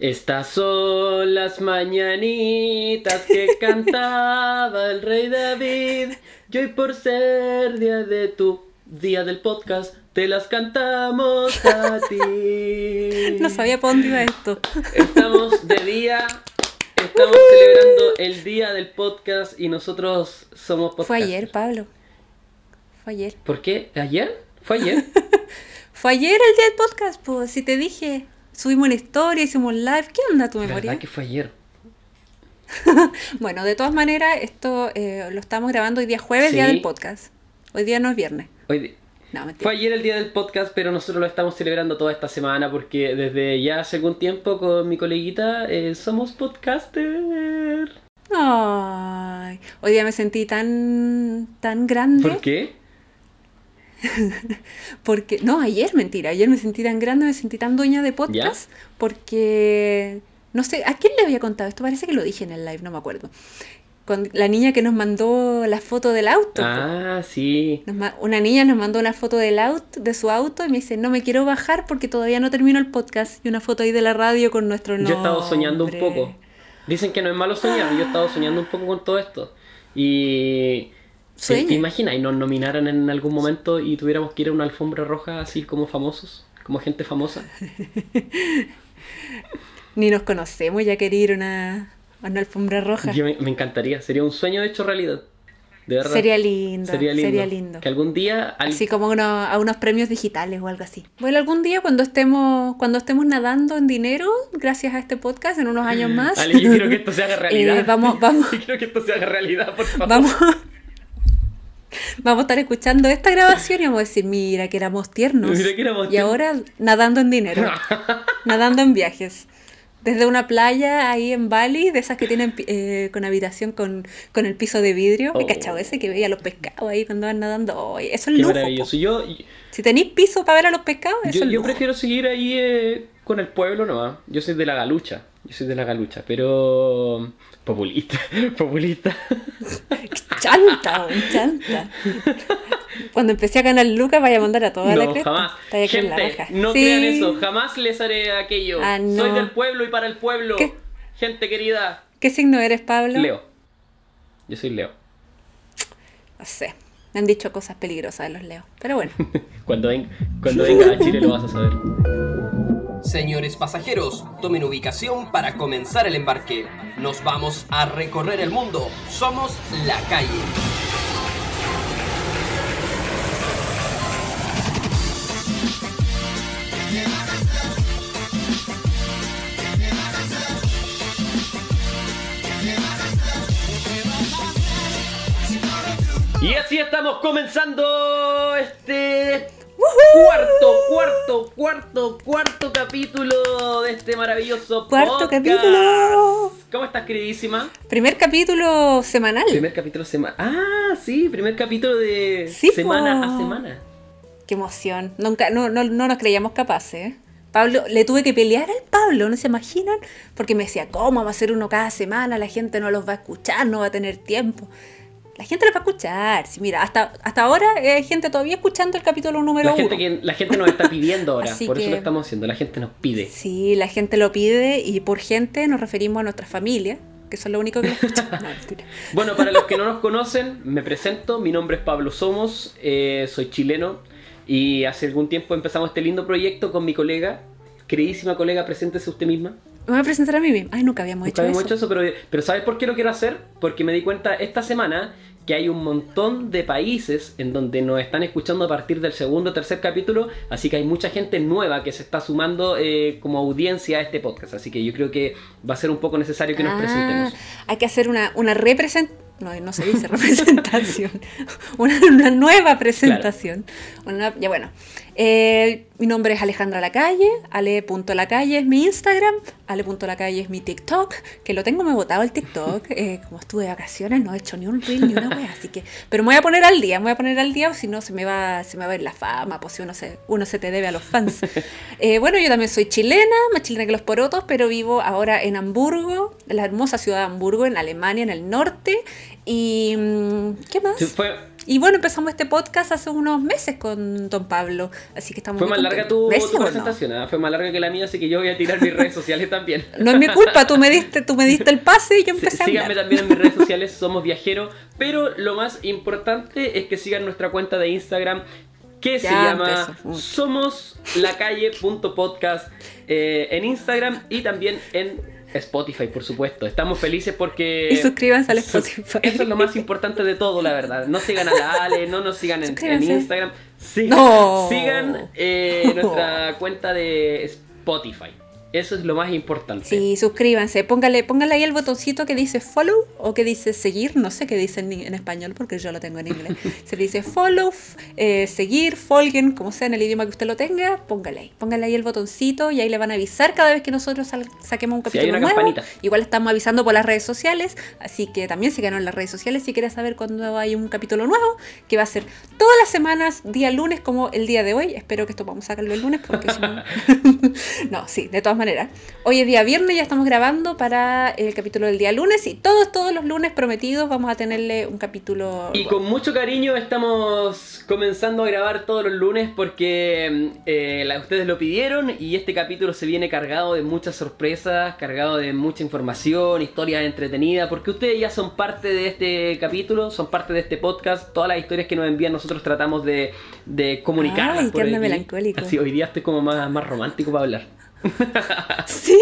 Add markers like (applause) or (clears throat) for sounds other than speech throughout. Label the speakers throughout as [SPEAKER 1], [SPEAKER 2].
[SPEAKER 1] Estas son las mañanitas que (laughs) cantaba el rey David. Y hoy por ser día de tu día del podcast, te las cantamos a ti. (laughs)
[SPEAKER 2] No sabía por dónde iba esto.
[SPEAKER 1] Estamos de día, estamos celebrando el día del podcast y nosotros somos podcast.
[SPEAKER 2] Fue ayer, Pablo. Fue ayer.
[SPEAKER 1] ¿Por qué? ¿Ayer? ¿Fue ayer? (laughs)
[SPEAKER 2] Fue ayer el día del podcast, pues, si te dije. Subimos una historia, hicimos live. ¿Qué onda tu memoria?
[SPEAKER 1] ¿Verdad que fue ayer? (laughs)
[SPEAKER 2] bueno, de todas maneras, esto eh, lo estamos grabando hoy día jueves,
[SPEAKER 1] Sí.
[SPEAKER 2] día del podcast. Hoy día no es viernes.
[SPEAKER 1] Hoy
[SPEAKER 2] No.
[SPEAKER 1] Fue ayer el día del podcast, pero nosotros lo estamos celebrando toda esta semana porque desde ya hace algún tiempo con mi coleguita eh, somos podcaster.
[SPEAKER 2] Ay, hoy día me sentí tan, tan grande.
[SPEAKER 1] ¿Por qué? (laughs)
[SPEAKER 2] Porque, no, ayer, mentira, ayer me sentí tan grande, me sentí tan dueña de podcast, porque, no sé, ¿a quién le había contado esto? Parece que lo dije en el live, no me acuerdo. Con la niña que nos mandó la foto del auto.
[SPEAKER 1] Ah, sí.
[SPEAKER 2] Nos una niña nos mandó una foto del auto, de su auto y me dice, no me quiero bajar porque todavía no termino el podcast. Y una foto ahí de la radio con nuestro nombre.
[SPEAKER 1] Yo he estado soñando un poco. Dicen que no es malo soñar, yo he estado soñando un poco con todo esto. Y...
[SPEAKER 2] Sueña.
[SPEAKER 1] ¿Te imaginas? Y nos nominaran en algún momento y tuviéramos que ir a una alfombra roja así como famosos, como gente famosa. (laughs)
[SPEAKER 2] Ni nos conocemos, ya quería ir a una, a una alfombra roja.
[SPEAKER 1] Yo me, me encantaría, sería un sueño hecho realidad. De verdad.
[SPEAKER 2] Sería lindo,
[SPEAKER 1] Sería lindo.
[SPEAKER 2] sería lindo.
[SPEAKER 1] Que algún día... al-
[SPEAKER 2] Así como uno- a unos premios digitales o algo así. Bueno, algún día cuando estemos, cuando estemos nadando en dinero, gracias a este podcast, en unos años (laughs) más,
[SPEAKER 1] Ale, yo quiero que esto se haga (laughs) realidad.
[SPEAKER 2] Eh, vamos- vamos.
[SPEAKER 1] Yo quiero que esto se haga realidad, por favor.
[SPEAKER 2] vamos, vamos a estar escuchando esta grabación y vamos a decir, mira que éramos tiernos.
[SPEAKER 1] Mira que éramos
[SPEAKER 2] y
[SPEAKER 1] tiernos.
[SPEAKER 2] ahora nadando en dinero, (laughs) nadando en viajes. Desde una playa ahí en Bali, de esas que tienen eh, con habitación con, con el piso de vidrio. ¿Me
[SPEAKER 1] Oh.
[SPEAKER 2] cachado ese que veía los pescados ahí cuando van nadando? Oh, eso es
[SPEAKER 1] Qué
[SPEAKER 2] lujo.
[SPEAKER 1] maravilloso. Yo,
[SPEAKER 2] Si tenéis piso para ver a los pescados, eso
[SPEAKER 1] yo,
[SPEAKER 2] es
[SPEAKER 1] yo
[SPEAKER 2] lujo.
[SPEAKER 1] prefiero seguir ahí eh, con el pueblo nomás. Yo soy de la galucha. Yo soy de la galucha, pero... Populista. (laughs) Populista.
[SPEAKER 2] Chanta, chanta. Cuando empecé a ganar lucas, vaya a mandar a toda la
[SPEAKER 1] No,
[SPEAKER 2] cresta.
[SPEAKER 1] jamás.
[SPEAKER 2] La
[SPEAKER 1] Gente, no
[SPEAKER 2] Sí.
[SPEAKER 1] crean eso. Jamás les haré aquello.
[SPEAKER 2] Ah, no.
[SPEAKER 1] Soy del pueblo y para el pueblo.
[SPEAKER 2] ¿Qué?
[SPEAKER 1] Gente querida.
[SPEAKER 2] ¿Qué signo eres, Pablo?
[SPEAKER 1] Leo. Yo soy Leo.
[SPEAKER 2] No sé. Me han dicho cosas peligrosas de los leos. Pero bueno. (laughs)
[SPEAKER 1] Cuando, ven- cuando venga a Chile lo vas a saber.
[SPEAKER 3] Señores pasajeros, tomen ubicación para comenzar el embarque. Nos vamos a recorrer el mundo. Somos la calle.
[SPEAKER 1] Y así estamos comenzando este cuarto, cuarto, cuarto, cuarto capítulo de este maravilloso
[SPEAKER 2] Cuarto
[SPEAKER 1] podcast.
[SPEAKER 2] capítulo.
[SPEAKER 1] ¿Cómo estás, queridísima?
[SPEAKER 2] Primer capítulo semanal.
[SPEAKER 1] Primer capítulo semana. Ah, sí, primer capítulo de
[SPEAKER 2] Sí,
[SPEAKER 1] semana
[SPEAKER 2] po.
[SPEAKER 1] a semana.
[SPEAKER 2] Qué emoción. Nunca, no, no, no nos creíamos capaces. ¿eh? Pablo, le tuve que pelear al Pablo, ¿no se imaginan? Porque me decía, ¿cómo va a ser uno cada semana? La gente no los va a escuchar, no va a tener tiempo. La gente los va a escuchar. Sí, mira, hasta, hasta ahora hay gente todavía escuchando el capítulo número
[SPEAKER 1] La gente,
[SPEAKER 2] uno.
[SPEAKER 1] que, la gente nos está pidiendo ahora,
[SPEAKER 2] Así
[SPEAKER 1] por eso
[SPEAKER 2] que-
[SPEAKER 1] lo estamos haciendo, la gente nos pide.
[SPEAKER 2] Sí, la gente lo pide y por gente nos referimos a nuestra familia, que son lo único que lo escuchan. (laughs) No.
[SPEAKER 1] Bueno, para los que no nos conocen, me presento, mi nombre es Pablo Somos, eh, soy chileno y hace algún tiempo empezamos este lindo proyecto con mi colega, queridísima colega, preséntese usted misma.
[SPEAKER 2] Me voy a presentar a mí misma. Ay, nunca habíamos
[SPEAKER 1] Nunca
[SPEAKER 2] hecho
[SPEAKER 1] habíamos
[SPEAKER 2] eso.
[SPEAKER 1] hecho eso, pero, pero ¿sabes por qué lo quiero hacer? Porque me di cuenta esta semana que hay un montón de países en donde nos están escuchando a partir del segundo o tercer capítulo, así que hay mucha gente nueva que se está sumando eh, como audiencia a este podcast, así que yo creo que va a ser un poco necesario que nos
[SPEAKER 2] Ah,
[SPEAKER 1] presentemos.
[SPEAKER 2] Hay que hacer una, una representación. No, no se dice (laughs) representación. (laughs) una, una nueva presentación. Una- ya bueno. Eh, mi nombre es Alejandra Lacalle. Ale.lacalle es mi Instagram. Ale.lacalle es mi TikTok. Que lo tengo, me he botado el TikTok. (laughs) Eh, como estuve de vacaciones, no he hecho ni un reel ni una wea. Así que. Pero me voy a poner al día. Me voy a poner al día, o si no se me va, se me va a ir la fama. Pues si uno se, uno se te debe a los fans. (laughs) Eh, bueno, yo también soy chilena, más chilena que los porotos, pero vivo ahora en Hamburgo, en la hermosa ciudad de Hamburgo, en Alemania, en el norte. Y. mm, ¿Qué más?
[SPEAKER 1] Sí, Fue,
[SPEAKER 2] Y bueno, empezamos este podcast hace unos meses con Don Pablo, así que estamos
[SPEAKER 1] Fue
[SPEAKER 2] muy
[SPEAKER 1] más larga tu, presentación, ¿ah? fue más larga que la mía, así que yo voy a tirar mis redes sociales también. (laughs)
[SPEAKER 2] No es mi culpa, tú me diste, tú me diste el pase y yo
[SPEAKER 1] Sí,
[SPEAKER 2] empecé a
[SPEAKER 1] Síganme también en mis redes sociales, somos viajeros. Pero lo más importante es que sigan nuestra cuenta de Instagram que se llama
[SPEAKER 2] empezó.
[SPEAKER 1] somoslacalle.podcast eh, en Instagram y también en Spotify, por supuesto. Estamos felices porque...
[SPEAKER 2] Y suscríbanse al Spotify.
[SPEAKER 1] Eso es lo más importante de todo, la verdad. No sigan a la Ale, no nos sigan en. Instagram.
[SPEAKER 2] No.
[SPEAKER 1] Sigan eh, (laughs) nuestra cuenta de Spotify. Eso es lo más importante.
[SPEAKER 2] Sí, suscríbanse, póngale, póngale ahí el botoncito que dice follow o que dice seguir, no sé qué dice en, en español porque yo lo tengo en inglés. (laughs) Se dice follow, eh, seguir, folgen, como sea en el idioma que usted lo tenga, póngale ahí, póngale ahí el botoncito y ahí le van a avisar cada vez que nosotros saquemos un
[SPEAKER 1] Sí, hay
[SPEAKER 2] capítulo
[SPEAKER 1] una
[SPEAKER 2] nuevo.
[SPEAKER 1] campanita.
[SPEAKER 2] Igual estamos avisando por las redes sociales, así que también síganos en las redes sociales si quieres saber cuándo hay un capítulo nuevo, que va a ser todas las semanas, día lunes como el día de hoy. Espero que esto a sacarlo el lunes porque si no... (laughs) (laughs) no, sí, de todas maneras. Hoy es día viernes, ya estamos grabando para el capítulo del día lunes y todos, todos los lunes prometidos vamos a tenerle un capítulo...
[SPEAKER 1] Y con mucho cariño estamos comenzando a grabar todos los lunes porque eh, la- ustedes lo pidieron y este capítulo se viene cargado de muchas sorpresas, cargado de mucha información, historias entretenidas, porque ustedes ya son parte de este capítulo, son parte de este podcast, todas las historias que nos envían nosotros tratamos de, de comunicarlas.
[SPEAKER 2] Ay,
[SPEAKER 1] por
[SPEAKER 2] anda melancólico.
[SPEAKER 1] Así, hoy día estoy como más, más romántico para hablar.
[SPEAKER 2] Sí.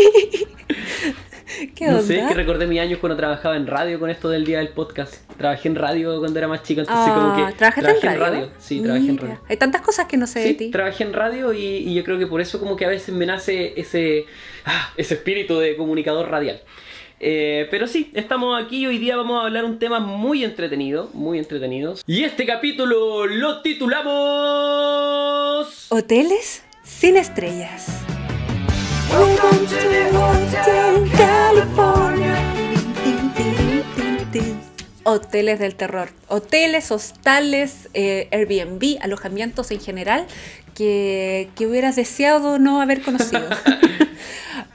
[SPEAKER 2] ¿Qué
[SPEAKER 1] No
[SPEAKER 2] onda?
[SPEAKER 1] sé, que recordé mis años cuando trabajaba en radio con esto del día del podcast. Trabajé en radio cuando era más chica, entonces como
[SPEAKER 2] Ah,
[SPEAKER 1] que
[SPEAKER 2] ¿trabajaste
[SPEAKER 1] trabajé
[SPEAKER 2] en radio?
[SPEAKER 1] Sí, trabajé en radio.
[SPEAKER 2] Hay tantas cosas que no sé de ti.
[SPEAKER 1] trabajé en radio y, y yo creo que por eso como que a veces me nace ese, ah, ese espíritu de comunicador radial. Eh, pero sí, estamos aquí y hoy día vamos a hablar un tema muy entretenido, muy entretenido. Y este capítulo lo titulamos...
[SPEAKER 2] Hoteles sin estrellas. Welcome to the Hotel California. Tin, tin, tin, tin. Hoteles del terror. Hoteles, hostales, eh, Airbnb, alojamientos en general que, que hubieras deseado no haber conocido. (laughs)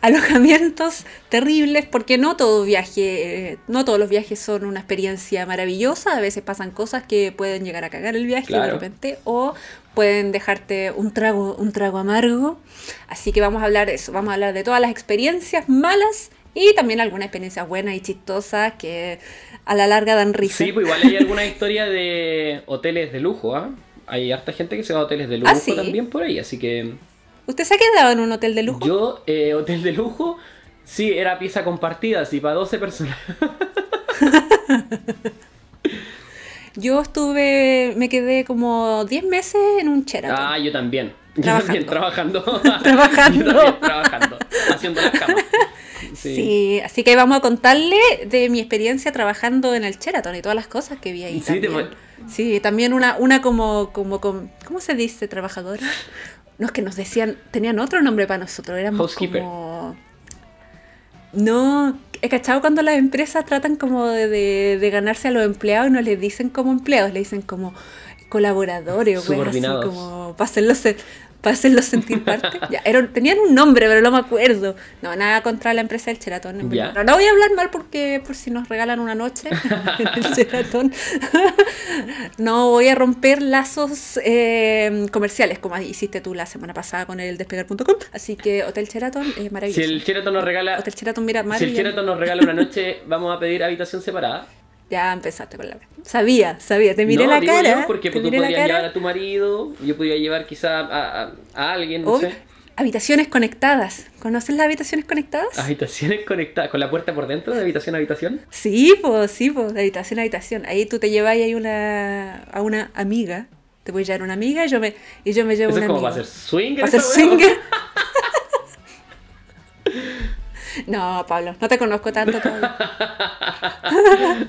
[SPEAKER 2] alojamientos terribles porque no todo viaje, eh, no todos los viajes son una experiencia maravillosa, a veces pasan cosas que pueden llegar a cagar el viaje de repente o pueden dejarte un trago, un trago amargo. Así que vamos a hablar de eso, vamos a hablar de todas las experiencias malas y también algunas experiencias buenas y chistosas que a la larga dan risa.
[SPEAKER 1] Sí, pues igual hay alguna historia de hoteles de lujo, ¿ah? Hay harta gente que se va a hoteles de lujo
[SPEAKER 2] ¿Ah, sí?
[SPEAKER 1] también por ahí, así que...
[SPEAKER 2] ¿Usted se ha quedado en un hotel de lujo?
[SPEAKER 1] Yo, eh, hotel de lujo, sí, era pieza compartida, así para 12 personas. (laughs)
[SPEAKER 2] Yo estuve, me quedé como 10 meses en un Sheraton.
[SPEAKER 1] Ah, yo también. Yo
[SPEAKER 2] Trabajando.
[SPEAKER 1] también, trabajando. (laughs)
[SPEAKER 2] Trabajando. (laughs)
[SPEAKER 1] Yo también, trabajando. Haciendo las camas.
[SPEAKER 2] Sí.
[SPEAKER 1] Sí.
[SPEAKER 2] así que vamos a contarle de mi experiencia trabajando en el Sheraton y todas las cosas que vi ahí.
[SPEAKER 1] Sí,
[SPEAKER 2] también. Sí, también una, una como, como, como, ¿cómo se dice? Trabajadora. No, es que nos decían, tenían otro nombre para nosotros, éramos como... No, he cachado cuando las empresas tratan como de, de- de ganarse a los empleados y no les dicen como empleados, le dicen como colaboradores o así como para hacerlos, se- para hacerlos sentir parte. Ya, era- tenían un nombre, pero no me acuerdo. No, nada contra la empresa del verdad. No, no voy a hablar mal porque por si nos regalan una noche en el Sheraton. no voy a romper lazos eh, comerciales como hiciste tú la semana pasada con el despegar.com. Así que Hotel Sheraton es
[SPEAKER 1] Si
[SPEAKER 2] maravilloso.
[SPEAKER 1] el Sheraton nos regala.
[SPEAKER 2] Hotel Sheraton, mira,
[SPEAKER 1] Si el. Sheraton nos regala una noche, vamos a pedir habitación separada.
[SPEAKER 2] Ya empezaste con la... Sabía, sabía, te miré
[SPEAKER 1] no,
[SPEAKER 2] la
[SPEAKER 1] digo
[SPEAKER 2] cara.
[SPEAKER 1] yo, porque
[SPEAKER 2] te
[SPEAKER 1] tú
[SPEAKER 2] la
[SPEAKER 1] podrías llevar a tu marido, yo podría llevar quizá a, a- a alguien, no sé.
[SPEAKER 2] Habitaciones conectadas. ¿Conoces las habitaciones conectadas?
[SPEAKER 1] Habitaciones conectadas, con la puerta por dentro de habitación a habitación.
[SPEAKER 2] Sí, pues, sí, pues, de habitación a habitación. Ahí tú te llevas ahí una, a una amiga. Te voy a llevar una amiga y yo me, y yo me llevo
[SPEAKER 1] Eso
[SPEAKER 2] una
[SPEAKER 1] es como
[SPEAKER 2] amiga.
[SPEAKER 1] para hacer swinger.
[SPEAKER 2] ¿Para ser
[SPEAKER 1] esa wea, ¿o?
[SPEAKER 2] swinger? (laughs) no, Pablo, no te conozco tanto (laughs) todavía. (laughs)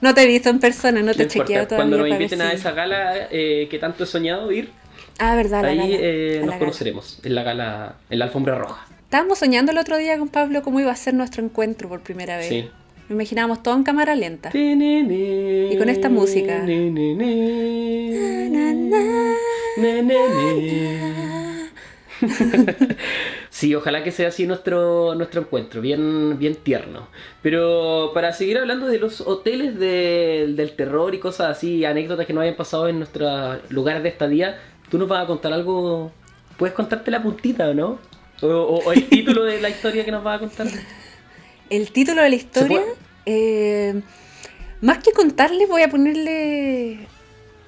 [SPEAKER 2] no te he visto en persona, no te he chequeado todavía.
[SPEAKER 1] Cuando nos
[SPEAKER 2] ver
[SPEAKER 1] inviten a esa gala eh, que tanto he soñado ir,
[SPEAKER 2] Ah, verdad, la
[SPEAKER 1] ahí
[SPEAKER 2] gala,
[SPEAKER 1] eh,
[SPEAKER 2] la
[SPEAKER 1] nos
[SPEAKER 2] gala.
[SPEAKER 1] conoceremos. En la gala, en la alfombra roja.
[SPEAKER 2] Estábamos soñando el otro día con Pablo cómo iba a ser nuestro encuentro por primera vez.
[SPEAKER 1] Sí.
[SPEAKER 2] Me imaginábamos todo en cámara lenta.
[SPEAKER 1] Y
[SPEAKER 2] con esta música. (laughs)
[SPEAKER 1] Sí, ojalá que sea así nuestro, nuestro encuentro, bien, bien tierno. Pero para seguir hablando de los hoteles de- del terror y cosas así, anécdotas que nos hayan pasado en nuestros lugares de estadía, tú nos vas a contar algo. ¿Puedes contarte la puntita o no? O, o- o el título de la (laughs) historia que nos vas a contar.
[SPEAKER 2] El título de la historia, eh, más que contarles, voy a ponerle.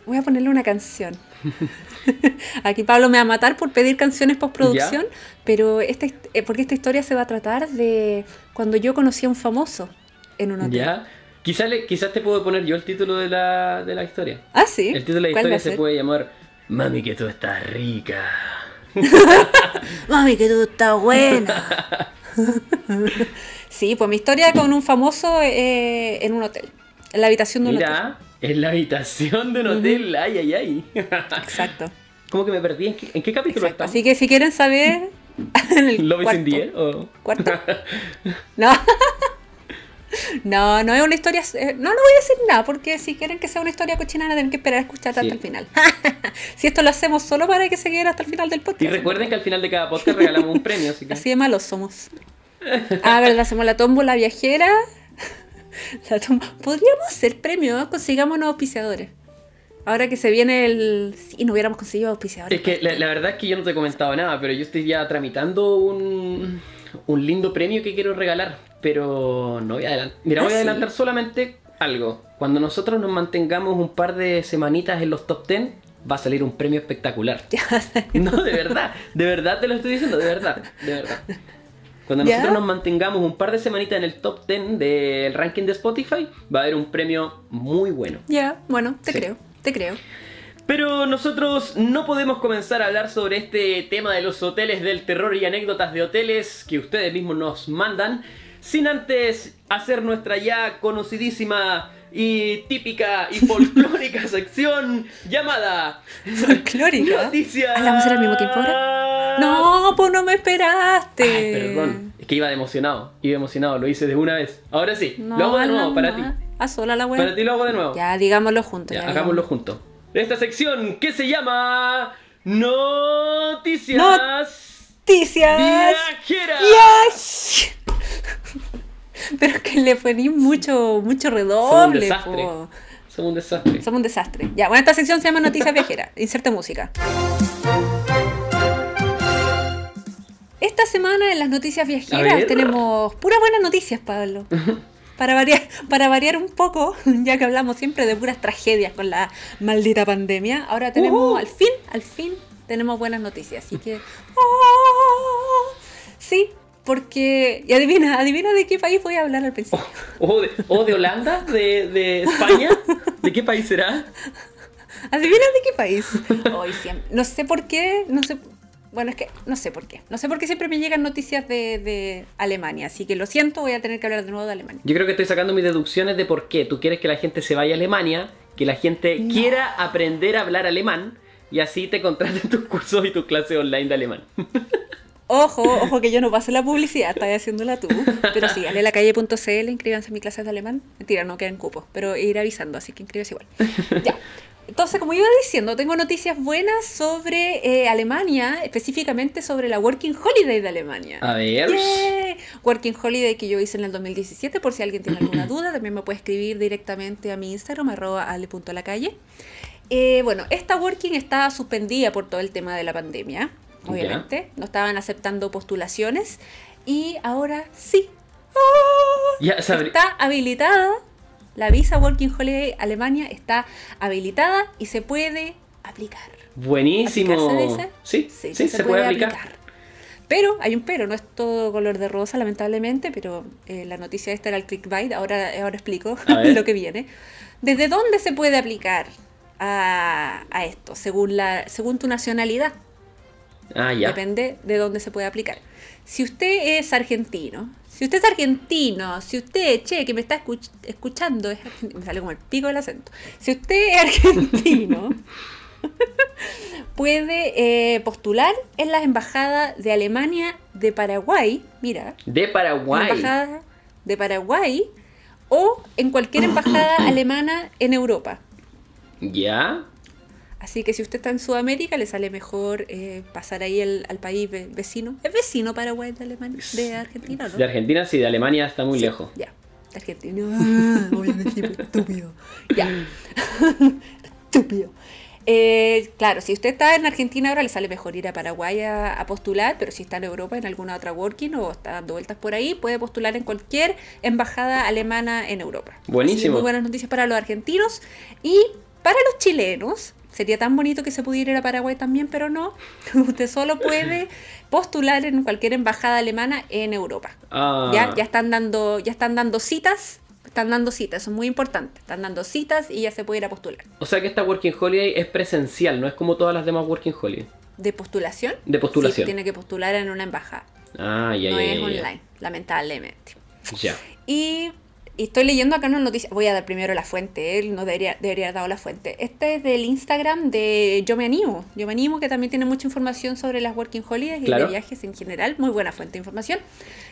[SPEAKER 2] Voy a ponerle una canción. (laughs) (laughs) Aquí Pablo me va a matar por pedir canciones postproducción, pero esta, eh, porque esta historia se va a tratar de cuando yo conocí a un famoso en un hotel.
[SPEAKER 1] ¿Ya? Quizás, le- quizás te puedo poner yo el título de la, de la historia.
[SPEAKER 2] Ah, sí.
[SPEAKER 1] El título de la
[SPEAKER 2] ¿Cuál va
[SPEAKER 1] historia se puede llamar Mami que tú estás rica. (laughs)
[SPEAKER 2] Mami, que tú estás buena. (laughs) sí, pues mi historia con un famoso eh, en un hotel. En la habitación de un hotel.
[SPEAKER 1] En la habitación de un hotel, ay, ay, ay.
[SPEAKER 2] Exacto. (laughs)
[SPEAKER 1] ¿Cómo que me perdí? ¿En qué, en qué capítulo estamos?
[SPEAKER 2] Así que si quieren saber. (laughs) En el
[SPEAKER 1] ¿Love is
[SPEAKER 2] cuarto.
[SPEAKER 1] air? o-
[SPEAKER 2] ¿Cuarto? (laughs) No. No, no es una historia. eh, No, no voy a decir nada, porque si quieren que sea una historia cochina, tener que esperar a escuchar hasta el final. si esto lo hacemos solo para que se queden hasta el final del podcast.
[SPEAKER 1] Y recuerden que al final de cada podcast regalamos un premio, así que...
[SPEAKER 2] Así de malos somos. Ah, verdad, hacemos la tómbola viajera. (laughs) La tom- Podríamos hacer premio, ¿no? consigamos unos auspiciadores. Ahora que se viene el. Si no hubiéramos conseguido auspiciadores.
[SPEAKER 1] Es que la, la verdad es que yo no te he comentado nada, pero yo estoy ya tramitando un, un lindo premio que quiero regalar, pero no voy a adelantar. Mira,
[SPEAKER 2] ¿Ah,
[SPEAKER 1] voy a
[SPEAKER 2] sí?
[SPEAKER 1] adelantar solamente algo. Cuando nosotros nos mantengamos un par de semanitas en los top 10, va a salir un premio espectacular. (laughs) No, de verdad, de verdad te lo estoy diciendo, de verdad, de verdad. Cuando
[SPEAKER 2] ¿Ya?
[SPEAKER 1] nosotros nos mantengamos un par de semanitas en el top 10 del ranking de Spotify, va a haber un premio muy bueno.
[SPEAKER 2] Ya, bueno, te
[SPEAKER 1] Sí.
[SPEAKER 2] creo, te creo.
[SPEAKER 1] Pero nosotros no podemos comenzar a hablar sobre este tema de los hoteles del terror y anécdotas de hoteles que ustedes mismos nos mandan sin antes hacer nuestra ya conocidísima y típica y folclórica (laughs) sección llamada
[SPEAKER 2] Folclórica.
[SPEAKER 1] Noticias.
[SPEAKER 2] Ah, ¿la vamos a hacer al mismo tiempo No, pues no me esperaste.
[SPEAKER 1] Ay, perdón. Es que iba de emocionado. Iba emocionado. Lo hice de una vez. Ahora sí.
[SPEAKER 2] No,
[SPEAKER 1] lo hago de nuevo para ti.
[SPEAKER 2] A sola la
[SPEAKER 1] Para
[SPEAKER 2] wea.
[SPEAKER 1] ti lo hago de nuevo.
[SPEAKER 2] Ya, digámoslo juntos.
[SPEAKER 1] Ya,
[SPEAKER 2] ya,
[SPEAKER 1] hagámoslo juntos. Esta sección que se llama Noticias
[SPEAKER 2] Noticias.
[SPEAKER 1] Viajeras.
[SPEAKER 2] Viaje. Pero es que le poní mucho, mucho
[SPEAKER 1] Somos un
[SPEAKER 2] redoble.
[SPEAKER 1] desastre.
[SPEAKER 2] po.
[SPEAKER 1] Somos un desastre.
[SPEAKER 2] Somos un desastre. Ya, bueno, esta sección se llama Noticias (laughs) Viajeras. Inserte música. Esta semana en las noticias viajeras tenemos puras buenas noticias, Pablo. (laughs) Para variar, para variar un poco, (laughs) ya que hablamos siempre de puras tragedias con la maldita pandemia, ahora tenemos,
[SPEAKER 1] Ujú.
[SPEAKER 2] al fin, al fin, tenemos buenas noticias. Así que. ¡oh! sí, porque. Y adivina, adivina de qué país voy a hablar al principio.
[SPEAKER 1] ¿O de, o de Holanda? ¿De, de España? ¿De qué país será?
[SPEAKER 2] ¿Adivinas de qué país? (laughs) Hoy siempre. No sé por qué, no sé. Bueno, es que no sé por qué. No sé por qué siempre me llegan noticias de, de Alemania. Así que lo siento, voy a tener que hablar de nuevo de Alemania.
[SPEAKER 1] Yo creo que estoy sacando mis deducciones de por qué. Tú quieres que la gente se vaya a Alemania, que la gente quiera aprender a hablar alemán y así te contraten tus cursos y tus clases online de alemán. (laughs)
[SPEAKER 2] Ojo, ojo que yo no paso la publicidad, estás haciéndola tú. Pero sí, alelacalle.cl, inscríbanse en mis clases de alemán. Mentira, no quedan cupos, pero ir avisando, así que inscríbase igual. (laughs) Ya. Entonces, como iba diciendo, tengo noticias buenas sobre eh, Alemania, específicamente sobre la Working Holiday de Alemania.
[SPEAKER 1] A ver.
[SPEAKER 2] Working Holiday que yo hice en el 2017, por si alguien tiene alguna duda, también me puede escribir directamente a mi Instagram, arroba ale.lacalle. Eh, bueno, esta Working estaba suspendida por todo el tema de la pandemia, obviamente. No estaban aceptando postulaciones y ahora sí. Está habilitada. La visa Working Holiday Alemania está habilitada y se puede aplicar.
[SPEAKER 1] Buenísimo.
[SPEAKER 2] ¿Aplicar se dice?
[SPEAKER 1] Sí, sí, se, puede, aplicar.
[SPEAKER 2] Pero hay un pero, no es todo color de rosa, lamentablemente, pero eh, la noticia esta era el clickbait, ahora, ahora explico (laughs) lo que viene. ¿Desde dónde se puede aplicar a, a esto? Según, la, según tu nacionalidad.
[SPEAKER 1] Ah, ya.
[SPEAKER 2] Depende de dónde se puede aplicar. Si usted es argentino, si usted es argentino, si usted, che, que me está escuch- escuchando, es me sale como el pico del acento. Si usted es argentino, (laughs) puede eh, postular en las embajadas de Alemania, de Paraguay, mira,
[SPEAKER 1] De Paraguay.
[SPEAKER 2] embajada de Paraguay, o en cualquier embajada (clears throat) alemana en Europa.
[SPEAKER 1] Ya.
[SPEAKER 2] Así que si usted está en Sudamérica, le sale mejor eh, pasar ahí el- al país ve- vecino. ¿Es vecino Paraguay de, Alemania, de Argentina, no?
[SPEAKER 1] De Argentina sí, de Alemania está muy
[SPEAKER 2] Sí,
[SPEAKER 1] lejos.
[SPEAKER 2] Ya, de Argentina. Ah, (laughs) obviamente, estúpido. Ya. (laughs) estúpido. Eh, claro, si usted está en Argentina ahora le sale mejor ir a Paraguay a, a postular, pero si está en Europa en alguna otra working o está dando vueltas por ahí, puede postular en cualquier embajada alemana en Europa.
[SPEAKER 1] Buenísimo.
[SPEAKER 2] Así muy buenas noticias para los argentinos y para los chilenos. Sería tan bonito que se pudiera ir a Paraguay también, pero no. (laughs) Usted solo puede postular en cualquier embajada alemana en Europa.
[SPEAKER 1] Ah,
[SPEAKER 2] Ya, ya están dando, ya están dando citas, están dando citas, eso es muy importante. Están dando citas y ya se puede ir a postular.
[SPEAKER 1] O sea que esta Working Holiday es presencial, no es como todas las demás Working Holiday.
[SPEAKER 2] ¿De postulación?
[SPEAKER 1] De postulación.
[SPEAKER 2] Sí, tiene que postular en una embajada.
[SPEAKER 1] Ah, ya,
[SPEAKER 2] no
[SPEAKER 1] ya,
[SPEAKER 2] es
[SPEAKER 1] ya, ya.
[SPEAKER 2] online, lamentablemente.
[SPEAKER 1] Ya.
[SPEAKER 2] Y, y estoy leyendo acá una noticia. Voy a dar primero la fuente, él no debería, debería haber dado la fuente. Este es del Instagram de Yo Me Animo. Yo Me Animo, que también tiene mucha información sobre las Working Holidays y de viajes en general. Muy buena fuente de información.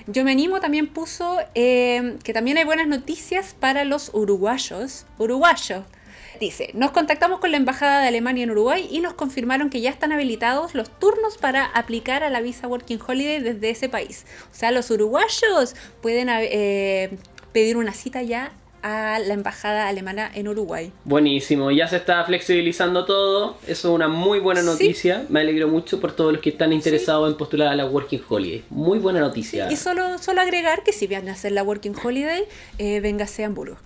[SPEAKER 2] Yo Me Animo también puso eh, que también hay buenas noticias para los uruguayos. Uruguayos. Dice, nos contactamos con la Embajada de Alemania en Uruguay y nos confirmaron que ya están habilitados los turnos para aplicar a la visa Working Holiday desde ese país. O sea, los uruguayos pueden eh, pedir una cita ya a la Embajada Alemana en Uruguay.
[SPEAKER 1] Buenísimo, ya se está flexibilizando todo. Eso es una muy buena
[SPEAKER 2] Sí.
[SPEAKER 1] noticia. Me alegro mucho por todos los que están interesados en postular a la Working Holiday. Muy buena noticia.
[SPEAKER 2] Y solo, solo agregar que si van a hacer la Working Holiday, eh, véngase a Hamburgo.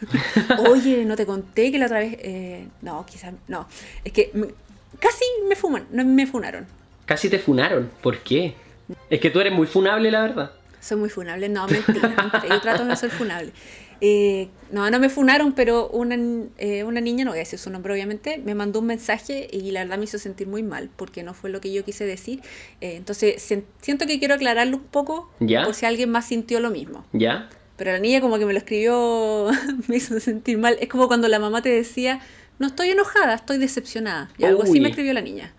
[SPEAKER 2] (laughs) Oye, no te conté que la otra vez... eh, no, quizás... No, es que me- casi me fuman, me funaron.
[SPEAKER 1] Casi te funaron. ¿Por qué? Es que tú eres muy funable, la verdad.
[SPEAKER 2] Soy muy funable. No, mentira. mentira. Yo trato de no ser funable. Eh, no, no me funaron, pero una, eh, una niña, no voy a decir su nombre obviamente, me mandó un mensaje y la verdad me hizo sentir muy mal porque no fue lo que yo quise decir. Eh, entonces sien- siento que quiero aclararlo un poco
[SPEAKER 1] ¿Ya?
[SPEAKER 2] por si alguien más sintió lo mismo.
[SPEAKER 1] ¿Ya?
[SPEAKER 2] Pero la niña como que me lo escribió, (laughs) me hizo sentir mal. Es como cuando la mamá te decía, no estoy enojada, estoy decepcionada. Y algo así
[SPEAKER 1] Uy.
[SPEAKER 2] me escribió la niña.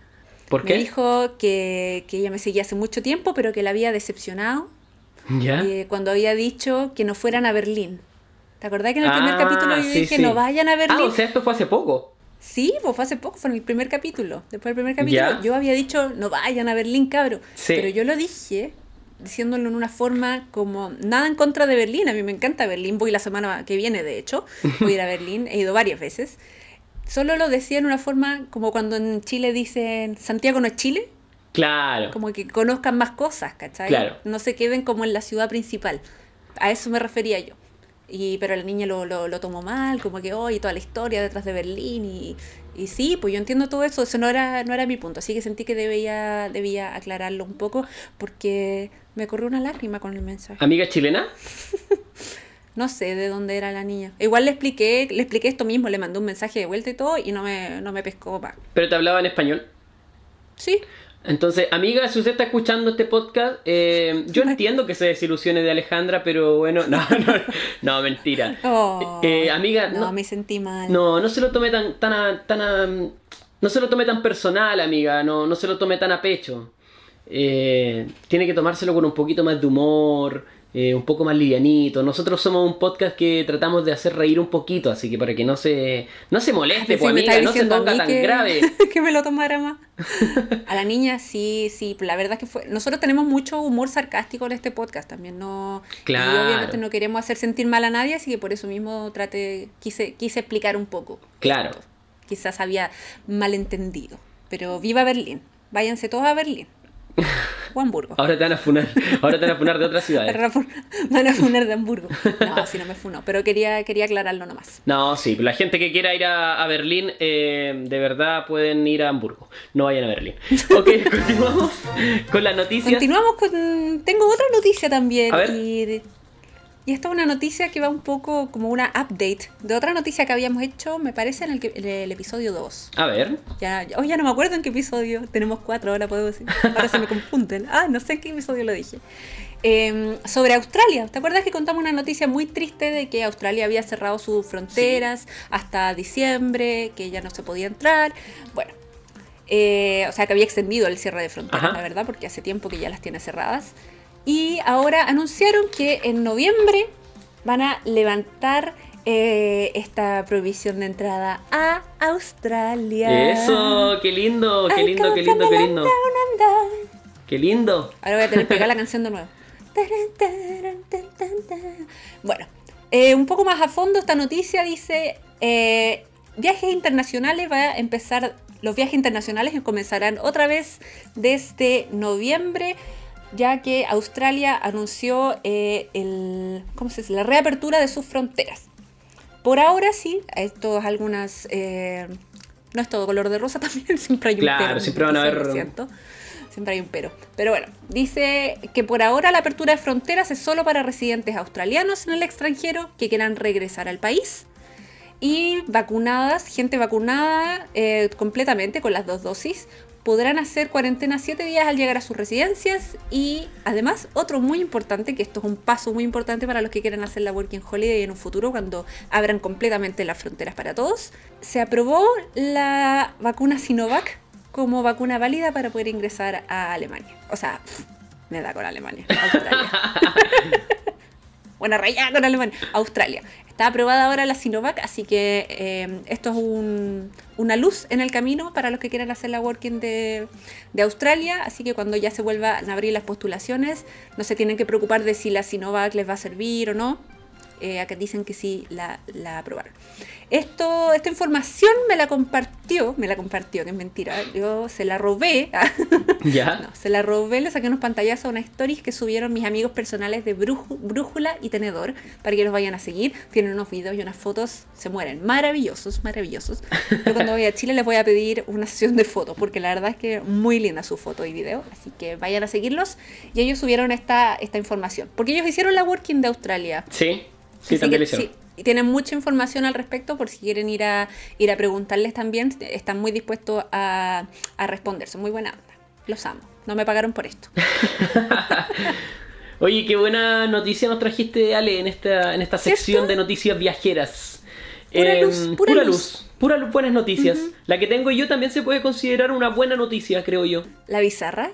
[SPEAKER 1] ¿Por
[SPEAKER 2] Me
[SPEAKER 1] qué?
[SPEAKER 2] dijo que, que ella me seguía hace mucho tiempo, pero que la había decepcionado
[SPEAKER 1] ¿Ya?
[SPEAKER 2] eh, cuando había dicho que no fueran a Berlín. ¿Te acordás que en el primer
[SPEAKER 1] Ah,
[SPEAKER 2] capítulo yo
[SPEAKER 1] sí,
[SPEAKER 2] dije
[SPEAKER 1] sí.
[SPEAKER 2] no vayan a Berlín?
[SPEAKER 1] Ah, o sea, esto fue hace poco.
[SPEAKER 2] Sí, pues fue hace poco, fue en el primer capítulo. Después del primer capítulo
[SPEAKER 1] Ya.
[SPEAKER 2] yo había dicho no vayan a Berlín, cabro.
[SPEAKER 1] Sí.
[SPEAKER 2] Pero yo lo dije diciéndolo en una forma como nada en contra de Berlín. A mí me encanta Berlín, voy la semana que viene, de hecho. Voy a ir a Berlín, he ido varias veces. Solo lo decía en una forma como cuando en Chile dicen Santiago no es Chile.
[SPEAKER 1] Claro.
[SPEAKER 2] como que conozcan más cosas, ¿cachai?
[SPEAKER 1] Claro.
[SPEAKER 2] No se queden como en la ciudad principal. A eso me refería yo. Y, pero la niña lo, lo, lo tomó mal, como que, oye, toda la historia detrás de Berlín. Y, y sí, pues yo entiendo todo eso, eso no era, no era mi punto. Así que sentí que debía, debía aclararlo un poco porque me corrió una lágrima con el mensaje.
[SPEAKER 1] ¿Amiga chilena? (laughs)
[SPEAKER 2] No sé de dónde era la niña. Igual le expliqué, le expliqué esto mismo, le mandé un mensaje de vuelta y todo y no me, no me pescó más.
[SPEAKER 1] Pero te hablaba en español.
[SPEAKER 2] Sí,
[SPEAKER 1] Entonces, amiga, si usted está escuchando este podcast, eh, yo (laughs) entiendo que se desilusione de Alejandra, pero bueno, no, (laughs) no, no, mentira.
[SPEAKER 2] Oh,
[SPEAKER 1] Eh, amiga,
[SPEAKER 2] no,
[SPEAKER 1] no,
[SPEAKER 2] me sentí mal.
[SPEAKER 1] no, no se lo tome tan, tan, a- tan, a- no se lo tome tan personal, amiga, no, no se lo tome tan a pecho. Eh, tiene que tomárselo con un poquito más de humor, eh, un poco más livianito. Nosotros somos un podcast que tratamos de hacer reír un poquito, así que para que no se, no se moleste, pues, amiga, no se ponga tan
[SPEAKER 2] que-
[SPEAKER 1] grave. (laughs)
[SPEAKER 2] que me lo tomara más. (laughs) A la niña sí, sí, la verdad es que fue. Nosotros tenemos mucho humor sarcástico en este podcast también, no.
[SPEAKER 1] Claro.
[SPEAKER 2] Y obviamente no queremos hacer sentir mal a nadie, así que por eso mismo trate, quise, quise explicar un poco.
[SPEAKER 1] Claro.
[SPEAKER 2] Quizás había malentendido. Pero viva Berlín. Váyanse todos a Berlín. O Hamburgo.
[SPEAKER 1] Ahora te van a funar, ahora te van a funar de otras ciudades. (laughs)
[SPEAKER 2] Van a funar de Hamburgo. No, así no me funó. Pero quería, quería aclararlo nomás.
[SPEAKER 1] No, sí, la gente que quiera ir a, a Berlín, eh, de verdad pueden ir a Hamburgo. No vayan a Berlín. (laughs) Ok, continuamos con las noticias.
[SPEAKER 2] Continuamos con. Tengo otra noticia también.
[SPEAKER 1] A ver.
[SPEAKER 2] Y, y esta es una noticia que va un poco como una update de otra noticia que habíamos hecho, me parece, en el, en el episodio 2.
[SPEAKER 1] A ver,
[SPEAKER 2] Ya, ya- oh, ya no me acuerdo en qué episodio. Tenemos cuatro, ahora puedo decir. Ahora se me confunden. (laughs) Ah, no sé en qué episodio lo dije. Eh, sobre Australia. ¿Te acuerdas que contamos una noticia muy triste de que Australia había cerrado sus fronteras hasta diciembre, que ya no se podía entrar? Bueno, eh, o sea que había extendido el cierre de fronteras,
[SPEAKER 1] Ajá.
[SPEAKER 2] la verdad, porque hace tiempo que ya las tiene cerradas. Y ahora anunciaron que en noviembre van a levantar eh, esta prohibición de entrada a Australia.
[SPEAKER 1] Eso, qué lindo, qué lindo, qué lindo, qué lindo. Qué lindo.
[SPEAKER 2] Ahora voy a tener que pegar la (laughs) canción de nuevo. Bueno, eh, un poco más a fondo esta noticia dice, eh, viajes internacionales va a empezar, los viajes internacionales comenzarán otra vez desde noviembre, ya que Australia anunció eh, el, ¿cómo se dice? la reapertura de sus fronteras. Por ahora sí, esto es algunas... no es todo color de rosa (laughs) también, siempre hay un
[SPEAKER 1] Claro, siempre van a haber...
[SPEAKER 2] ¿cierto? Siempre hay un pero. Pero bueno, dice que por ahora la apertura de fronteras es solo para residentes australianos en el extranjero que quieran regresar al país. Y vacunadas, gente vacunada eh, completamente con las dos dosis, podrán hacer cuarentena siete días al llegar a sus residencias. Y además, otro muy importante, que esto es un paso muy importante para los que quieran hacer la Working Holiday en un futuro, cuando abran completamente las fronteras para todos, se aprobó la vacuna Sinovac como vacuna válida para poder ingresar a Alemania. O sea, me da con Alemania. Australia. (laughs) (laughs) Buena raya con Alemania. Australia. Está aprobada ahora la Sinovac, así que eh, esto es una luz en el camino para los que quieran hacer la working de, Australia. Así que cuando ya se vuelvan a abrir las postulaciones, no se tienen que preocupar de si la Sinovac les va a servir o no. Eh, acá dicen que sí la, la aprobaron. Esto, esta información me la compartió, me la compartió, que es mentira, yo se la robé. (laughs)
[SPEAKER 1] ¿Ya?
[SPEAKER 2] No, se la robé, le saqué unos pantallazos a unas stories que subieron mis amigos personales de Brújula y Tenedor, para que los vayan a seguir. Tienen unos videos y unas fotos, se mueren. Maravillosos, maravillosos. Yo cuando voy a Chile les voy a pedir una sesión de fotos, porque la verdad es que muy linda su foto y video, así que vayan a seguirlos. Y ellos subieron esta, esta información, porque ellos hicieron la Working de Australia.
[SPEAKER 1] Sí, sí, también lo hicieron.
[SPEAKER 2] Sí, tienen mucha información al respecto por si quieren ir a, ir a preguntarles también. Están muy dispuestos a, a responder. Son muy buena onda. Los amo. No me pagaron por esto. (laughs)
[SPEAKER 1] Oye, qué buena noticia nos trajiste, Ale, en esta, en esta sección de noticias viajeras.
[SPEAKER 2] Pura, luz,
[SPEAKER 1] Em,
[SPEAKER 2] pura
[SPEAKER 1] pura
[SPEAKER 2] luz.
[SPEAKER 1] luz. Pura luz, buenas noticias. La que tengo yo también se puede considerar una buena noticia, creo yo.
[SPEAKER 2] La bizarra.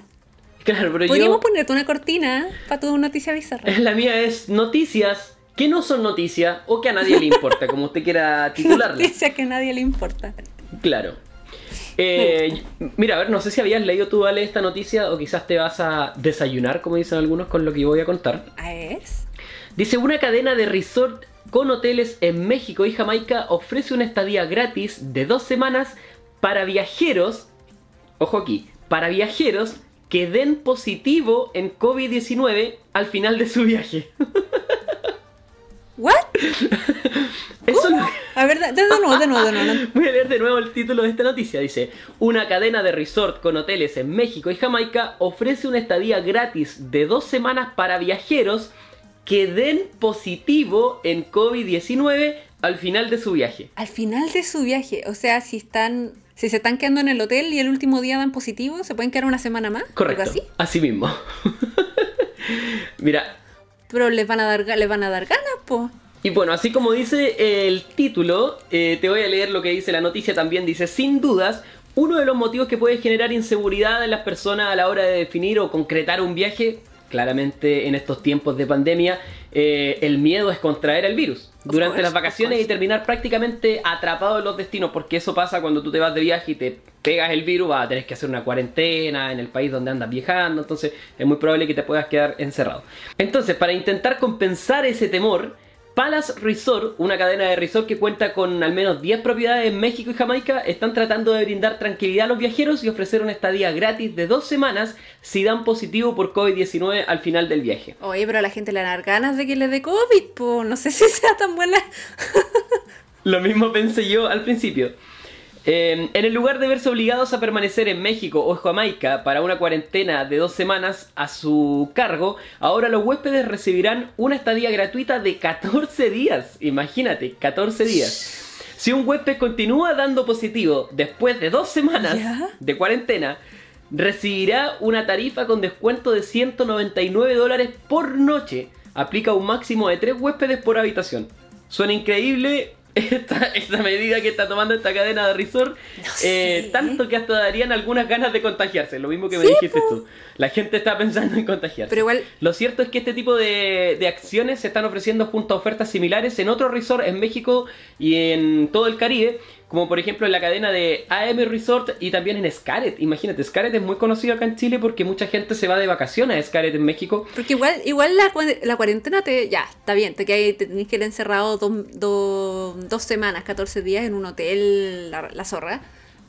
[SPEAKER 1] Claro, pero
[SPEAKER 2] Podríamos
[SPEAKER 1] yo...
[SPEAKER 2] ponerte una cortina para tu noticia bizarra. (laughs)
[SPEAKER 1] La mía es noticias que no son noticias o que a nadie le importa, como usted quiera (laughs) titularla.
[SPEAKER 2] Noticia que a nadie le importa.
[SPEAKER 1] Claro. Eh, mira, a ver, no sé si habías leído tú, Ale, esta noticia o quizás te vas a desayunar, como dicen algunos, con lo que voy a contar.
[SPEAKER 2] ¿Ah, es?
[SPEAKER 1] Dice, una cadena de resort con hoteles en México y Jamaica ofrece una estadía gratis de dos semanas para viajeros, ojo aquí, para viajeros que den positivo en COVID-19 al final de su viaje. (laughs)
[SPEAKER 2] ¿What? (laughs)
[SPEAKER 1] Eso lo-
[SPEAKER 2] A ver, de, nuevo, de nuevo, de nuevo.
[SPEAKER 1] Voy a leer de nuevo el título de esta noticia. Dice, una cadena de resort con hoteles en México y Jamaica ofrece una estadía gratis de dos semanas para viajeros que den positivo en COVID-19 al final de su viaje.
[SPEAKER 2] Al final de su viaje, o sea, si están, si se están quedando en el hotel y el último día dan positivo, ¿se pueden quedar una semana más?
[SPEAKER 1] Correcto.
[SPEAKER 2] ¿Algo así?
[SPEAKER 1] Así mismo. (laughs) Mira,
[SPEAKER 2] Pero les van a dar, les van a dar ganas, po.
[SPEAKER 1] Y bueno, así como dice el título, eh, te voy a leer lo que dice la noticia también. Dice, sin dudas, uno de los motivos que puede generar inseguridad en las personas a la hora de definir o concretar un viaje, claramente en estos tiempos de pandemia, eh, el miedo es contraer el virus durante
[SPEAKER 2] course,
[SPEAKER 1] las vacaciones y terminar prácticamente atrapado en los destinos, porque eso pasa cuando tú te vas de viaje y te pegas el virus, vas a tener que hacer una cuarentena en el país donde andas viajando, entonces es muy probable que te puedas quedar encerrado. Entonces, para intentar compensar ese temor, Palace Resort, una cadena de resort que cuenta con al menos 10 propiedades en México y Jamaica, están tratando de brindar tranquilidad a los viajeros y ofrecer una estadía gratis de dos semanas si dan positivo por COVID-19 al final del viaje.
[SPEAKER 2] Oye, pero a la gente le dar ganas de que le dé COVID, po. No sé si sea tan buena.
[SPEAKER 1] Lo mismo pensé yo al principio. Eh, en el lugar de verse obligados a permanecer en México o Jamaica para una cuarentena de dos semanas a su cargo, ahora los huéspedes recibirán una estadía gratuita de 14 días. Imagínate, 14 días. Si un huésped continúa dando positivo después de dos semanas de cuarentena, recibirá una tarifa con descuento de 199 dólares por noche. Aplica un máximo de tres huéspedes por habitación. Suena increíble, esta, esta medida que está tomando esta cadena de resort, eh,
[SPEAKER 2] sé.
[SPEAKER 1] tanto que hasta darían algunas ganas de contagiarse, lo mismo que me
[SPEAKER 2] Sí,
[SPEAKER 1] dijiste tú. La gente está pensando en contagiarse.
[SPEAKER 2] Pero igual,
[SPEAKER 1] Lo cierto es que este tipo de, de acciones se están ofreciendo junto a ofertas similares en otros resorts en México y en todo el Caribe, como por ejemplo en la cadena de AM Resort y también en Scaret. Imagínate, Scaret es muy conocido acá en Chile porque mucha gente se va de vacaciones a Scaret en México.
[SPEAKER 2] porque igual, igual la, la cuarentena te, ya, está bien, te quedas, te tenés que ir encerrado dos, dos, dos semanas, 14 días en un hotel, la, la zorra,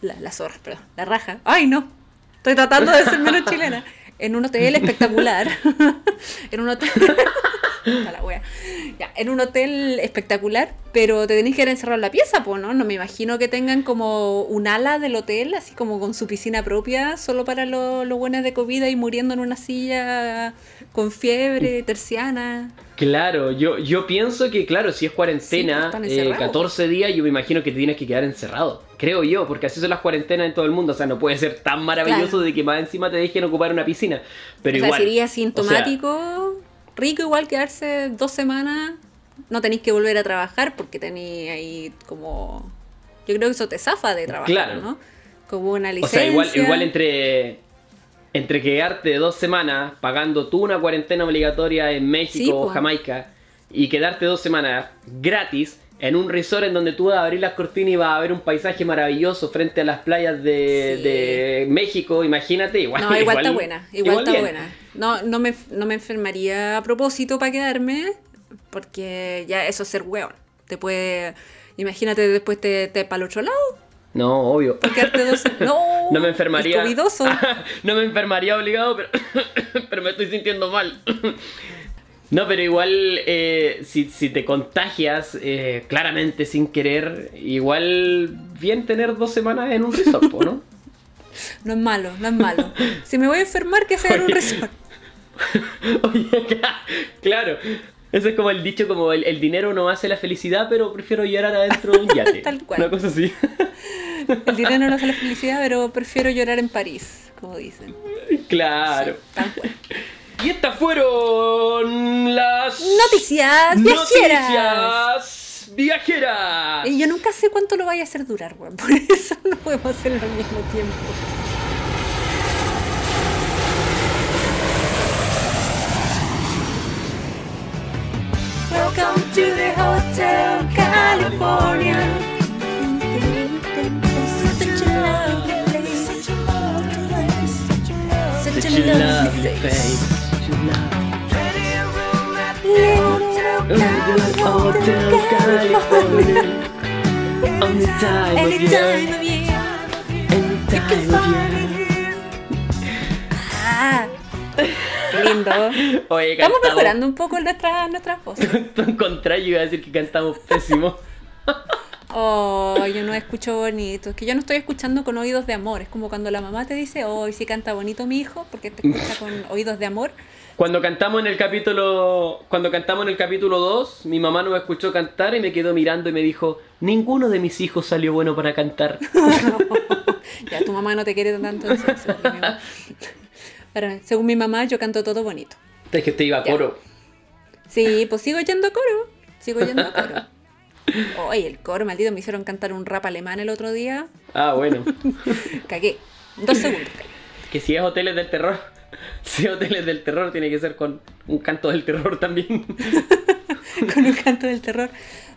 [SPEAKER 2] la, la zorra, perdón, la raja. Ay, no, estoy tratando de ser menos chilena. En un hotel espectacular. (laughs) en un hotel. Está la wea. Ya, en un hotel espectacular, pero te tenés que ir encerrado en la pieza, pues, ¿no? No me imagino que tengan como un ala del hotel, así como con su piscina propia, solo para los lo buenos de COVID y muriendo en una silla con fiebre, terciana.
[SPEAKER 1] Claro, yo, yo pienso que, claro, si es
[SPEAKER 2] Sí,
[SPEAKER 1] cuarentena,
[SPEAKER 2] están
[SPEAKER 1] eh,
[SPEAKER 2] encerrados.
[SPEAKER 1] 14 días, yo me imagino que te tienes que quedar encerrado. Creo yo, porque así son las cuarentenas en todo el mundo. O sea, no puede ser tan maravilloso
[SPEAKER 2] Claro.
[SPEAKER 1] de que más encima te dejen ocupar una piscina. Pero
[SPEAKER 2] o sea,
[SPEAKER 1] igual.
[SPEAKER 2] sería
[SPEAKER 1] o sea,
[SPEAKER 2] sintomático, rico igual quedarse dos semanas, no tenéis que volver a trabajar porque tenéis ahí como... Yo creo que eso te zafa de trabajar,
[SPEAKER 1] Claro.
[SPEAKER 2] ¿no? Como una
[SPEAKER 1] O
[SPEAKER 2] licencia.
[SPEAKER 1] sea, igual, igual entre, entre quedarte dos semanas pagando tú una cuarentena obligatoria en México
[SPEAKER 2] Sí,
[SPEAKER 1] o. Jamaica y quedarte dos semanas gratis en un resort en donde tú vas a abrir las cortinas y vas a ver un paisaje maravilloso frente a las playas de,
[SPEAKER 2] Sí.
[SPEAKER 1] de México, imagínate, igual.
[SPEAKER 2] No, igual, está buena, igual, está
[SPEAKER 1] bien.
[SPEAKER 2] buena. No, no, me, no me enfermaría a propósito para quedarme, porque ya eso es ser weón. Te puede... Imagínate después te, te para el otro lado,
[SPEAKER 1] No, obvio.
[SPEAKER 2] dos... (laughs) No,
[SPEAKER 1] No me enfermaría. (laughs) no me enfermaría obligado, pero, (coughs) pero me estoy sintiendo mal. No, pero igual eh, si, si te contagias eh, claramente sin querer, igual bien tener dos semanas en un resort, ¿no? (laughs)
[SPEAKER 2] No es malo, no es malo. (laughs) Si me voy a enfermar, que sea en un resort. (laughs)
[SPEAKER 1] Oye, cla- claro. Eso es como el dicho, como el, el dinero no hace la felicidad, pero prefiero llorar adentro de un yate.
[SPEAKER 2] Tal cual.
[SPEAKER 1] Una cosa así.
[SPEAKER 2] El dinero no hace la felicidad, pero prefiero llorar en París, como dicen.
[SPEAKER 1] claro.
[SPEAKER 2] Tal cual.
[SPEAKER 1] Y estas fueron las
[SPEAKER 2] Noticias viajeras.
[SPEAKER 1] Noticias viajeras.
[SPEAKER 2] Y yo nunca sé cuánto lo vaya a hacer durar, weón. (laughs) Por eso no podemos hacerlo al mismo tiempo. Welcome to the Hotel California.
[SPEAKER 1] Face.
[SPEAKER 2] Hotel
[SPEAKER 1] California. Any time of year. Any time of year.
[SPEAKER 2] Ah, lindo.
[SPEAKER 1] Oye,
[SPEAKER 2] Estamos
[SPEAKER 1] cantamos-
[SPEAKER 2] mejorando un poco nuestras nuestras voces. (laughs)
[SPEAKER 1] Contrario, iba a decir que cantamos pésimo. (laughs)
[SPEAKER 2] Oh, yo no escucho bonito. Es que yo no estoy escuchando con oídos de amor. Es como cuando la mamá te dice, oh, si canta bonito mi hijo, porque te escucha con (laughs) oídos de amor.
[SPEAKER 1] Cuando cantamos en el capítulo cuando cantamos en el capítulo 2, mi mamá nos escuchó cantar y me quedó mirando y me dijo, "Ninguno de mis hijos salió bueno para cantar." (laughs)
[SPEAKER 2] Ya, tu mamá no te quiere tanto. entonces, según mi mamá. Pero según mi mamá, yo canto todo bonito.
[SPEAKER 1] Es que te iba a
[SPEAKER 2] Ya.
[SPEAKER 1] coro.
[SPEAKER 2] Sí, pues sigo yendo a coro. Sigo yendo a coro. Oye, el coro, maldito, me hicieron cantar un rap alemán el otro día.
[SPEAKER 1] Ah, bueno. (laughs)
[SPEAKER 2] Cagué. Dos segundos. cagué.
[SPEAKER 1] que si es hoteles del terror, (laughs) si es hoteles del terror tiene que ser con un canto del terror también. (laughs)
[SPEAKER 2] con un canto del terror.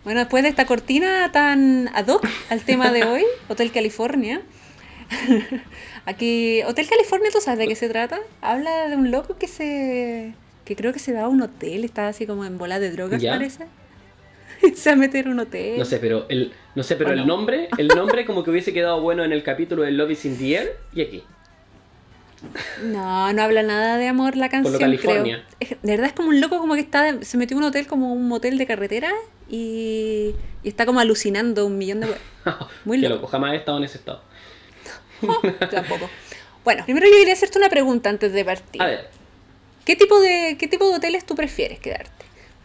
[SPEAKER 2] Bueno, después de esta cortina tan ad hoc al tema de hoy, Hotel California. Aquí, Hotel California, ¿tú sabes de qué se trata? Habla de un loco que se. que creo que se va a un hotel, está así como en bola de drogas,
[SPEAKER 1] ¿Ya?
[SPEAKER 2] parece. (laughs) se va a meter un hotel.
[SPEAKER 1] No sé, pero el no sé, pero
[SPEAKER 2] ¿O
[SPEAKER 1] el
[SPEAKER 2] no?
[SPEAKER 1] nombre, (laughs) el nombre como que hubiese quedado bueno en el capítulo de Love is in the Air y aquí.
[SPEAKER 2] No, no habla nada de amor la canción.
[SPEAKER 1] California.
[SPEAKER 2] creo. De verdad es como un loco como que está se metió en un hotel como un motel de carretera y, y está como alucinando un millón de (laughs) Muy loco.
[SPEAKER 1] loco, jamás he estado en ese estado.
[SPEAKER 2] Tampoco. Bueno, primero yo quería hacerte una pregunta antes de partir.
[SPEAKER 1] A ver,
[SPEAKER 2] ¿Qué tipo de qué tipo de hoteles tú prefieres quedarte?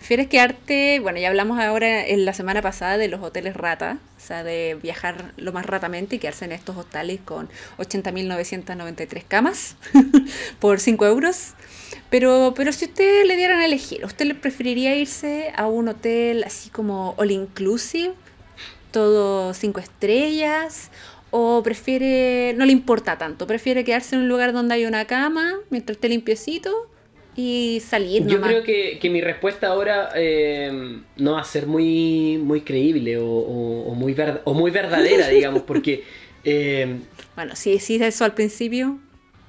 [SPEAKER 2] ¿Prefieres quedarte, bueno, ya hablamos ahora en la semana pasada de los hoteles rata, o sea, de viajar lo más ratamente y quedarse en estos hostales con 80.993 camas (laughs) por 5 euros? Pero, pero si usted le dieran a elegir, ¿usted le preferiría irse a un hotel así como all inclusive todo cinco estrellas o prefiere, no le importa tanto, prefiere quedarse en un lugar donde hay una cama mientras esté limpiecito y salir.
[SPEAKER 1] Yo
[SPEAKER 2] nomás.
[SPEAKER 1] creo que, que mi respuesta ahora eh, no va a ser muy, muy creíble o, o- o muy, ver- o muy verdadera, (laughs) digamos, porque eh,
[SPEAKER 2] Bueno, si decís eso al principio,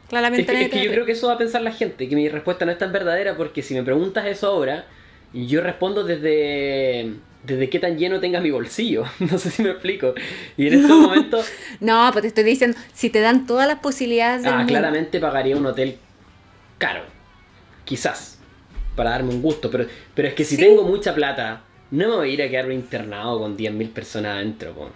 [SPEAKER 2] claramente
[SPEAKER 1] es que, es yo creo que eso va a pensar la gente, que mi respuesta no es tan verdadera porque si me preguntas eso ahora, yo respondo desde, desde qué tan lleno tenga mi bolsillo. (laughs) No sé si me explico. Y en estos momentos. (laughs)
[SPEAKER 2] No, pues te estoy diciendo, si te dan todas las posibilidades del
[SPEAKER 1] ah,
[SPEAKER 2] mundo.
[SPEAKER 1] claramente pagaría un hotel caro. Quizás. Para darme un gusto. Pero, pero es que si
[SPEAKER 2] Sí.
[SPEAKER 1] tengo mucha plata, no me voy a ir a quedar un internado con 10.000 personas adentro. po.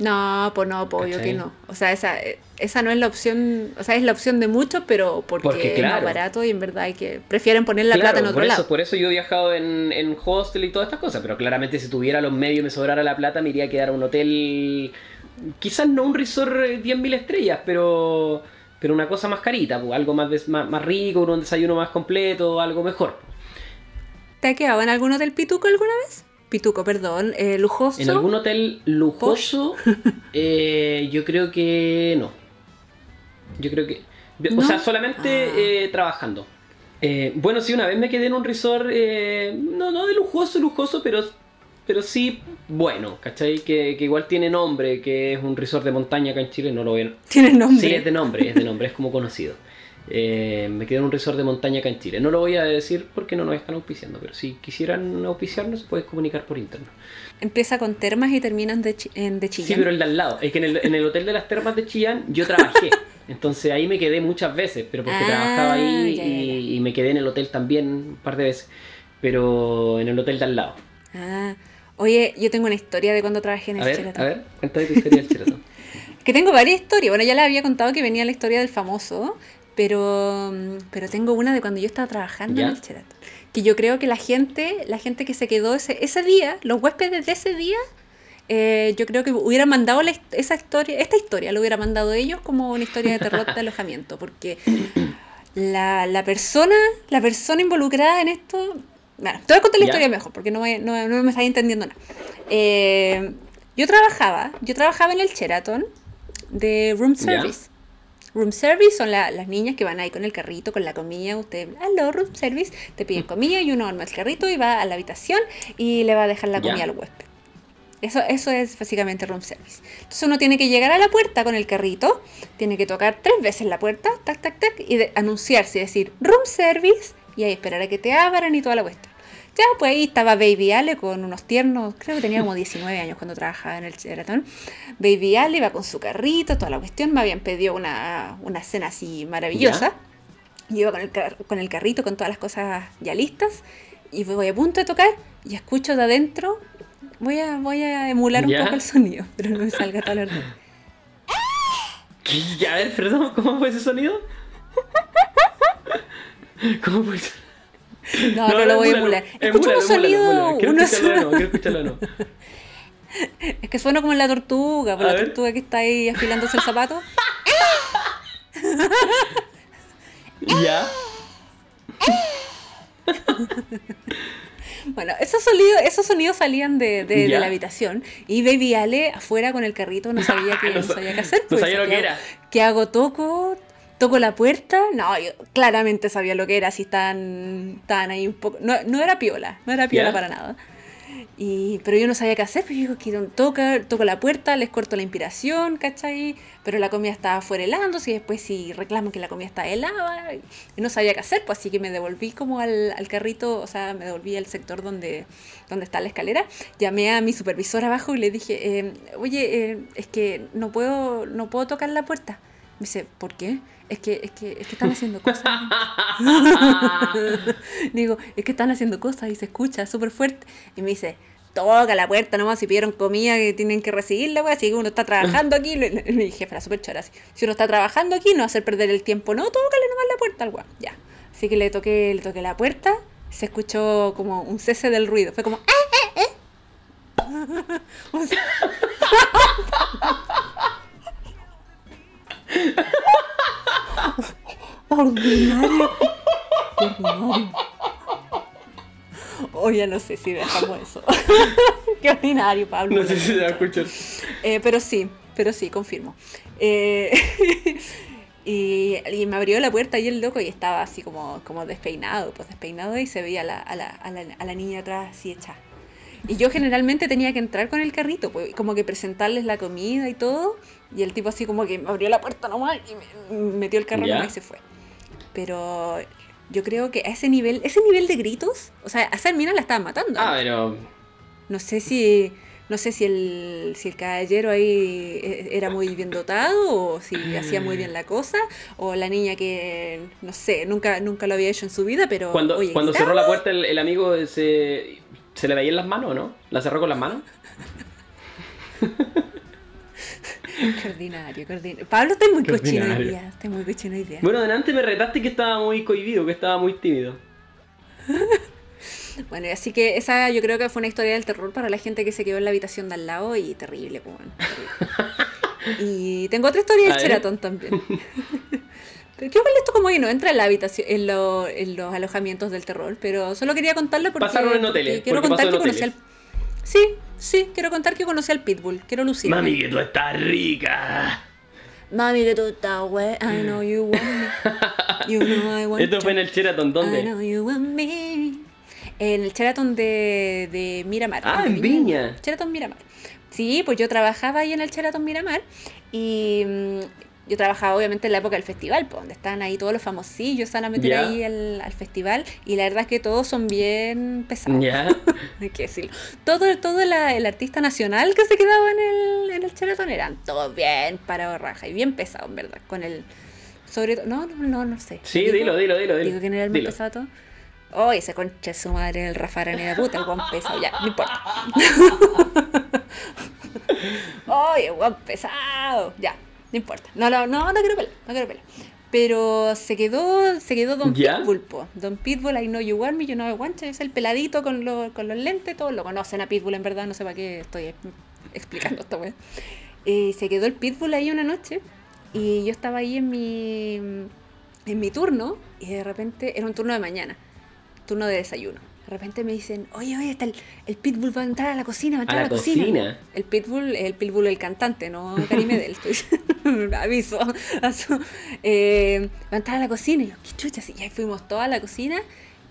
[SPEAKER 2] No, pues no, pues obvio que no. O sea, esa, esa no es la opción, o sea, es la opción de muchos, pero porque,
[SPEAKER 1] Porque,
[SPEAKER 2] es más barato y en verdad hay que prefieren poner la
[SPEAKER 1] Claro,
[SPEAKER 2] plata en otro
[SPEAKER 1] por eso,
[SPEAKER 2] lado.
[SPEAKER 1] por eso yo he viajado en, en hostel y todas estas cosas, pero claramente si tuviera los medios y me sobrara la plata, me iría a quedar a un hotel, quizás no un resort eh, 10.000 estrellas, pero pero una cosa más carita, pues, algo más, más, más rico, un desayuno más completo, algo mejor.
[SPEAKER 2] ¿Te has quedado en algún hotel pituco alguna vez? Pituco, perdón, eh, lujoso.
[SPEAKER 1] En algún hotel lujoso, (laughs) eh, yo creo que no. Yo creo que... O
[SPEAKER 2] ¿No?
[SPEAKER 1] sea, solamente
[SPEAKER 2] Ah.
[SPEAKER 1] eh, trabajando. Eh, bueno, sí, una vez me quedé en un resort, eh, no, no de lujoso, lujoso, pero, pero sí bueno, ¿cachai? Que, que igual tiene nombre, que es un resort de montaña acá en Chile, no lo ven.
[SPEAKER 2] Tiene nombre.
[SPEAKER 1] Sí, es de nombre, es de nombre, es como conocido. Eh, me quedé en un resort de montaña acá en Chile. No lo voy a decir porque no nos están auspiciando, pero si quisieran auspiciarnos, puedes comunicar por internet.
[SPEAKER 2] Empieza con termas y terminan de, en de
[SPEAKER 1] Sí,
[SPEAKER 2] Chillán.
[SPEAKER 1] pero el de al lado. Es que en el, en el hotel de las termas de Chillán yo trabajé. Entonces ahí me quedé muchas veces, pero porque
[SPEAKER 2] Ah,
[SPEAKER 1] trabajaba ahí
[SPEAKER 2] ya, ya,
[SPEAKER 1] y, y me quedé en el hotel también un par de veces. Pero en el hotel de al lado.
[SPEAKER 2] Ah, oye, yo tengo una historia de cuando trabajé en el
[SPEAKER 1] A ver, a ver, cuéntame tu historia del Sheraton. (laughs)
[SPEAKER 2] Que tengo varias historias. Bueno, ya les había contado que venía la historia del famoso, pero, pero tengo una de cuando yo estaba trabajando
[SPEAKER 1] ¿Ya?
[SPEAKER 2] en el Sheraton. Que yo creo que la gente, la gente que se quedó ese, ese día, los huéspedes de ese día, eh, yo creo que hubieran mandado la esa historia, esta historia, lo hubiera mandado ellos como una historia de terror de alojamiento, porque la, la persona, la persona involucrada en esto, bueno, te voy a contar la
[SPEAKER 1] ¿Ya?
[SPEAKER 2] historia mejor, porque no, me- no, no me estáis entendiendo nada. Eh, yo trabajaba, yo trabajaba en el Sheraton de room
[SPEAKER 1] ¿Ya?
[SPEAKER 2] service. Room service son la- las niñas que van ahí con el carrito, con la comida. Usted, aló, room service, te piden (laughs) comida y uno arma el carrito y va a la habitación y le va a dejar la comida al huésped. Eso, eso es básicamente room service. Entonces uno tiene que llegar a la puerta con el carrito, tiene que tocar tres veces la puerta, tac, tac, tac, y de- anunciarse y decir room service, y ahí esperar a que te abran y toda la cuestión. Ya, pues ahí estaba Baby Ale con unos tiernos, creo que tenía como (laughs) 19 años cuando trabajaba en el Sheraton. Baby Ale iba con su carrito, toda la cuestión, me habían pedido una, una cena así maravillosa. Y iba con el, car- con el carrito, con todas las cosas ya listas. Y voy a punto de tocar y escucho de adentro. Voy a, voy a emular un
[SPEAKER 1] ¿Ya?
[SPEAKER 2] poco el sonido, (laughs) pero no me salga toda la verdad. (gasps)
[SPEAKER 1] ¿Qué? A ver, perdón, ¿cómo fue ese sonido? (laughs) ¿Cómo fue eso?
[SPEAKER 2] No, no, lo voy a emular. Escucho un sonido.
[SPEAKER 1] Quiero escucharlo quiero escucharlo
[SPEAKER 2] es que suena como en la tortuga, por la
[SPEAKER 1] ver.
[SPEAKER 2] tortuga que está ahí afilándose el zapato.
[SPEAKER 1] ¿Ya?
[SPEAKER 2] Bueno, esos sonidos, esos sonidos salían de, de- de
[SPEAKER 1] Ya.
[SPEAKER 2] la habitación y Baby Ale afuera con el carrito no sabía (laughs) qué,
[SPEAKER 1] No
[SPEAKER 2] no
[SPEAKER 1] sa-
[SPEAKER 2] sabía qué hacer.
[SPEAKER 1] no
[SPEAKER 2] pues,
[SPEAKER 1] sabía lo
[SPEAKER 2] ¿qué
[SPEAKER 1] que
[SPEAKER 2] hago?
[SPEAKER 1] era.
[SPEAKER 2] ¿Qué hago? ¿Toco? ¿Toco la puerta? No, yo claramente sabía lo que era, si estaban, estaban ahí un poco... No, no era piola, no era piola para nada. Y, pero yo no sabía qué hacer, pero yo digo, que toca, toco la puerta, les corto la inspiración, ¿cachai? Pero la comida estaba fuera helándose y después si reclaman que la comida está helada, y no sabía qué hacer, pues así que me devolví como al, al carrito, o sea, me devolví al sector donde, donde está la escalera, llamé a mi supervisor abajo y le dije, eh, oye, eh, es que no puedo, no puedo tocar la puerta. Me dice, ¿por qué? Es que, es que, es que están haciendo cosas. (laughs) Digo, es que están haciendo cosas y se escucha súper fuerte. Y me dice, toca la puerta nomás, si pidieron comida que tienen que recibirla, wey, si uno está trabajando aquí. Mi jefa era súper chora así. Si uno está trabajando aquí, no hacer perder el tiempo, no, tócale nomás la puerta al weón. Ya. Así que le toqué, le toqué la puerta, se escuchó como un cese del ruido. Fue como, ¡eh, eh, eh! (laughs) Ordinario. Ordinario. O ya no sé si dejamos eso. (laughs) Qué ordinario, Pablo.
[SPEAKER 1] No sé si se va a escuchar.
[SPEAKER 2] Eh, pero sí, pero sí, confirmo. Eh, (laughs) y, y me abrió la puerta y el loco y estaba así como, como despeinado, pues despeinado y se veía a la, a la, a la, a la niña atrás así hecha. Y yo generalmente tenía que entrar con el carrito, pues como que presentarles la comida y todo. Y el tipo así como que me abrió la puerta nomás y me metió el carro nomás y se fue. Pero yo creo que a ese nivel, ese nivel de gritos, o sea, a esa mina la estaban matando.
[SPEAKER 1] Ah, pero.
[SPEAKER 2] No sé si no sé si el, si el caballero ahí eh, era muy bien dotado o si hacía muy bien la cosa o la niña que no sé, nunca nunca lo había hecho en su vida, pero
[SPEAKER 1] Cuando,
[SPEAKER 2] oye,
[SPEAKER 1] cuando cerró la puerta, el, el amigo se, se le veía en las manos, ¿no? ¿La cerró con las manos? (laughs) (laughs)
[SPEAKER 2] Qué ordinario, qué ordinario. Pablo, estás muy cochino hoy día. Estás muy cochino hoy día.
[SPEAKER 1] Bueno, delante me retaste que estaba muy cohibido, que estaba muy tímido. (laughs)
[SPEAKER 2] Bueno, así que esa yo creo que fue una historia del terror para la gente que se quedó en la habitación de al lado y terrible, pues. bueno. (laughs) Y tengo otra historia del. Sheraton también. Pero creo que esto como que no entra en la habitación, en, lo- en los alojamientos del terror, pero solo quería contarlo porque,
[SPEAKER 1] Pasaron en
[SPEAKER 2] porque
[SPEAKER 1] hoteles,
[SPEAKER 2] quiero
[SPEAKER 1] porque
[SPEAKER 2] contar que conocí al. Sí, sí, quiero contar que conocí al Pitbull, quiero lucir.
[SPEAKER 1] Mami, que tú estás rica.
[SPEAKER 2] Mami, que tú estás güey, I know you want me. You know I (laughs) want
[SPEAKER 1] Esto fue en el Sheraton,
[SPEAKER 2] I
[SPEAKER 1] ¿dónde?
[SPEAKER 2] know you want me. En el Sheraton de, de Miramar.
[SPEAKER 1] Ah, en Viña.
[SPEAKER 2] Sheraton Miramar. Sí, pues yo trabajaba ahí en el Sheraton Miramar y mm, yo trabajaba obviamente en la época del festival, pues, donde están ahí todos los famosillos, se van a meter ahí al, al festival y la verdad es que todos son bien pesados.
[SPEAKER 1] Ya. (laughs)
[SPEAKER 2] Hay que decirlo. Todo, todo la- el artista nacional que se quedaba en el, en el Sheraton eran todos bien para raja y bien pesados, en verdad. Con el. Sobre todo. No, no, no, no sé.
[SPEAKER 1] Sí,
[SPEAKER 2] Digo-
[SPEAKER 1] dilo, dilo, dilo. dilo.
[SPEAKER 2] Digo quién era el más
[SPEAKER 1] Dilo.
[SPEAKER 2] pesado. de todos. Oh, ese concha de su madre, el Rafa Araneda, puta, el guan pesado, ya, no importa. (laughs) (laughs) Oye, el guan pesado, ya, no importa. No, no, no, no quiero pelear, no quiero pelear. Pero se quedó, se quedó Don
[SPEAKER 1] ¿Ya?
[SPEAKER 2] Pitbull, po. Don Pitbull, I know you want me, you know I want you. Es el peladito con, los- con los lentes, todos lo conocen a Pitbull, en verdad, no sé para qué estoy explicando esto. Eh, se quedó el Pitbull ahí una noche y yo estaba ahí en mi, en mi turno y de repente era un turno de mañana, turno de desayuno. De repente me dicen, oye, oye, está el, el Pitbull va a entrar a la cocina, va a entrar a
[SPEAKER 1] la
[SPEAKER 2] la, cocina.
[SPEAKER 1] cocina?
[SPEAKER 2] El Pitbull, el Pitbull el cantante, no Cari Medel, estoy (laughs) aviso. aso- Eh, va a entrar a la cocina y yo, qué chucha, y ahí fuimos todos a la cocina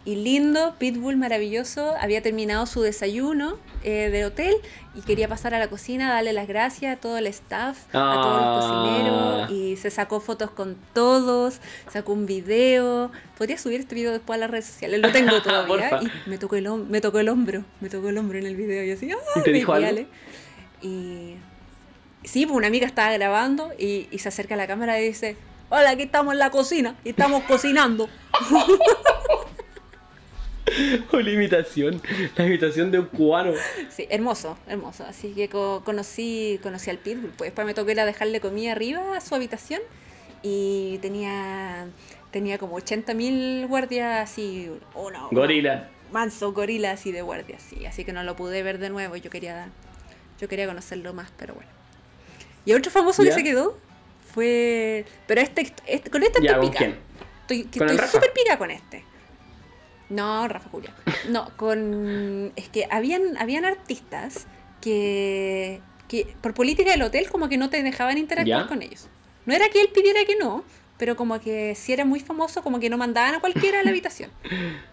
[SPEAKER 2] y lindo, Pitbull maravilloso, había terminado su desayuno eh, de hotel y quería pasar a la cocina, darle las gracias a todo el staff, a todos los
[SPEAKER 1] Ah.
[SPEAKER 2] cocineros y se sacó fotos con todos, sacó un video. Podría subir este video después a las redes sociales, lo tengo (laughs) todavía y me tocó el me tocó el hombro, me tocó el hombro en el video y así,
[SPEAKER 1] ¿Y te
[SPEAKER 2] ¡ay,
[SPEAKER 1] dijo algo?
[SPEAKER 2] genial, eh! Y sí, pues una amiga estaba grabando y, y se acerca a la cámara y dice, hola, aquí estamos en la cocina y estamos cocinando. (laughs) (laughs)
[SPEAKER 1] O la imitación. La imitación de un cubano.
[SPEAKER 2] Sí, hermoso, hermoso. Así que co- conocí, conocí al Pitbull. Pues después me tocó ir a dejarle comida arriba a su habitación y tenía, tenía como 80.000 guardias así, uno,
[SPEAKER 1] Gorila.
[SPEAKER 2] manso gorila así de guardias, sí. Así que no lo pude ver de nuevo. Yo quería, yo quería conocerlo más, pero bueno. Y otro famoso
[SPEAKER 1] ¿Ya?
[SPEAKER 2] que se quedó fue, pero este, este- con este
[SPEAKER 1] Ya,
[SPEAKER 2] estoy
[SPEAKER 1] ¿con
[SPEAKER 2] pica. Estoy, súper pica con este. No, Rafa Julia. No, con. Es que habían, habían artistas que, que por política del hotel como que no te dejaban interactuar
[SPEAKER 1] ¿Ya?
[SPEAKER 2] con ellos. No era que él pidiera que no, pero como que si era muy famoso, como que no mandaban a cualquiera a la habitación.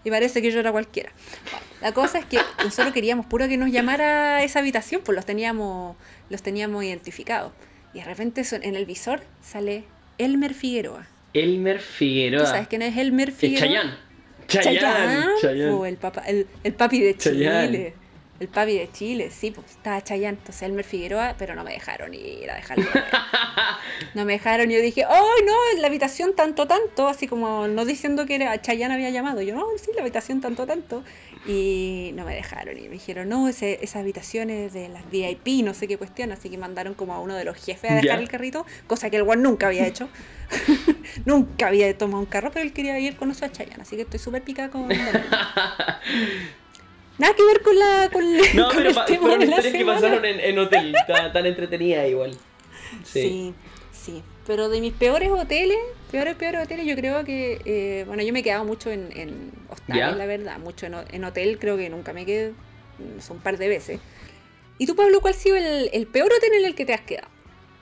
[SPEAKER 2] Y parece que yo era cualquiera. Bueno, la cosa es que nosotros queríamos puro que nos llamara a esa habitación, pues los teníamos, los teníamos identificados. Y de repente en el visor sale Elmer Figueroa.
[SPEAKER 1] Elmer
[SPEAKER 2] ¿Tú
[SPEAKER 1] Figueroa.
[SPEAKER 2] sabes quién es Elmer
[SPEAKER 1] Es
[SPEAKER 2] Figueroa?
[SPEAKER 1] Chayán. Chayán.
[SPEAKER 2] Chayán. po, el, papa, el, el papi de. Chile. El papi de Chile, sí, pues estaba Chayán, entonces Elmer Figueroa, pero no me dejaron ir a dejarlo. (laughs) no me dejaron, y yo dije, ¡ay, no! En la habitación tanto, tanto, así como no diciendo que era, Chayán había llamado. Yo, no, sí, la habitación tanto, tanto. Y no me dejaron, y me dijeron, no, ese, esa habitación es de las VIP, no sé qué cuestión, así que mandaron como a uno de los jefes a dejar
[SPEAKER 1] Ya.
[SPEAKER 2] el carrito, cosa que el guan nunca había hecho. (laughs) nunca había tomado un carro, pero él quería ir con eso a Chayanne, así que estoy súper picada con... (laughs) Nada que ver con la con,
[SPEAKER 1] No, (laughs)
[SPEAKER 2] con
[SPEAKER 1] pero
[SPEAKER 2] el tema
[SPEAKER 1] fueron
[SPEAKER 2] de la
[SPEAKER 1] historias que pasaron en, en hotel. Tan, tan entretenida igual. Sí.
[SPEAKER 2] Sí, sí. Pero de mis peores hoteles, peores, peores hoteles, yo creo que, eh, bueno, yo me he quedado mucho en, en hostales, la verdad, mucho en, ho- en hotel, creo que nunca me quedé, son un par de veces. ¿Y tú, Pablo, cuál ha sido el, el peor hotel en el que te has quedado?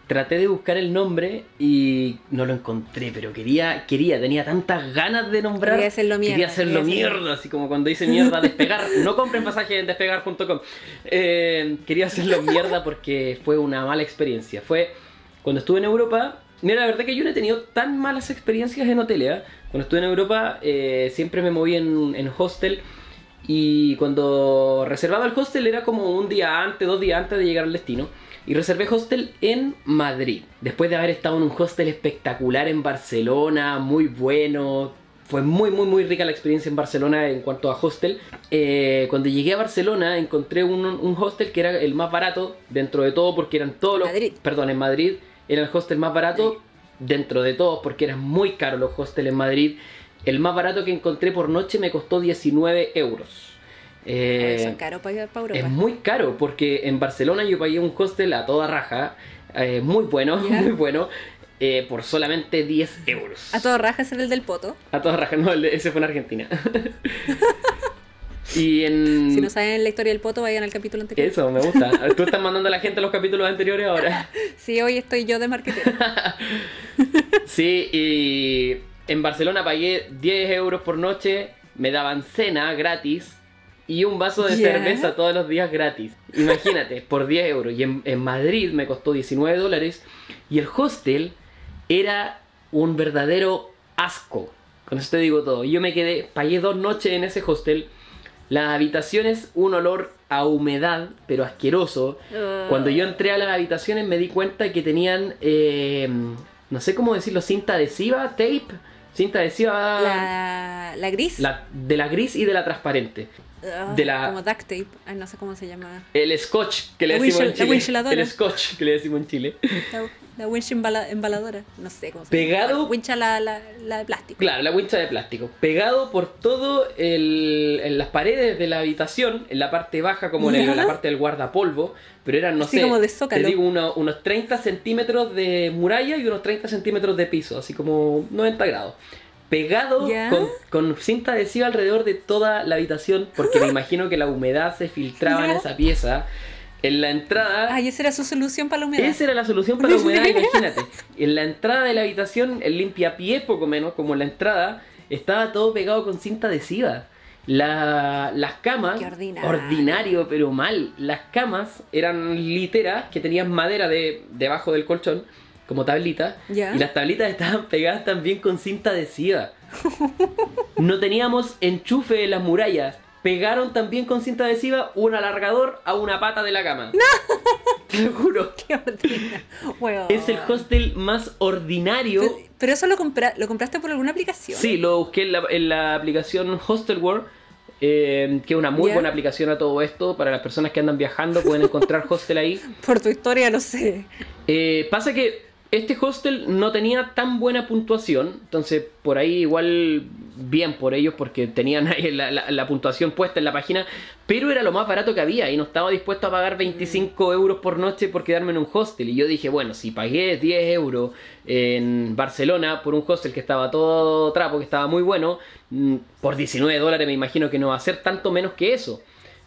[SPEAKER 1] Traté de buscar el nombre y no lo encontré, pero quería, quería, tenía tantas ganas de nombrar.
[SPEAKER 2] Quería hacerlo mierda,
[SPEAKER 1] Quería hacerlo
[SPEAKER 2] quería
[SPEAKER 1] mierda, así como cuando dice mierda despegar. (laughs) no compren pasaje en despegar.com. Eh, quería hacerlo mierda porque fue una mala experiencia. Fue cuando estuve en Europa. Mira, la verdad que yo no he tenido tan malas experiencias en hoteles. ¿eh? Cuando estuve en Europa eh, siempre me moví en, en hostel. Y cuando reservaba el hostel era como un día antes, dos días antes de llegar al destino. Y reservé hostel en Madrid. Después de haber estado en un hostel espectacular en Barcelona, muy bueno. Fue muy, muy, muy rica la experiencia en Barcelona en cuanto a hostel. Eh, cuando llegué a Barcelona encontré un, un hostel que era el más barato dentro de todo porque eran todos los...
[SPEAKER 2] Madrid.
[SPEAKER 1] Perdón, en Madrid era el hostel más barato dentro de todos porque eran muy caros los hostels en Madrid. El más barato que encontré por noche me costó 19 euros. Eh,
[SPEAKER 2] para para Europa.
[SPEAKER 1] es muy caro porque en Barcelona yo pagué un hostel a toda raja, eh, muy bueno, (laughs) muy bueno, eh, por solamente 10 euros.
[SPEAKER 2] A todo raja es el del poto.
[SPEAKER 1] A toda raja, no, ese fue en Argentina. (laughs) y en...
[SPEAKER 2] Si no saben la historia del poto, vayan al capítulo anterior.
[SPEAKER 1] Eso, me gusta. Tú estás mandando a la gente a los capítulos anteriores ahora. (laughs)
[SPEAKER 2] Sí, hoy estoy yo de marketing.
[SPEAKER 1] Sí, y en Barcelona pagué 10 euros por noche, me daban cena gratis y un vaso de
[SPEAKER 2] Ya.
[SPEAKER 1] cerveza todos los días gratis. Imagínate, por 10 euros. Y en, en Madrid me costó 19 dólares y el hostel era un verdadero asco. Con eso te digo todo. Yo me quedé, pagué dos noches en ese hostel. Las habitaciones, un olor a humedad, pero asqueroso. Cuando yo entré a las habitaciones me di cuenta que tenían, eh, no sé cómo decirlo, cinta adhesiva, tape, cinta adhesiva
[SPEAKER 2] La, la gris.
[SPEAKER 1] la- de la gris y de la transparente.
[SPEAKER 2] Ah,
[SPEAKER 1] de la-
[SPEAKER 2] Como duct tape. Ay, no sé cómo se llama.
[SPEAKER 1] El scotch que le
[SPEAKER 2] La
[SPEAKER 1] decimos en
[SPEAKER 2] la
[SPEAKER 1] Chile. El scotch que le decimos en Chile.
[SPEAKER 2] La, la winch embala- embaladora. No sé cómo se
[SPEAKER 1] Pegado-
[SPEAKER 2] llama. Wincha la, la, la de plástico.
[SPEAKER 1] Claro, la wincha de plástico. Pegado por todo el, en las paredes de la habitación, en la parte baja como en, el-
[SPEAKER 2] Ya.
[SPEAKER 1] la parte del guardapolvo, pero eran, no
[SPEAKER 2] Así
[SPEAKER 1] sé,
[SPEAKER 2] como de
[SPEAKER 1] te digo, uno- unos 30 centímetros de muralla y unos 30 centímetros de piso, así como 90 grados. Pegado
[SPEAKER 2] Ya.
[SPEAKER 1] con, con cinta adhesiva alrededor de toda la habitación, porque me (laughs) imagino que la humedad se filtraba en esa pieza. En la entrada...
[SPEAKER 2] Ay, esa era su solución para la humedad.
[SPEAKER 1] Esa era la solución para la (laughs) humedad, imagínate. En la entrada de la habitación, el limpiapiés, poco menos, como en la entrada, estaba todo pegado con cinta adhesiva. La- las camas,
[SPEAKER 2] Qué ordinario.
[SPEAKER 1] ordinario, pero mal. Las camas eran literas que tenían madera de, debajo del colchón, como tablitas, y las tablitas estaban pegadas también con cinta adhesiva. (laughs) No teníamos enchufe en las murallas. Pegaron también con cinta adhesiva un alargador a una pata de la cama. (laughs) Te lo juro. (laughs)
[SPEAKER 2] Qué. Weón.
[SPEAKER 1] Es el hostel más ordinario.
[SPEAKER 2] Pero, pero eso lo, compra- lo compraste por alguna aplicación.
[SPEAKER 1] Sí, lo busqué en la, en la aplicación Hostelworld, eh, que es una muy buena aplicación a todo esto. Para las personas que andan viajando pueden encontrar hostel ahí.
[SPEAKER 2] Por tu historia lo sé.
[SPEAKER 1] Eh, pasa que este hostel no tenía tan buena puntuación, entonces por ahí igual bien por ellos porque tenían (laughs) ahí la, la- la puntuación puesta en la página, pero era lo más barato que había y no estaba dispuesto a pagar 25 euros por noche por quedarme en un hostel. Y yo dije, bueno, si pagué 10 euros en Barcelona por un hostel que estaba todo trapo, que estaba muy bueno, mm, por 19 dólares me imagino que no va a ser tanto menos que eso.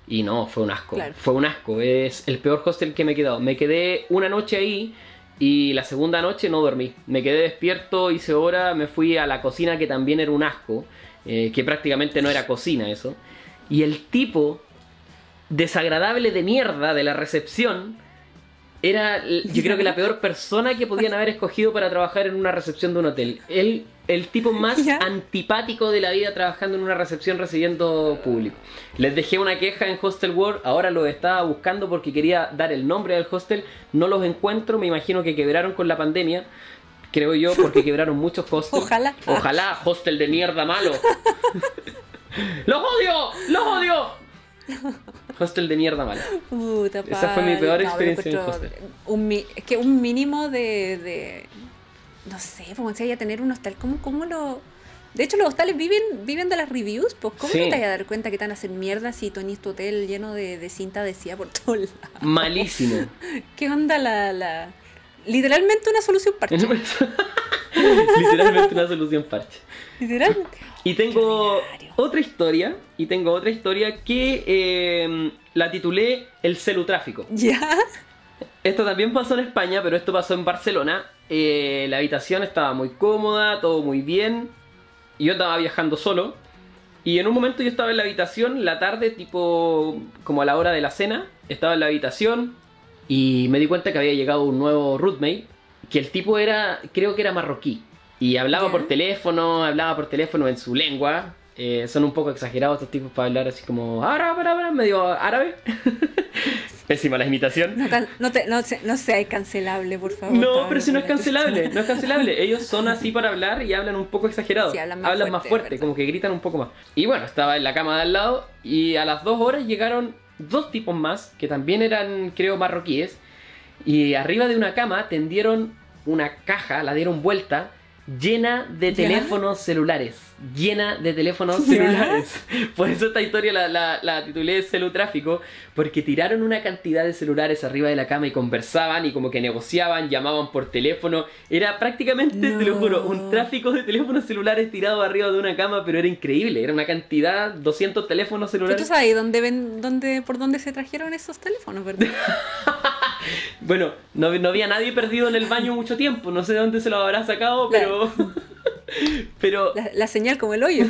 [SPEAKER 1] Y no, fue un asco.
[SPEAKER 2] Claro.
[SPEAKER 1] Fue un asco. Es el peor hostel que me he quedado. Me quedé una noche ahí y la segunda noche no dormí. Me quedé despierto, hice hora, me fui a la cocina que también era un asco. eh, que prácticamente no era cocina eso. Y el tipo desagradable de mierda de la recepción era, (laughs) yo creo que la peor persona que podían haber escogido para trabajar en una recepción de un hotel. Él, el tipo más (laughs) antipático de la vida trabajando en una recepción recibiendo público. Les dejé una queja en Hostel World, ahora lo estaba buscando porque quería dar el nombre del hostel, no los encuentro, me imagino que quebraron con la pandemia. Creo yo, porque (laughs) quebraron muchos hostels.
[SPEAKER 2] Ojalá.
[SPEAKER 1] Ojalá, hostel de mierda malo. (laughs) ¡Los odio! ¡Los odio! Hostel de mierda malo.
[SPEAKER 2] Puta,
[SPEAKER 1] Esa fue mi peor
[SPEAKER 2] No,
[SPEAKER 1] experiencia en hostel.
[SPEAKER 2] Un, es que un mínimo de, de- no sé, como si haya tener un hostal, ¿cómo, cómo lo...? De hecho, los hostales viven, viven de las reviews, pues ¿cómo
[SPEAKER 1] Sí.
[SPEAKER 2] no te vas a dar cuenta que te van a hacer mierda si tenés tu hotel lleno de, de cinta adhesiva por todos lados?
[SPEAKER 1] Malísimo. (laughs)
[SPEAKER 2] ¿Qué onda la, la, literalmente una solución parche. (laughs)
[SPEAKER 1] literalmente una solución parche.
[SPEAKER 2] Literalmente.
[SPEAKER 1] Y tengo otra historia, y tengo otra historia que eh, la titulé El celutráfico.
[SPEAKER 2] ¿Ya?
[SPEAKER 1] Esto también pasó en España, pero esto pasó en Barcelona. Eh, la habitación estaba muy cómoda, todo muy bien. Y yo estaba viajando solo. Y en un momento yo estaba en la habitación, la tarde, tipo como a la hora de la cena. Estaba en la habitación y me di cuenta que había llegado un nuevo roommate. Que el tipo era, creo que era marroquí. Y hablaba por teléfono, hablaba por teléfono en su lengua. Eh, son un poco exagerados estos tipos para hablar así como árabe, árabe, medio árabe. (laughs) Pésima la imitación.
[SPEAKER 2] No, no, te, no, cancelable, por favor.
[SPEAKER 1] No, pero si no es cancelable, no es cancelable. (laughs) Ellos son así para hablar y hablan un poco exagerado.
[SPEAKER 2] Sí, hablan más fuerte,
[SPEAKER 1] como que gritan un poco más. Y bueno, estaba en la cama de al lado y a las dos horas llegaron dos tipos más que también eran, creo, marroquíes. Y arriba de una cama tendieron una caja, la dieron vuelta, llena de
[SPEAKER 2] ¿Ya?
[SPEAKER 1] teléfonos celulares. Llena de teléfonos celulares. (laughs) Por eso esta historia la, la, la titulé Celutráfico, porque tiraron una cantidad de celulares arriba de la cama y conversaban y como que negociaban, llamaban por teléfono. Era prácticamente, te lo juro, un tráfico de teléfonos celulares tirados arriba de una cama, pero era increíble. Era una cantidad, 200 teléfonos
[SPEAKER 2] ¿Pero
[SPEAKER 1] celulares.
[SPEAKER 2] tú sabes dónde ven, dónde, por dónde se trajeron esos teléfonos, verdad? (laughs)
[SPEAKER 1] Bueno, no, no había nadie perdido en el baño mucho tiempo. No sé de dónde se lo habrá sacado, pero. (laughs) pero.
[SPEAKER 2] La, la señal como el hoyo.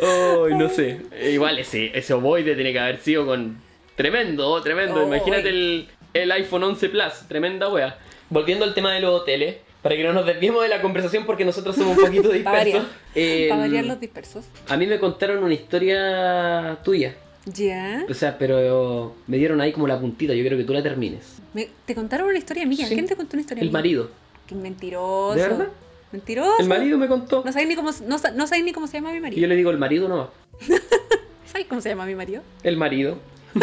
[SPEAKER 1] Oh, no sé. Igual ese, ese ovoide tiene que haber sido con. Tremendo, tremendo.
[SPEAKER 2] Oh,
[SPEAKER 1] Imagínate el, el iPhone 11 Plus. Tremenda wea. Volviendo al tema de los hoteles. Para que no nos desviemos de la conversación porque nosotros somos un poquito (laughs)
[SPEAKER 2] Para variar.
[SPEAKER 1] dispersos. Eh,
[SPEAKER 2] Para variar los dispersos.
[SPEAKER 1] A mí me contaron una historia tuya.
[SPEAKER 2] Ya.
[SPEAKER 1] O sea, pero me dieron ahí como la puntita. Yo creo que tú la termines.
[SPEAKER 2] Me- te contaron una historia mía.
[SPEAKER 1] Sí.
[SPEAKER 2] ¿Quién te contó una historia
[SPEAKER 1] El
[SPEAKER 2] mía?
[SPEAKER 1] marido.
[SPEAKER 2] Qué mentiroso.
[SPEAKER 1] ¿De verdad?
[SPEAKER 2] Mentiroso.
[SPEAKER 1] El marido me contó.
[SPEAKER 2] No sabéis ni cómo, no, no sabéis ni cómo se llama mi
[SPEAKER 1] Y yo
[SPEAKER 2] marido.
[SPEAKER 1] le digo el marido nomás. (laughs)
[SPEAKER 2] ¿Sabéis cómo se llama mi marido?
[SPEAKER 1] El marido. (laughs)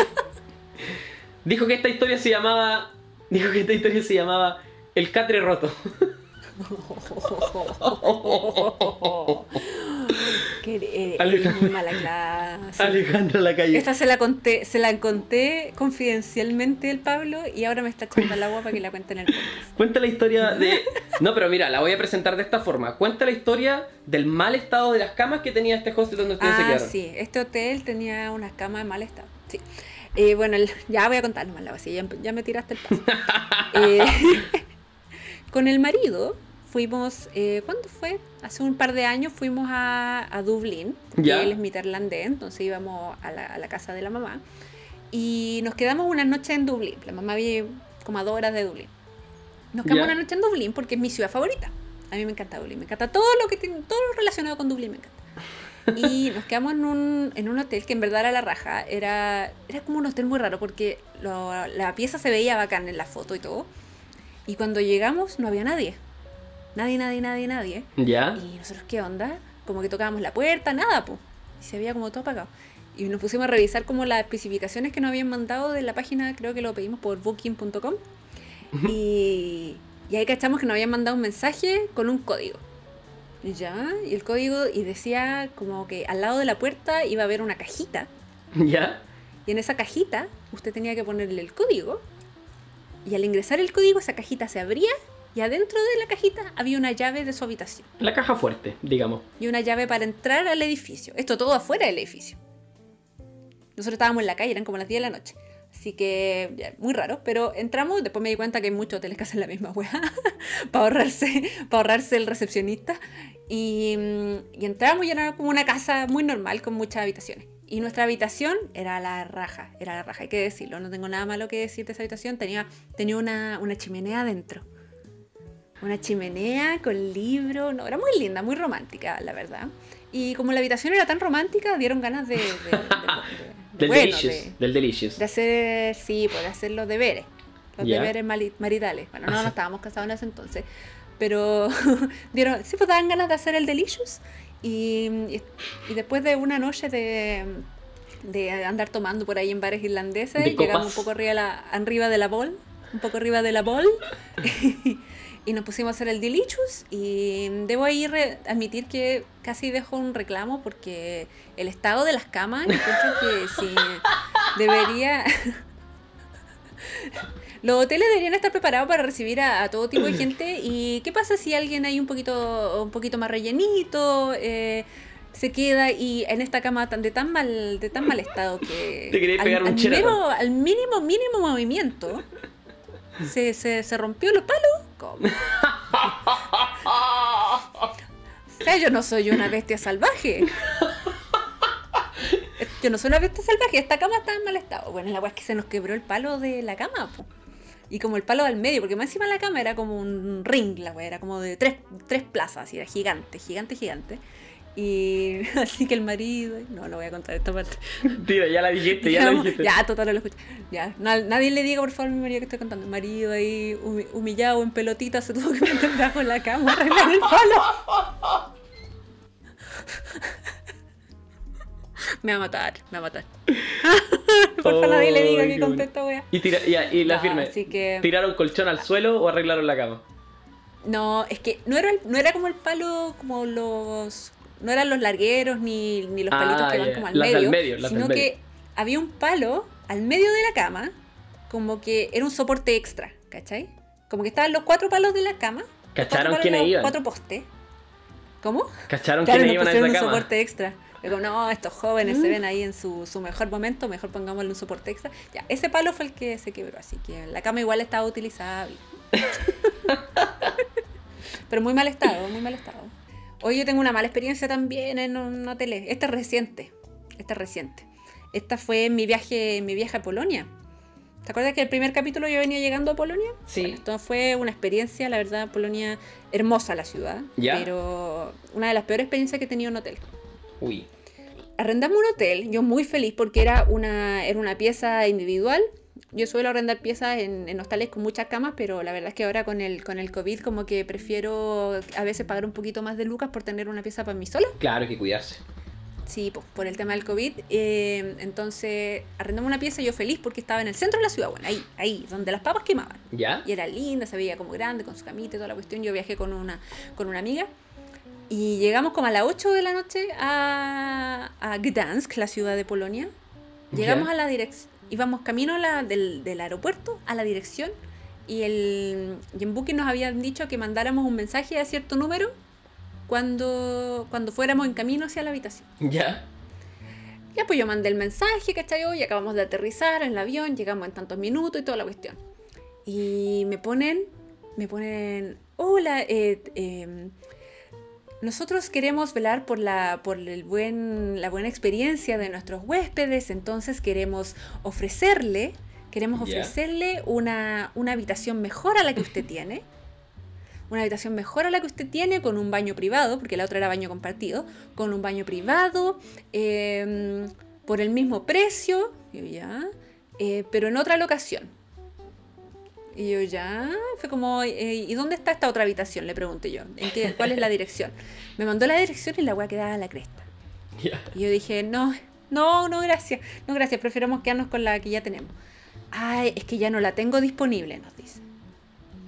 [SPEAKER 1] dijo que esta historia se llamaba. Dijo que esta historia se llamaba El Catre Roto. (laughs)
[SPEAKER 2] Eh,
[SPEAKER 1] Alejandro.
[SPEAKER 2] muy mala clase.
[SPEAKER 1] Alejandra la calle.
[SPEAKER 2] Esta se la conté, se la conté confidencialmente el Pablo y ahora me está echando el agua para que la cuente en el podcast.
[SPEAKER 1] Cuenta la historia de. No, pero mira, la voy a presentar de esta forma. Cuenta la historia del mal estado de las camas que tenía este hostel donde ustedes se
[SPEAKER 2] Ah,
[SPEAKER 1] quedaron.
[SPEAKER 2] sí, este hotel tenía unas camas en mal estado. Sí. Eh, bueno, ya voy a contar nomás la ya, ya me tiraste el paso. (laughs) Eh, con el marido fuimos, eh, ¿cuándo fue? Hace un par de años fuimos a, a Dublín, porque
[SPEAKER 1] Ya.
[SPEAKER 2] él es mitad-irlandés, entonces íbamos a la, a la casa de la mamá. Y nos quedamos una noche en Dublín. La mamá vive como a dos horas de Dublín. Nos quedamos una noche en Dublín porque es mi ciudad favorita. A mí me encanta Dublín, me encanta todo lo que tiene, todo lo relacionado con Dublín me encanta. Y (laughs) nos quedamos en un, en un hotel que en verdad era la raja. Era, era como un hotel muy raro porque lo- la pieza se veía bacán en la foto y todo. Y cuando llegamos no había nadie. Nadie, nadie, nadie, nadie.
[SPEAKER 1] ¿Ya?
[SPEAKER 2] Y nosotros, ¿qué onda? Como que tocábamos la puerta, nada, pues. Y se veía como todo apagado. Y nos pusimos a revisar como las especificaciones que nos habían mandado de la página, creo que lo pedimos por booking.com. y, y ahí cachamos que nos habían mandado un mensaje con un código. Ya, y el código, y decía como que al lado de la puerta iba a haber una cajita. (laughs)
[SPEAKER 1] ¿Ya?
[SPEAKER 2] Y en esa cajita usted tenía que ponerle el código. Y al ingresar el código, esa cajita se abría. Y adentro de la cajita había una llave de su habitación.
[SPEAKER 1] La caja fuerte, digamos.
[SPEAKER 2] y una llave para entrar al edificio. Esto todo afuera del edificio. Nosotros estábamos en la calle, eran como las 10 de la noche. Así que, ya, muy raro, pero entramos, después me di cuenta que hay muchos hoteles que hacen la misma weá, (laughs) para ahorrarse, para ahorrarse el recepcionista. Y, mm, y entramos y era como una casa muy normal, con muchas habitaciones. Y nuestra habitación era la raja, era la raja, hay que decirlo, no tengo nada malo que decir de esa habitación, tenía, tenía una, una chimenea adentro. Una chimenea con libro, no, era muy linda, muy romántica, la verdad. Y como la habitación era tan romántica, dieron ganas de... de- de- de- de- (laughs)
[SPEAKER 1] Del
[SPEAKER 2] bueno,
[SPEAKER 1] Delicious.
[SPEAKER 2] de-
[SPEAKER 1] Del Delicious.
[SPEAKER 2] de hacer, sí, pues de hacer los deberes. Los
[SPEAKER 1] Ya.
[SPEAKER 2] deberes maritales. Bueno, no, no (laughs) estábamos casados en ese entonces. Pero (laughs) dieron, sí, pues daban ganas de hacer el delicious. Y, después de una noche de, de andar tomando por ahí en bares irlandeses,
[SPEAKER 1] De
[SPEAKER 2] llegamos un poco arriba de la, arriba de la bol, un poco arriba de la bol. y nos pusimos a hacer el delicious. Y debo ahí admitir que casi dejo un reclamo porque el estado de las camas, encuentro que si debería... (laughs) Los hoteles deberían estar preparados para recibir a, a, todo tipo de (clears throat) gente. ¿Y qué pasa si alguien hay un poquito, un poquito más rellenito? Eh, se queda y en esta cama tan, de tan mal de tan mal estado que
[SPEAKER 1] Te querías pegar un
[SPEAKER 2] al, al mínimo mínimo movimiento se, se, se rompió los palos ¿Cómo? o sea yo no soy una bestia salvaje (laughs) yo no soy una bestia salvaje esta cama está en mal estado bueno la weá es que se nos quebró el palo de la cama po. Y como el palo del medio porque más encima la cama era como un ring la weá era como de tres, tres plazas y era gigante gigante gigante y (laughs) así que el marido. No, no voy a contar esta parte. (laughs)
[SPEAKER 1] Tira, ya la dijiste, ya la dijiste.
[SPEAKER 2] Ya, total, no lo escuché. Ya, na- nadie le diga por favor a mi marido que estoy contando. El marido ahí humi- humillado en pelotita se tuvo que meter bajo la cama arreglar el palo. (laughs) Me va a matar, me va a matar. (laughs) por favor, nadie le diga que
[SPEAKER 1] qué
[SPEAKER 2] conté
[SPEAKER 1] bueno.
[SPEAKER 2] esta wea.
[SPEAKER 1] Y, tira, y la firme.
[SPEAKER 2] así que-
[SPEAKER 1] ¿Tiraron colchón al suelo o arreglaron la cama?
[SPEAKER 2] No, es que no era, el- no era como el palo, como los. No eran los largueros ni, ni los
[SPEAKER 1] Ah,
[SPEAKER 2] palitos que van
[SPEAKER 1] ya.
[SPEAKER 2] como al
[SPEAKER 1] Las
[SPEAKER 2] medio.
[SPEAKER 1] medio, las
[SPEAKER 2] sino
[SPEAKER 1] medio.
[SPEAKER 2] que había un palo al medio de la cama, como que era un soporte extra, ¿cachai? Como que estaban los cuatro palos de la cama.
[SPEAKER 1] ¿Cacharon quiénes iban?
[SPEAKER 2] Cuatro postes. ¿Cómo?
[SPEAKER 1] ¿Cacharon
[SPEAKER 2] Claro,
[SPEAKER 1] quiénes iban a esa
[SPEAKER 2] un
[SPEAKER 1] cama?
[SPEAKER 2] soporte extra. Digo, no, estos jóvenes se ven ahí en su, su mejor momento, mejor pongámosle un soporte extra. Ya, ese palo fue el que se quebró, así que la cama igual estaba utilizable. (laughs) Pero muy mal estado, muy mal estado. Hoy yo tengo una mala experiencia también en un hotel. Esta es reciente. Esta es reciente. Esta fue en mi viaje, en mi viaje a Polonia. ¿Te acuerdas que el primer capítulo yo venía llegando a Polonia?
[SPEAKER 1] Sí.
[SPEAKER 2] Bueno, esto fue una experiencia, la verdad, Polonia, hermosa la ciudad.
[SPEAKER 1] ¿Ya?
[SPEAKER 2] Pero una de las peores experiencias que he tenido en hotel.
[SPEAKER 1] Uy.
[SPEAKER 2] Arrendamos un hotel, yo muy feliz porque era una, era una pieza individual. Yo suelo arrendar piezas en, en hostales con muchas camas, pero la verdad es que ahora con el, con el COVID como que prefiero a veces pagar un poquito más de lucas por tener una pieza para mí sola.
[SPEAKER 1] Claro, hay que cuidarse.
[SPEAKER 2] Sí, pues por el tema del COVID. Eh, entonces arrendamos una pieza yo feliz porque estaba en el centro de la ciudad, bueno, ahí, ahí, donde las papas quemaban.
[SPEAKER 1] ¿Ya?
[SPEAKER 2] Y era linda, se veía como grande, con su camita y toda la cuestión. Yo viajé con una, con una amiga. Y llegamos como a las 8 de la noche a, a Gdansk, la ciudad de Polonia. Llegamos
[SPEAKER 1] Ya.
[SPEAKER 2] a la dirección, íbamos camino la- del, del aeropuerto a la dirección. Y, el, y en Booking nos habían dicho que mandáramos un mensaje a cierto número cuando, cuando fuéramos en camino hacia la habitación.
[SPEAKER 1] ¿Ya?
[SPEAKER 2] Ya, pues yo mandé el mensaje, ¿cachai? Hoy acabamos de aterrizar en el avión, llegamos en tantos minutos y toda la cuestión. Y me ponen, me ponen, hola, eh, eh, nosotros queremos velar por, la, por el buen, la buena experiencia de nuestros huéspedes, entonces queremos ofrecerle, queremos ofrecerle una, una habitación mejor a la que usted (laughs) tiene. Una habitación mejor a la que usted tiene con un baño privado, porque la otra era baño compartido, con un baño privado, eh, por el mismo precio, ya, eh, pero en otra locación. Y yo ya, fue como, eh, ¿y dónde está esta otra habitación? Le pregunté yo, ¿en qué, ¿cuál es la dirección? Me mandó la dirección y la weá quedaba a la cresta. Y yo dije, no, no, no, gracias, no, gracias, preferamos quedarnos con la que ya tenemos. Ay, es que ya no la tengo disponible, nos dice.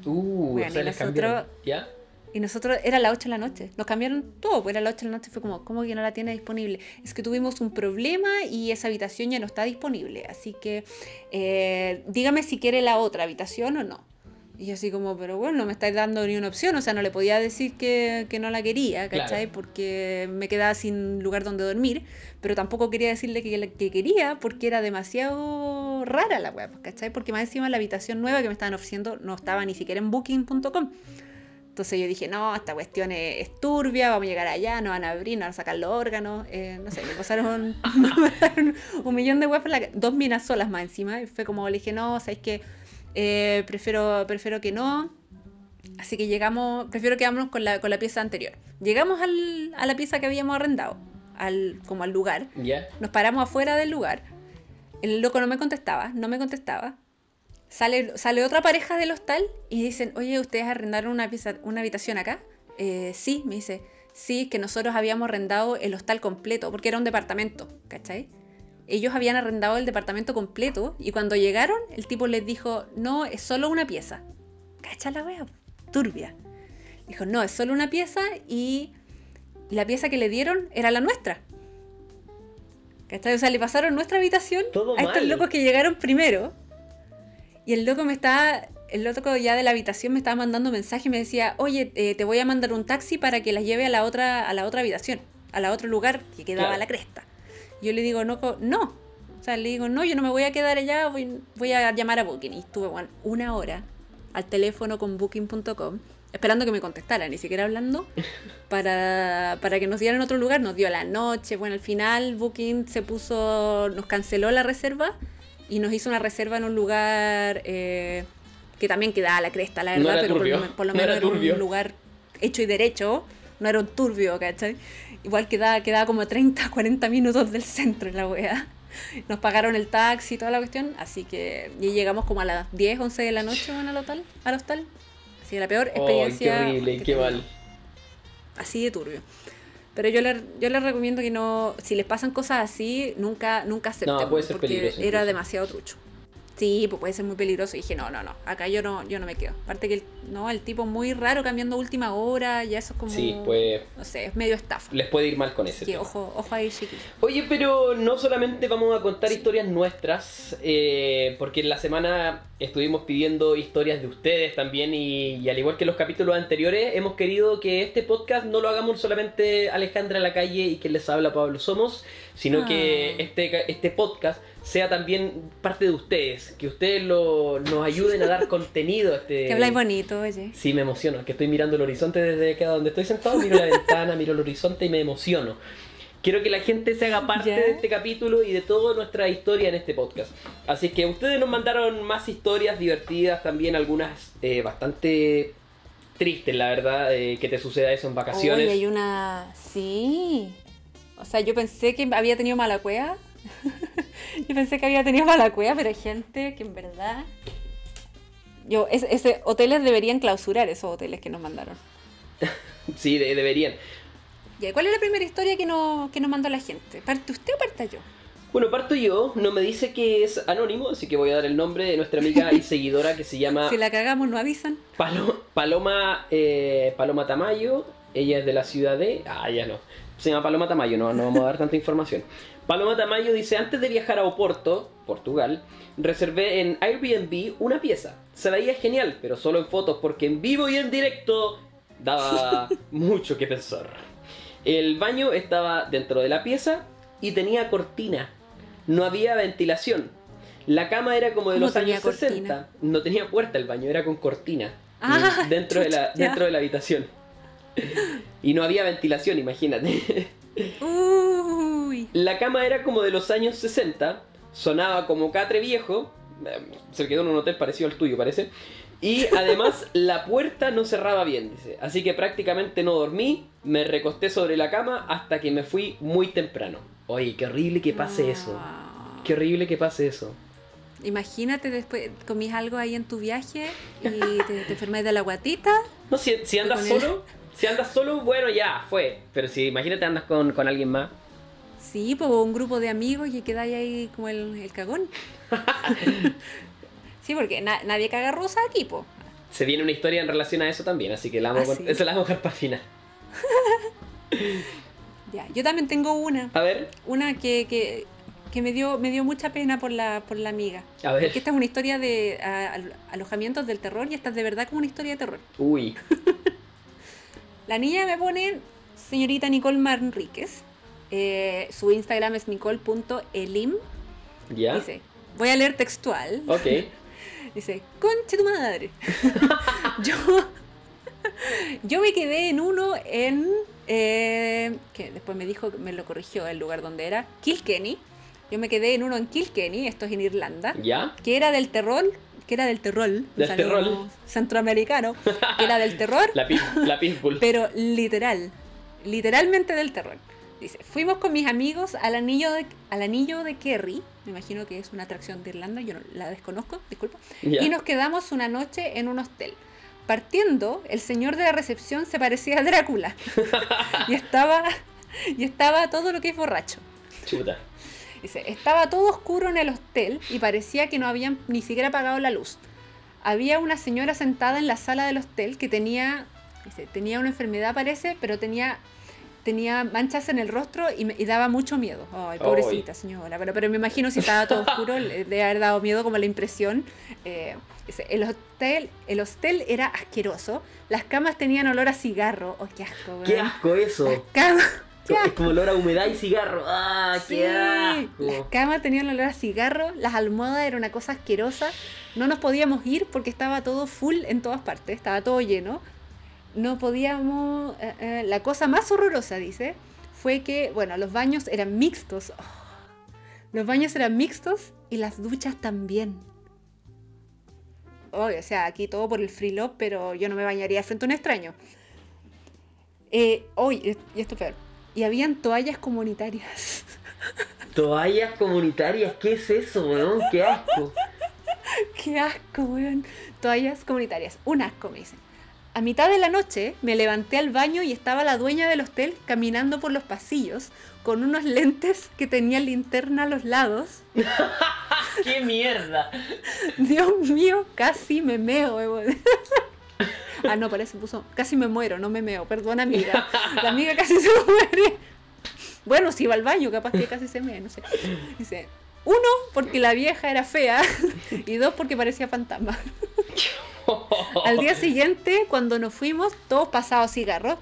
[SPEAKER 1] Uh,
[SPEAKER 2] Bueno,
[SPEAKER 1] o sea,
[SPEAKER 2] y nosotros-.
[SPEAKER 1] ¿Ya?
[SPEAKER 2] Y nosotros, era las 8 de la noche, nos cambiaron todo, pues era las 8 de la noche, fue como, ¿cómo que no la tiene disponible? Es que tuvimos un problema y esa habitación ya no está disponible, así que eh, dígame si quiere la otra habitación o no. Y así como, pero bueno, no me estáis dando ni una opción, o sea, no le podía decir que, que no la quería, ¿cachai?
[SPEAKER 1] Claro.
[SPEAKER 2] Porque me quedaba sin lugar donde dormir, pero tampoco quería decirle que, que quería porque era demasiado rara la web, ¿cachai? Porque más encima la habitación nueva que me estaban ofreciendo no estaba ni siquiera en booking.com. Entonces yo dije, no, esta cuestión es, es turbia, vamos a llegar allá, nos van a abrir, nos van a sacar los órganos, eh, no sé, me pasaron, (laughs) (laughs) un millón de webs, dos minas solas más encima, y fue como le dije, no, sabéis que eh, prefiero, prefiero que no, así que llegamos, prefiero quedarnos con la, con la pieza anterior. Llegamos al- a la pieza que habíamos arrendado, al, como al lugar,
[SPEAKER 1] ¿Ya?
[SPEAKER 2] nos paramos afuera del lugar. El loco no me contestaba, no me contestaba. Sale, sale otra pareja del hostal y dicen, oye, ¿ustedes arrendaron una, pieza, una habitación acá? Eh, sí, me dice, sí, que nosotros habíamos arrendado el hostal completo, porque era un departamento, ¿cachai? Ellos habían arrendado el departamento completo y cuando llegaron, el tipo les dijo, no, es solo una pieza. ¿Cacha la wea? Turbia. Dijo, no, es solo una pieza y la pieza que le dieron era la nuestra. ¿Cachai? O sea, le pasaron nuestra habitación
[SPEAKER 1] Todo
[SPEAKER 2] a estos
[SPEAKER 1] mal.
[SPEAKER 2] locos que llegaron primero. Y el loco me estaba. El loco ya de la habitación me estaba mandando mensaje y me decía, oye, eh, te voy a mandar un taxi para que las lleve a la otra, a la otra habitación, a la otro lugar que quedaba
[SPEAKER 1] Claro.
[SPEAKER 2] la cresta. Yo le digo, no, no. O sea, le digo, no, yo no me voy a quedar allá, voy, voy a llamar a Booking. Y estuve bueno, una hora al teléfono con Booking.com esperando que me contestara, ni siquiera hablando, (laughs) para, para que nos dieran otro lugar. Nos dio la noche. Bueno, al final Booking se puso, nos canceló la reserva y nos hizo una reserva en un lugar eh, que también quedaba a la cresta, la verdad, pero por, lo- por lo
[SPEAKER 1] no
[SPEAKER 2] menos
[SPEAKER 1] era
[SPEAKER 2] un lugar hecho y derecho. No era un turbio, ¿cachai? Igual quedaba, quedaba como 30, 40 minutos del centro en la wea. Nos pagaron el taxi y toda la cuestión, así que y llegamos como a las 10, 11 de la noche bueno, al hotel, al hostal. Así que la peor
[SPEAKER 1] Oh, qué
[SPEAKER 2] experiencia.
[SPEAKER 1] horrible,
[SPEAKER 2] que
[SPEAKER 1] qué mal.
[SPEAKER 2] Así de turbio. Pero yo les, yo les recomiendo que no, si les pasan cosas así, nunca, nunca acepten.
[SPEAKER 1] No, puede ser
[SPEAKER 2] porque
[SPEAKER 1] peligroso
[SPEAKER 2] Era
[SPEAKER 1] incluso.
[SPEAKER 2] demasiado trucho. Sí, pues puede ser muy peligroso. Y dije, no, no, no, acá yo no, yo no me quedo. Aparte que el, no, el tipo muy raro cambiando última hora, ya eso es como.
[SPEAKER 1] Sí, pues
[SPEAKER 2] No sé, es medio estafa.
[SPEAKER 1] les puede ir mal con ese
[SPEAKER 2] que
[SPEAKER 1] tema.
[SPEAKER 2] ojo, ojo ahí, chiquillos.
[SPEAKER 1] Oye, pero no solamente vamos a contar historias nuestras, eh, porque en la semana estuvimos pidiendo historias de ustedes también y, y al igual que los capítulos anteriores, hemos querido que este podcast no lo hagamos solamente Alejandra a la calle y quien les habla Pablo Somos, sino
[SPEAKER 2] Ah.
[SPEAKER 1] que este, ca- este podcast sea también parte de ustedes, que ustedes lo, nos ayuden a dar (laughs) contenido a este...
[SPEAKER 2] Que habláis bonito, oye.
[SPEAKER 1] Sí, me emociono, que estoy mirando el horizonte desde acá donde estoy sentado, miro la (laughs) ventana, miro el horizonte y me emociono. Quiero que la gente se haga parte
[SPEAKER 2] Ya.
[SPEAKER 1] de este capítulo y de toda nuestra historia en este podcast. Así que ustedes nos mandaron más historias divertidas, también algunas eh, bastante tristes, la verdad, eh, que te suceda eso en vacaciones.
[SPEAKER 2] Oye, hay una. Sí. O sea, yo pensé que había tenido mala cueva. (laughs) yo pensé que había tenido mala cueva, pero hay gente que en verdad. Yo, es- ese, hoteles deberían clausurar esos hoteles que nos mandaron. (laughs)
[SPEAKER 1] Sí, de- deberían.
[SPEAKER 2] Ya, ¿Cuál es la primera historia que, no, que nos mandó la gente? ¿Parte usted o parte yo?
[SPEAKER 1] Bueno, parto yo, no me dice que es anónimo, así que voy a dar el nombre de nuestra amiga y (laughs) seguidora que se llama
[SPEAKER 2] Si la cagamos, no avisan.
[SPEAKER 1] Palo- Paloma, eh, Paloma Tamayo, ella es de la ciudad de... Ah, ya no. Se llama Paloma Tamayo, no, no vamos a dar tanta información. Paloma Tamayo dice, antes de viajar a Oporto, Portugal, reservé en Airbnb una pieza. Se veía genial, pero solo en fotos porque en vivo y en directo daba (laughs) mucho que pensar. El baño estaba dentro de la pieza y tenía cortina. No había ventilación. La cama era como de
[SPEAKER 2] ¿Cómo
[SPEAKER 1] los años
[SPEAKER 2] cortina?
[SPEAKER 1] 60. No tenía puerta el baño, era con cortina. (laughs)
[SPEAKER 2] Ah,
[SPEAKER 1] dentro, de la, dentro de la habitación. Y no había ventilación, imagínate.
[SPEAKER 2] Uy.
[SPEAKER 1] La cama era como de los años 60, sonaba como catre viejo, eh, se quedó en un hotel parecido al tuyo parece, y (laughs) además la puerta no cerraba bien, dice, así que prácticamente no dormí, me recosté sobre la cama hasta que me fui muy temprano. Oye, qué horrible que pase eso,
[SPEAKER 2] Ah.
[SPEAKER 1] qué horrible que pase eso.
[SPEAKER 2] Imagínate después, comís algo ahí en tu viaje y te, te enfermas de la guatita.
[SPEAKER 1] No, si, si andas
[SPEAKER 2] el-
[SPEAKER 1] solo, (laughs) si andas solo, bueno, ya, fue, pero si imagínate andas con, con alguien más.
[SPEAKER 2] Sí, pues un grupo de amigos y quedáis ahí como el, el cagón. (laughs) sí, porque na- nadie caga rosa aquí, po.
[SPEAKER 1] Se viene una historia en relación a eso también, así que la vamos a
[SPEAKER 2] Ah, sí.
[SPEAKER 1] la vamos a dejar para final. (laughs)
[SPEAKER 2] Ya, yo también tengo una.
[SPEAKER 1] A ver,
[SPEAKER 2] Una que, que, que me, dio, me dio mucha pena por la, por la amiga.
[SPEAKER 1] a ver.
[SPEAKER 2] Porque esta es una historia de a- al- alojamientos del terror y esta es de verdad como una historia de terror.
[SPEAKER 1] Uy, (laughs)
[SPEAKER 2] La niña me pone señorita Nicole Manríquez. Eh, su Instagram es nicole.elim.
[SPEAKER 1] ya.
[SPEAKER 2] Dice, voy a leer textual.
[SPEAKER 1] Ok. (laughs)
[SPEAKER 2] Dice, conche tu madre. (laughs) yo, yo me quedé en uno en. eh, que después me dijo, me lo corrigió el lugar donde era, Kilkenny. Yo me quedé en uno en Kilkenny, esto es en Irlanda,
[SPEAKER 1] ¿Ya?
[SPEAKER 2] que era del terror, que era del terror,
[SPEAKER 1] Del terror.
[SPEAKER 2] centroamericano, que era del terror, (laughs)
[SPEAKER 1] La, la pitbull. (laughs)
[SPEAKER 2] pero literal, literalmente del terror. Dice, fuimos con mis amigos al anillo de, al anillo de Kerry, me imagino que es una atracción de Irlanda, yo no, la desconozco, disculpa, y nos quedamos una noche en un hostel. Partiendo, el señor de la recepción se parecía a Drácula (laughs) y estaba y estaba todo lo que es borracho.
[SPEAKER 1] Chuta.
[SPEAKER 2] Dice, estaba todo oscuro en el hostel y parecía que no habían ni siquiera apagado la luz. Había una señora sentada en la sala del hostel que tenía, dice, tenía una enfermedad parece, pero tenía tenía manchas en el rostro y, daba mucho miedo. Ay, pobrecita señora. Pero, pero me imagino si estaba todo oscuro, le debe haber dado miedo como la impresión. Eh, dice, el, hotel, el hostel era asqueroso. Las camas tenían olor a cigarro. Oh, qué asco, weón.
[SPEAKER 1] ¡Qué asco eso!
[SPEAKER 2] Las camas.
[SPEAKER 1] Es como olor a humedad y cigarro. ¡Ah,
[SPEAKER 2] Sí,
[SPEAKER 1] qué
[SPEAKER 2] las
[SPEAKER 1] asco!
[SPEAKER 2] camas tenían olor a cigarro, las almohadas era una cosa asquerosa. No nos podíamos ir porque estaba todo full en todas partes, estaba todo lleno. No podíamos. eh, eh, la cosa más horrorosa, dice, fue que, bueno, los baños eran mixtos. Oh, los baños eran mixtos y las duchas también. O sea, aquí todo por el free love, pero yo no me bañaría frente a un extraño. Eh, oh, y y esto es peor. Y habían toallas comunitarias.
[SPEAKER 1] Toallas comunitarias, ¿qué es eso, weón? ¡Qué asco! (laughs)
[SPEAKER 2] Qué asco, weón. Toallas comunitarias. Un asco, me dicen. A mitad de la noche me levanté al baño y estaba la dueña del hostel caminando por los pasillos con unos lentes que tenían linterna a los lados. (laughs)
[SPEAKER 1] ¡Qué mierda! (laughs)
[SPEAKER 2] Dios mío, casi me meo, weón. Ah, no, parece puso. Casi me muero, no me meo. Perdón, amiga. La amiga casi se (laughs) muere. Bueno, si iba al baño, capaz que casi se me, no sé. Dice, uno, porque la vieja era fea. Y dos, porque parecía fantasma. (laughs) Al día siguiente, cuando nos fuimos, todos pasados cigarros.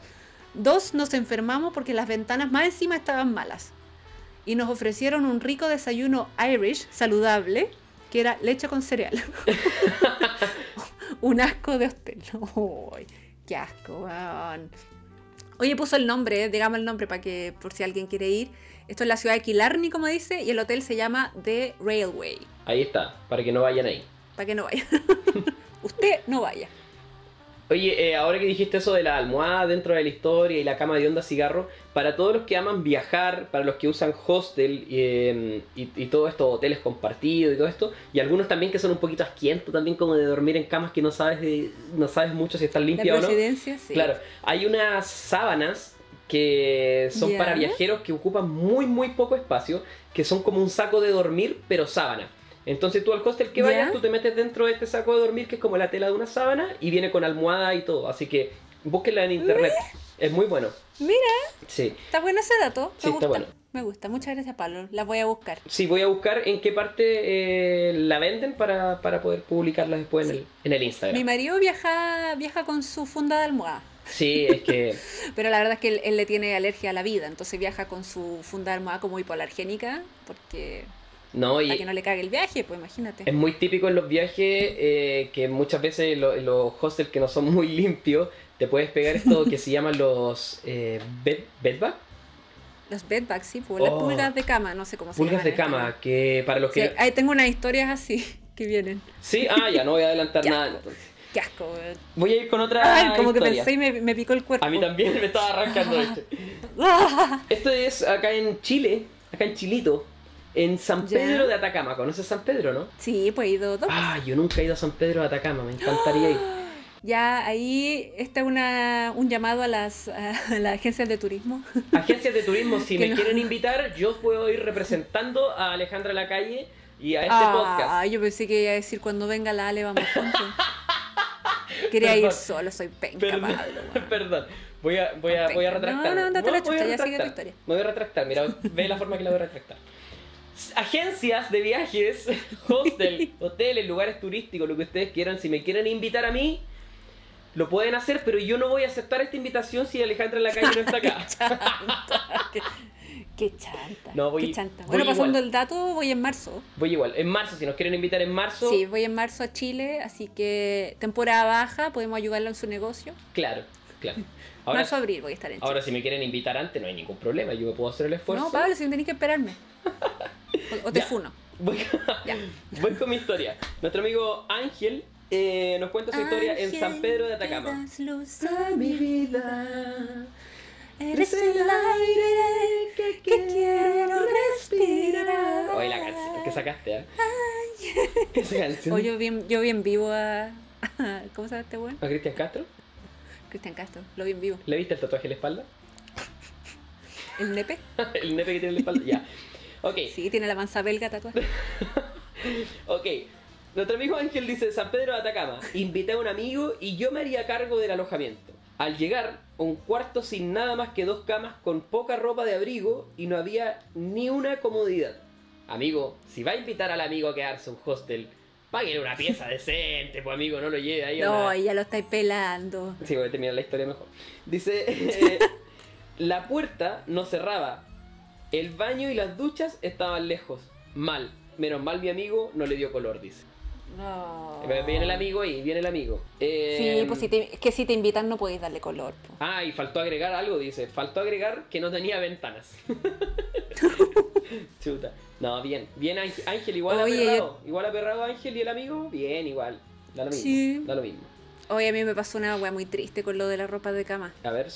[SPEAKER 2] Dos, nos enfermamos porque las ventanas más encima estaban malas. Y nos ofrecieron un rico desayuno Irish saludable, que era leche con cereal. (laughs) un asco de hostel. (laughs) Uy, qué asco, weón. Oye, puso el nombre, eh, digamos el nombre para que, por si alguien quiere ir. Esto es la ciudad de Killarney, como dice, y el hotel se llama The Railway.
[SPEAKER 1] Ahí está, para que no vayan ahí.
[SPEAKER 2] Para que no vaya. (laughs) Usted no vaya.
[SPEAKER 1] Oye, eh, ahora que dijiste eso de la almohada dentro de la historia y la cama de onda cigarro, para todos los que aman viajar, para los que usan hostel eh, y, y todo esto, hoteles compartidos y todo esto, y algunos también que son un poquito asquientos también como de dormir en camas que no sabes de, no sabes mucho si están limpias o no.
[SPEAKER 2] sí.
[SPEAKER 1] Claro, hay unas sábanas que son para viajeros que ocupan muy muy poco espacio, que son como un saco de dormir, pero sábana. Entonces tú al hostel que
[SPEAKER 2] Ya.
[SPEAKER 1] vayas, tú te metes dentro de este saco de dormir que es como la tela de una sábana y viene con almohada y todo. Así que búsquenla en internet. Es muy bueno.
[SPEAKER 2] Mira,
[SPEAKER 1] Sí.
[SPEAKER 2] está bueno ese dato. Me
[SPEAKER 1] Sí, está
[SPEAKER 2] gusta.
[SPEAKER 1] bueno.
[SPEAKER 2] Me gusta. Muchas gracias, Pablo. La voy a buscar.
[SPEAKER 1] Sí, voy a buscar en qué parte eh, la venden para, para poder publicarla después en, el, en el
[SPEAKER 2] Mi
[SPEAKER 1] Instagram.
[SPEAKER 2] marido viaja, viaja con su funda de almohada.
[SPEAKER 1] Sí, es que... (laughs)
[SPEAKER 2] Pero la verdad es que él, él le tiene alergia a la vida. Entonces viaja con su funda de almohada como hipoalergénica. Porque
[SPEAKER 1] No, y...
[SPEAKER 2] para que no le cague el viaje, pues imagínate.
[SPEAKER 1] Es muy típico en los viajes eh, que muchas veces lo- los hostels que no son muy limpios te puedes pegar esto que se llaman los eh, bed, bedbug,
[SPEAKER 2] Los bedbugs, sí, pues, las
[SPEAKER 1] Oh.
[SPEAKER 2] pulgas de cama, no sé cómo se
[SPEAKER 1] pulgas
[SPEAKER 2] llaman
[SPEAKER 1] de cama, que para los
[SPEAKER 2] Sí,
[SPEAKER 1] que...
[SPEAKER 2] ahí tengo unas historias así (laughs) que vienen.
[SPEAKER 1] Sí, ah, ya, no voy a adelantar (laughs) nada entonces.
[SPEAKER 2] Qué asco.
[SPEAKER 1] Voy a ir con otra
[SPEAKER 2] Ay, como que pensé y me, me picó el cuerpo.
[SPEAKER 1] A mí también me estaba arrancando hecho. (laughs)
[SPEAKER 2] Ah,
[SPEAKER 1] Esto es acá en Chile, acá en Chilito, en San
[SPEAKER 2] Ya.
[SPEAKER 1] Pedro de Atacama. ¿Conoces San Pedro, no?
[SPEAKER 2] Sí, pues he ido dos.
[SPEAKER 1] Ah, yo nunca he ido a San Pedro de Atacama, me encantaría ir. (gasps)
[SPEAKER 2] Ya ahí está una, un llamado a las, a las agencias de turismo. (laughs)
[SPEAKER 1] Agencias de turismo, si me
[SPEAKER 2] no.
[SPEAKER 1] quieren invitar, yo puedo ir representando a Alejandra Lacalle y a este
[SPEAKER 2] ah,
[SPEAKER 1] podcast.
[SPEAKER 2] yo pensé que iba a decir cuando venga la Ale vamos juntos. (laughs) Quería ir
[SPEAKER 1] Perdón.
[SPEAKER 2] solo, soy penca,
[SPEAKER 1] Perdón,
[SPEAKER 2] Pablo. (laughs)
[SPEAKER 1] perdón. Voy a, voy a, voy a
[SPEAKER 2] No,
[SPEAKER 1] retractar.
[SPEAKER 2] no, andate la chucha, ya sigue tu historia.
[SPEAKER 1] Me voy a retractar, mira, ve la forma que la voy a retractar. Agencias de viajes, (laughs) hostel, (laughs) hoteles, lugares turísticos, lo que ustedes quieran, si me quieren invitar a mí, lo pueden hacer, pero yo no voy a aceptar esta invitación si Alejandra Lacalle no está acá. (laughs)
[SPEAKER 2] qué, qué chanta.
[SPEAKER 1] No, voy-
[SPEAKER 2] qué chanta.
[SPEAKER 1] voy
[SPEAKER 2] Bueno, pasando el dato, voy en marzo.
[SPEAKER 1] Voy igual, en marzo, si nos quieren invitar en marzo,
[SPEAKER 2] Sí, voy en marzo a Chile, así que temporada baja, podemos ayudarlo en su negocio.
[SPEAKER 1] claro, claro. Ahora,
[SPEAKER 2] marzo, abril voy a estar en Chile.
[SPEAKER 1] ahora si me quieren invitar antes, no hay ningún problema, yo me puedo hacer el esfuerzo.
[SPEAKER 2] no, Pablo, si no tenés que esperarme. O, o te
[SPEAKER 1] Ya.
[SPEAKER 2] funo.
[SPEAKER 1] Voy,
[SPEAKER 2] Ya. (laughs)
[SPEAKER 1] voy con mi historia. Nuestro amigo Ángel eh, nos cuenta su historia en San Pedro de Atacama.
[SPEAKER 2] vida. Eres el aire que, quiero respirar.
[SPEAKER 1] Oye, la canción que sacaste, ¿eh? (laughs) Esa canción.
[SPEAKER 2] Oye, yo bien, yo bien vivo a, (laughs) a- ¿Cómo se llama este buen?
[SPEAKER 1] ¿A Cristian Castro?
[SPEAKER 2] Cristian Castro, lo vi en vivo.
[SPEAKER 1] ¿Le viste el tatuaje en la espalda?
[SPEAKER 2] ¿El nepe?
[SPEAKER 1] el nepe que tiene en la espalda. Ya. Ok,
[SPEAKER 2] Sí, tiene la manza belga tatuada. (laughs)
[SPEAKER 1] ok. Nuestro amigo Ángel dice: San Pedro de Atacama. Invité a un amigo y yo me haría cargo del alojamiento. Al llegar, un cuarto sin nada más que dos camas con poca ropa de abrigo y no había ni una comodidad. Amigo, si va a invitar al amigo a quedarse en un hostel, páguele una pieza (laughs) decente, pues amigo, no lo lleve ahí a
[SPEAKER 2] No,
[SPEAKER 1] una-
[SPEAKER 2] ya lo estáis pelando.
[SPEAKER 1] Sí, voy a terminar la historia mejor. Dice, (laughs) eh, la puerta no cerraba. El baño y las duchas estaban lejos. Mal. Menos mal mi amigo no le dio color, dice.
[SPEAKER 2] No.
[SPEAKER 1] Viene el amigo ahí, viene el amigo. Eh,
[SPEAKER 2] Sí, pues si te, es que si te invitan no podéis darle color. po.
[SPEAKER 1] Ah, y faltó agregar algo, dice. Faltó agregar que no tenía ventanas. (laughs) Chuta. No, bien. Bien Ángel, igual
[SPEAKER 2] Oye,
[SPEAKER 1] aperrado. Igual aperrado Ángel y el amigo. Bien, igual. Da lo mismo.
[SPEAKER 2] Sí.
[SPEAKER 1] Da lo mismo.
[SPEAKER 2] Hoy a mí me pasó una wea muy triste con lo de la ropa de cama.
[SPEAKER 1] A ver.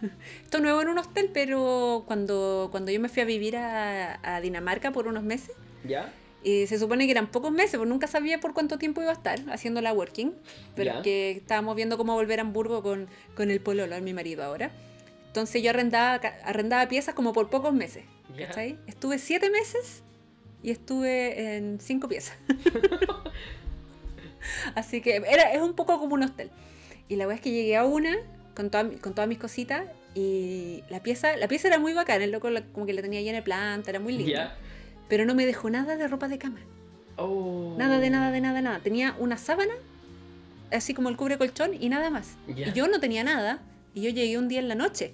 [SPEAKER 1] (laughs)
[SPEAKER 2] Esto es nuevo en un hostel, pero cuando, cuando yo me fui a vivir a, a Dinamarca por unos meses,
[SPEAKER 1] ¿Ya?
[SPEAKER 2] y se supone que eran pocos meses, pues nunca sabía por cuánto tiempo iba a estar haciendo la working, pero que estábamos viendo cómo volver a Hamburgo con, con el pololo, mi marido ahora. Entonces yo arrendaba, arrendaba piezas como por pocos meses. ¿cachai? Estuve siete meses y estuve en cinco piezas. (laughs) (laughs) Así que era, es un poco como un hostel. Y la verdad es que llegué a una con, toda con todas mis cositas y la pieza, la pieza era muy bacana, el loco la- como que la tenía llena de planta, era muy linda.
[SPEAKER 1] ¿Ya?
[SPEAKER 2] Pero no me dejó nada de ropa de cama.
[SPEAKER 1] Oh.
[SPEAKER 2] Nada de nada, de nada, nada. Tenía una sábana, así como el cubre colchón y nada más.
[SPEAKER 1] Ya.
[SPEAKER 2] Y yo no tenía nada. Y yo llegué un día en la noche.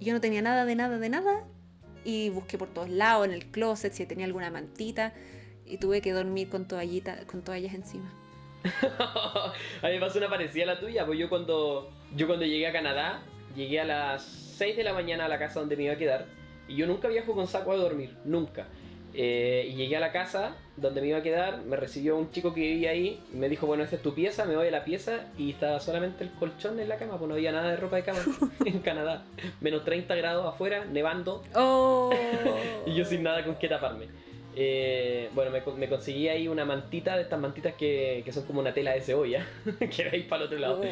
[SPEAKER 2] Y yo no tenía nada de nada de nada. Y busqué por todos lados, en el closet, si tenía alguna mantita. Y tuve que dormir con toallita, con toallas encima. (laughs)
[SPEAKER 1] a mí me pasó una parecida a la tuya, pues yo cuando, yo cuando llegué a Canadá, llegué a las 6 de la mañana a la casa donde me iba a quedar, y yo nunca viajo con saco a dormir, nunca. Eh, y llegué a la casa donde me iba a quedar, me recibió un chico que vivía ahí, me dijo, bueno, esta es tu pieza, me voy a la pieza, y estaba solamente el colchón en la cama, pues no había nada de ropa de cama (laughs) en Canadá. Menos 30 grados afuera, nevando,
[SPEAKER 2] ¡Oh! (laughs)
[SPEAKER 1] y yo sin nada con qué taparme. Eh, bueno, me, me conseguí ahí una mantita, de estas mantitas que, que son como una tela de cebolla, (laughs) que veis para el otro lado.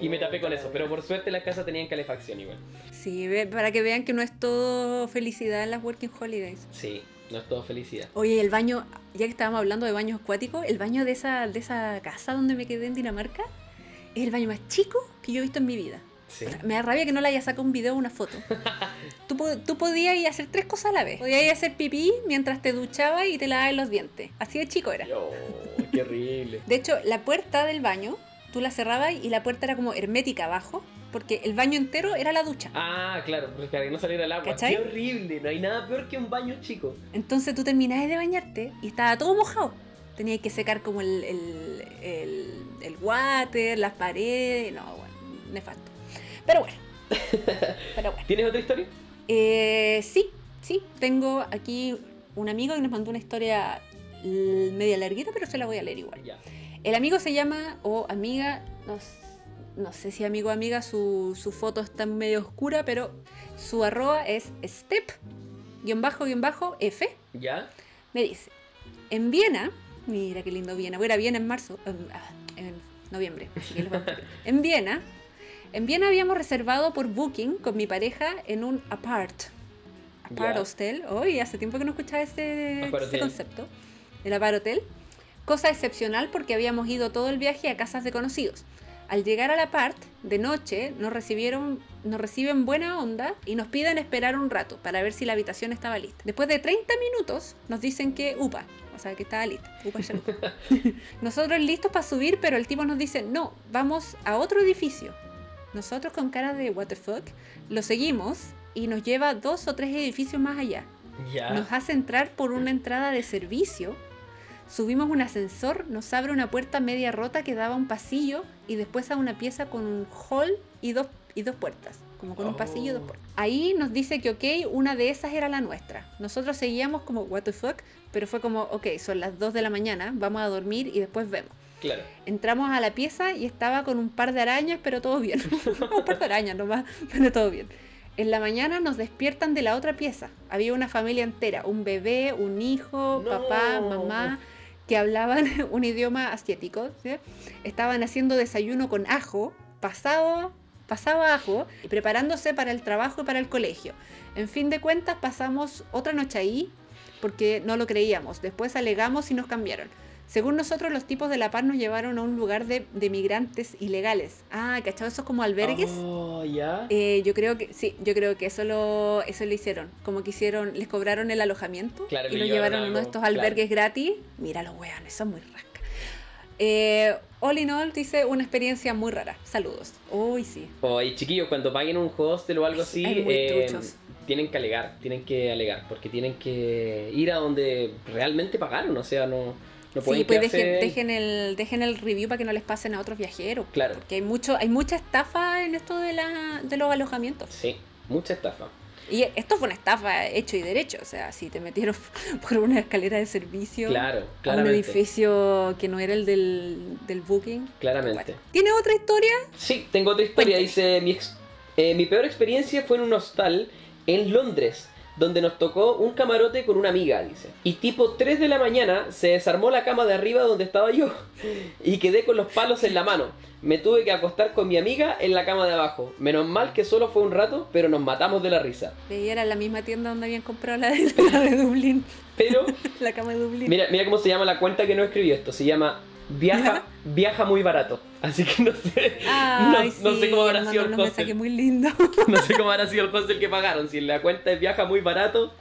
[SPEAKER 1] Y me tapé con eso, pero por suerte las casas tenían calefacción igual.
[SPEAKER 2] Sí, para que vean que no es todo felicidad en las Working Holidays.
[SPEAKER 1] Sí, no es todo felicidad.
[SPEAKER 2] Oye, el baño, ya que estábamos hablando de baños acuáticos, el baño de esa, de esa casa donde me quedé en Dinamarca es el baño más chico que yo he visto en mi vida.
[SPEAKER 1] Sí.
[SPEAKER 2] Me da rabia que no le haya sacado un video o una foto. (laughs) tú, tú podías ir a hacer tres cosas a la vez. Podías ir a hacer pipí mientras te duchabas y te lavabas los dientes. Así de chico era.
[SPEAKER 1] Qué horrible.
[SPEAKER 2] De hecho, la puerta del baño, tú la cerrabas y la puerta era como hermética abajo, porque el baño entero era la ducha.
[SPEAKER 1] Ah, claro, para que no saliera el agua.
[SPEAKER 2] ¿Cachai?
[SPEAKER 1] Qué horrible, no hay nada peor que un baño chico.
[SPEAKER 2] Entonces tú terminabas de bañarte y estaba todo mojado. Tenías que secar como el, el, el, el water, las paredes. No, bueno, nefasto. Pero bueno. (laughs) Pero bueno.
[SPEAKER 1] ¿Tienes otra historia?
[SPEAKER 2] Eh, sí, sí. Tengo aquí un amigo que nos mandó una historia media larguita, pero se la voy a leer igual. El amigo se llama, o amiga, no, sé si amigo o amiga, su, su foto está medio oscura, pero su arroba es step, guion bajo, guion bajo, F.
[SPEAKER 1] ¿Ya?
[SPEAKER 2] Me dice, en Viena, mira qué lindo Viena, voy a ir a Viena en marzo, em, ah, en noviembre, así que les voy a contar. (laughs) en Viena, en Viena habíamos reservado por Booking con mi pareja en un apart, apart
[SPEAKER 1] Ya.
[SPEAKER 2] hostel, hoy hace tiempo que no escuchaba ese, ese
[SPEAKER 1] hotel.
[SPEAKER 2] concepto, el apart hotel, cosa excepcional porque habíamos ido todo el viaje a casas de conocidos. Al llegar al apart, de noche, nos recibieron, nos reciben buena onda y nos piden esperar un rato para ver si la habitación estaba lista. Después de 30 minutos, nos dicen que upa, o sea, que estaba lista. Upa ya. (laughs) Nosotros listos para subir, pero el tipo nos dice, no, vamos a otro edificio. Nosotros con cara de what the fuck, lo seguimos y nos lleva dos o tres edificios más allá.
[SPEAKER 1] ¿Ya?
[SPEAKER 2] Nos hace entrar por una entrada de servicio. Subimos un ascensor, nos abre una puerta media rota que daba a un pasillo y después a una pieza con un hall y dos, y dos puertas. Como con un
[SPEAKER 1] Oh.
[SPEAKER 2] pasillo y dos puertas. Ahí nos dice que, ok, una de esas era la nuestra. Nosotros seguíamos como, what the fuck, pero fue como, ok, son las 2 de la mañana, vamos a dormir y después vemos.
[SPEAKER 1] Claro.
[SPEAKER 2] Entramos a la pieza y estaba con un par de arañas, pero todo bien. (laughs) un par de arañas nomás, pero todo bien. En la mañana nos despiertan de la otra pieza. Había una familia entera, un bebé, un hijo,
[SPEAKER 1] No.
[SPEAKER 2] papá, mamá, que hablaban (laughs) un idioma asiático. ¿sí? Estaban haciendo desayuno con ajo, pasado, pasado ajo, y preparándose para el trabajo y para el colegio. En fin de cuentas, pasamos otra noche ahí porque no lo creíamos. Después alegamos y nos cambiaron. Según nosotros, los tipos de La Paz nos llevaron a un lugar de, de migrantes ilegales. Ah, ¿cachado? Eso es como albergues.
[SPEAKER 1] Oh, ya.
[SPEAKER 2] Eh, yo creo que sí, yo creo que eso lo, eso lo hicieron. Como que hicieron, les cobraron el alojamiento
[SPEAKER 1] Claro,
[SPEAKER 2] y lo
[SPEAKER 1] llevaron
[SPEAKER 2] a uno de estos
[SPEAKER 1] claro.
[SPEAKER 2] albergues gratis. Mira los weones, son muy rascas. Eh, all in all dice una experiencia muy rara. Saludos. Uy, sí.
[SPEAKER 1] Oye, chiquillos, cuando paguen un hostel o algo así, eh, tienen que alegar, tienen que alegar, porque tienen que ir a donde realmente pagaron, o sea, no, no
[SPEAKER 2] Sí, pues dejen, el, dejen el review para que no les pasen a otros viajeros.
[SPEAKER 1] Claro.
[SPEAKER 2] Porque hay mucho, hay mucha estafa en esto de la, de los alojamientos.
[SPEAKER 1] Sí, mucha estafa.
[SPEAKER 2] Y esto fue una estafa hecho y derecho. O sea, si te metieron (laughs) por una escalera de servicio
[SPEAKER 1] Claro,
[SPEAKER 2] a un edificio que no era el del, del booking.
[SPEAKER 1] Claramente.
[SPEAKER 2] Bueno. ¿Tiene otra historia?
[SPEAKER 1] Sí, tengo otra historia.
[SPEAKER 2] Cuénteme.
[SPEAKER 1] Dice, mi, ex- eh, mi peor experiencia fue en un hostal en Londres, donde nos tocó un camarote con una amiga, dice. Y tipo 3 de la mañana se desarmó la cama de arriba donde estaba yo y quedé con los palos en la mano. Me tuve que acostar con mi amiga en la cama de abajo. Menos mal que solo fue un rato, pero nos matamos de la risa.
[SPEAKER 2] Veía era la misma tienda donde habían comprado la de, la de Dublín.
[SPEAKER 1] Pero, (laughs)
[SPEAKER 2] La cama de Dublín.
[SPEAKER 1] mira, mira cómo se llama la cuenta que no escribió esto. Se llama Viaja, viaja muy barato. Así que no sé.
[SPEAKER 2] Ay,
[SPEAKER 1] no, no sé cómo habrá sido el hostel.
[SPEAKER 2] muy lindo. (laughs)
[SPEAKER 1] No sé cómo habrá sido el hostel que pagaron. Si la cuenta es viaja muy barato,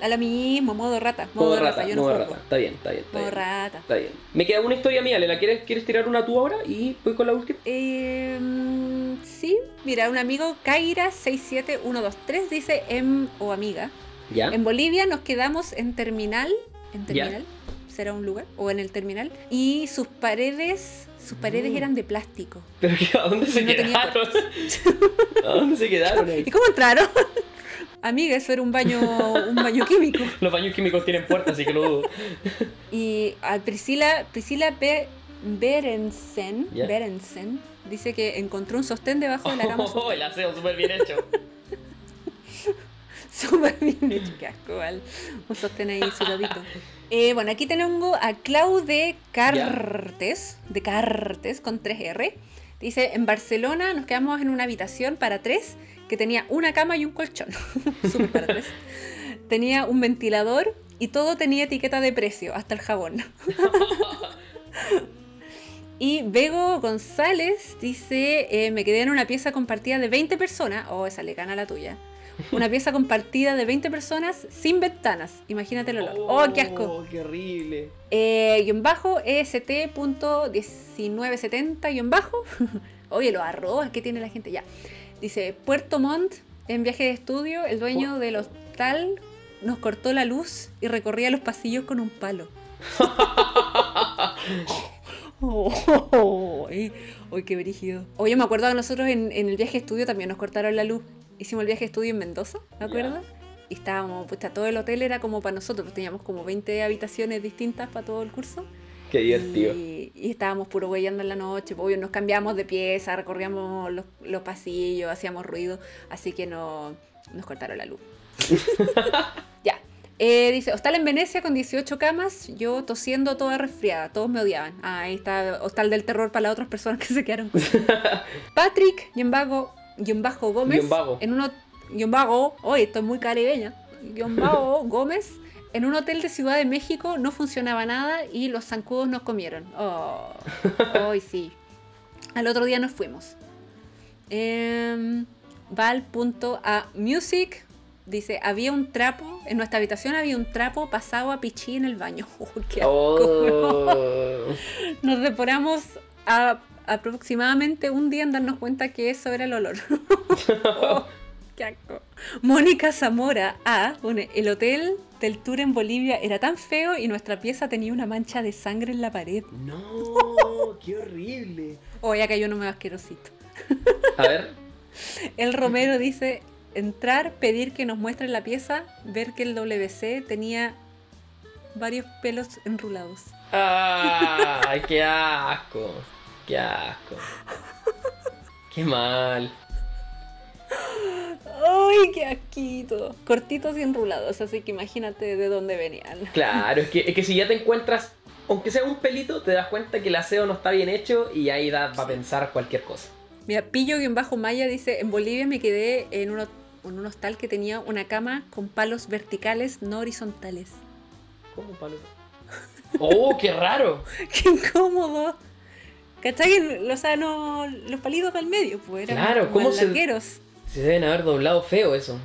[SPEAKER 2] A lo mismo, modo rata. Modo,
[SPEAKER 1] modo
[SPEAKER 2] rata,
[SPEAKER 1] rata,
[SPEAKER 2] yo no
[SPEAKER 1] modo rata. Está bien, está bien. Está
[SPEAKER 2] Modo
[SPEAKER 1] bien.
[SPEAKER 2] rata.
[SPEAKER 1] Está bien. Me queda una historia mía, Lela. ¿Quieres, ¿Quieres tirar una tú ahora? Y voy con la última.
[SPEAKER 2] Eh, mm, sí, mira, un amigo Kaira67123 dice, em, o amiga,
[SPEAKER 1] ¿Ya?
[SPEAKER 2] en Bolivia nos quedamos en terminal, en
[SPEAKER 1] Ya.
[SPEAKER 2] Será un lugar, o en el terminal, y sus paredes, sus paredes
[SPEAKER 1] Mm.
[SPEAKER 2] eran de plástico.
[SPEAKER 1] ¿Pero qué? ¿A dónde se
[SPEAKER 2] No
[SPEAKER 1] quedaron? (laughs) ¿A dónde se quedaron ahí?
[SPEAKER 2] ¿Y cómo entraron? (laughs) Amiga, eso era un baño, un baño químico. (laughs)
[SPEAKER 1] Los baños químicos tienen puertas, así que lo dudo.
[SPEAKER 2] Y a Priscila, Priscila Be- Berensen,
[SPEAKER 1] Ya.
[SPEAKER 2] Berensen dice que encontró un sostén debajo de la cama.
[SPEAKER 1] Oh, el aseo súper bien hecho.
[SPEAKER 2] Súper bien hecho, (laughs) qué asco, ¿vale? Un sostén ahí sudadito. Eh, bueno, aquí tenemos a Claude Cartes, de Cartes, con 3R. Dice, en Barcelona nos quedamos en una habitación para tres que tenía una cama y un colchón. (laughs) Súper para tres. Tenía un ventilador y todo tenía etiqueta de precio, hasta el jabón. (laughs) Y Bego González dice, eh, me quedé en una pieza compartida de 20 personas. Oh, esa le gana la tuya. Una pieza compartida de 20 personas sin ventanas. Imagínate el olor. Oh, qué asco.
[SPEAKER 1] qué horrible.
[SPEAKER 2] Eh, guion bajo, EST.1970, guion bajo. (laughs) Oye, los arrobas, ¿qué tiene la gente? Ya. Dice, Puerto Montt, en viaje de estudio, el dueño del hostal nos cortó la luz y recorría los pasillos con un palo. (laughs) (laughs) Oh, qué brígido. Oye, me acuerdo que nosotros en, en el viaje de estudio también nos cortaron la luz. Hicimos el viaje de estudio en Mendoza, ¿me acuerdas? Y estábamos, pues todo el hotel era como para nosotros, teníamos como 20 habitaciones distintas para todo el curso.
[SPEAKER 1] Qué divertido.
[SPEAKER 2] Y, y estábamos puro huellando en la noche, pues, obvio, nos cambiamos de pieza, recorríamos los, los pasillos, hacíamos ruido, así que no, nos cortaron la luz. (laughs) ya. Eh, dice, hostal en Venecia con 18 camas, yo tosiendo toda resfriada, todos me odiaban. Ah, ahí está, hostal del terror para las otras personas que se quedaron. (laughs) Patrick, guion bajo, guion bajo Gómez,
[SPEAKER 1] Guión bajo.
[SPEAKER 2] en uno, guion bajo, hoy estoy muy caribeña, guion bajo (laughs) Gómez, en un hotel de Ciudad de México no funcionaba nada y los zancudos nos comieron. Oh, (laughs) hoy sí. Al otro día nos fuimos. Em, Val.a Music dice, había un trapo, en nuestra habitación había un trapo pasado a pichí en el baño. (laughs) Oh, qué asco.
[SPEAKER 1] Oh.
[SPEAKER 2] Nos deporamos a- aproximadamente un día en darnos cuenta que eso era el olor. (laughs) Oh, qué asco. Mónica Zamora A. pone, el hotel del tour en Bolivia era tan feo y nuestra pieza tenía una mancha de sangre en la pared.
[SPEAKER 1] No, (laughs) qué horrible.
[SPEAKER 2] Oh, ya cayó uno más asquerosito.
[SPEAKER 1] A ver. (laughs)
[SPEAKER 2] El Romero dice, entrar, pedir que nos muestren la pieza, ver que el WC tenía varios pelos enrulados.
[SPEAKER 1] Ay, qué asco. Qué asco. Qué mal.
[SPEAKER 2] ¡Ay, qué asquito! Cortitos y enrulados, así que imagínate de dónde venían.
[SPEAKER 1] Claro, es que, es que si ya te encuentras, aunque sea un pelito, te das cuenta que el aseo no está bien hecho y ahí da para pensar cualquier cosa.
[SPEAKER 2] Mira, Pillo-Maya dice, en Bolivia me quedé en, uno, en un hostal que tenía una cama con palos verticales, no horizontales.
[SPEAKER 1] ¿Cómo palo? ¡Oh, qué raro! (laughs)
[SPEAKER 2] ¡Qué incómodo! ¿Cachai? O sea, no, los palitos al medio, pues eran
[SPEAKER 1] Claro, ¿cómo se-. Se deben haber doblado feo eso.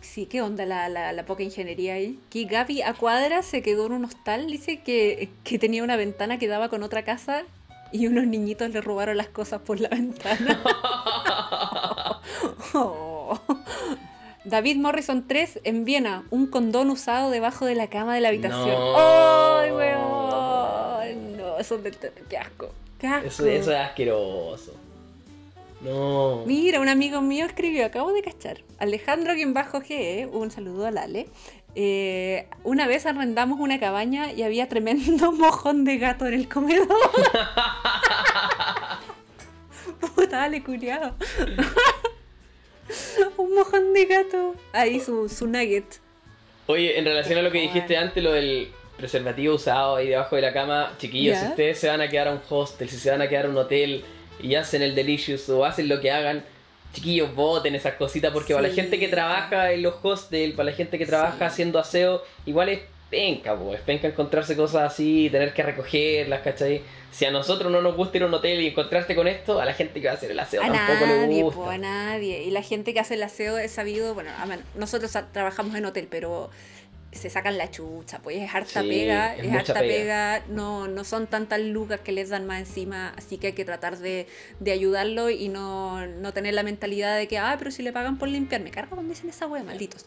[SPEAKER 2] Sí, ¿qué onda la, la, la poca ingeniería ahí? Que Gaby a cuadra se quedó en un hostal, dice que, que tenía una ventana que daba con otra casa y unos niñitos le robaron las cosas por la ventana. Oh. (laughs) (laughs) David Morrison 3 en Viena, un condón usado debajo de la cama de la habitación.
[SPEAKER 1] No.
[SPEAKER 2] ¡Ay, weón! No, eso es terror. ¡Qué asco! ¡Qué asco!
[SPEAKER 1] Eso, eso es asqueroso. No.
[SPEAKER 2] Mira, un amigo mío escribió, acabo de cachar. Alejandro quien bajo GE, un saludo al Ale. eh, una vez arrendamos una cabaña y había tremendo (laughs) mojón de gato en el comedor. (laughs) Puta, Ale, culiao. (laughs) un mojón de gato. Ahí su, su nugget.
[SPEAKER 1] Oye, en relación a lo que dijiste antes, lo del preservativo usado ahí debajo de la cama, chiquillos, si ustedes se van a quedar a un hostel, si se van a quedar a un hotel y hacen el delicious o hacen lo que hagan, chiquillos, voten esas cositas porque para la gente que trabaja en los hostels, para la gente que trabaja
[SPEAKER 2] Sí.
[SPEAKER 1] haciendo aseo, igual es penca, po, es penca encontrarse cosas así, tener que recogerlas, ¿cachai? Si a nosotros no nos gusta ir a un hotel y encontrarte con esto, a la gente que va a hacer el aseo
[SPEAKER 2] A
[SPEAKER 1] tampoco
[SPEAKER 2] nadie,
[SPEAKER 1] le
[SPEAKER 2] po,
[SPEAKER 1] gusta.
[SPEAKER 2] a nadie. Y la gente que hace el aseo es sabido, bueno, a ver, nosotros trabajamos en hotel, pero se sacan la chucha, pues es harta
[SPEAKER 1] Sí,
[SPEAKER 2] pega,
[SPEAKER 1] es
[SPEAKER 2] es, harta
[SPEAKER 1] pega.
[SPEAKER 2] pega, no, no son tantas lucas que les dan más encima, así que hay que tratar de, de ayudarlo y no, no tener la mentalidad de que, ah, pero si le pagan por limpiar, me carga cuando dicen esa wea, malditos.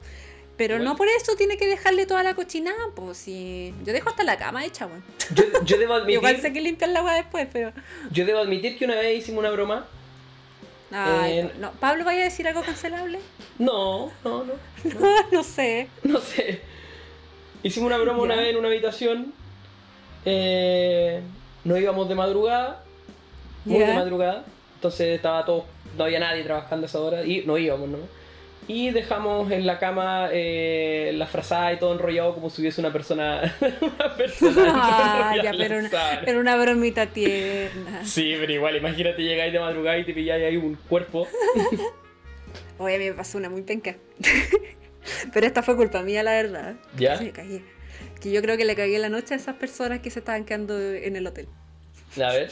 [SPEAKER 2] Pero
[SPEAKER 1] Bueno.
[SPEAKER 2] no por eso tiene que dejarle toda la cochinada, pues si yo dejo hasta la cama hecha, weón.
[SPEAKER 1] Yo, yo debo (laughs) admitir,
[SPEAKER 2] Igual sé que limpiar la wea después, pero...
[SPEAKER 1] yo debo admitir que una vez hicimos una broma
[SPEAKER 2] Ay,
[SPEAKER 1] Eh,
[SPEAKER 2] no. Pablo, ¿vaya a decir algo cancelable?
[SPEAKER 1] No, no, no. (laughs)
[SPEAKER 2] No, no sé.
[SPEAKER 1] No sé. Hicimos una broma una vez en una habitación. Eh, nos íbamos de madrugada. Muy de madrugada. Entonces estaba todo. No había nadie trabajando a esa hora. Y no íbamos, ¿no? Y dejamos en la cama eh, la frazada y todo enrollado como si hubiese una persona. (laughs) una persona (laughs)
[SPEAKER 2] Ah, ya, pero una, era una bromita tierna.
[SPEAKER 1] Sí, pero igual, imagínate llegáis de madrugada y te pilláis ahí un cuerpo. (laughs)
[SPEAKER 2] Oye, a mí me pasó una muy penca. Pero esta fue culpa mía, la verdad.
[SPEAKER 1] ¿Ya?
[SPEAKER 2] Cagué. Que yo creo que le cagué la noche a esas personas que se estaban quedando en el hotel.
[SPEAKER 1] A ver.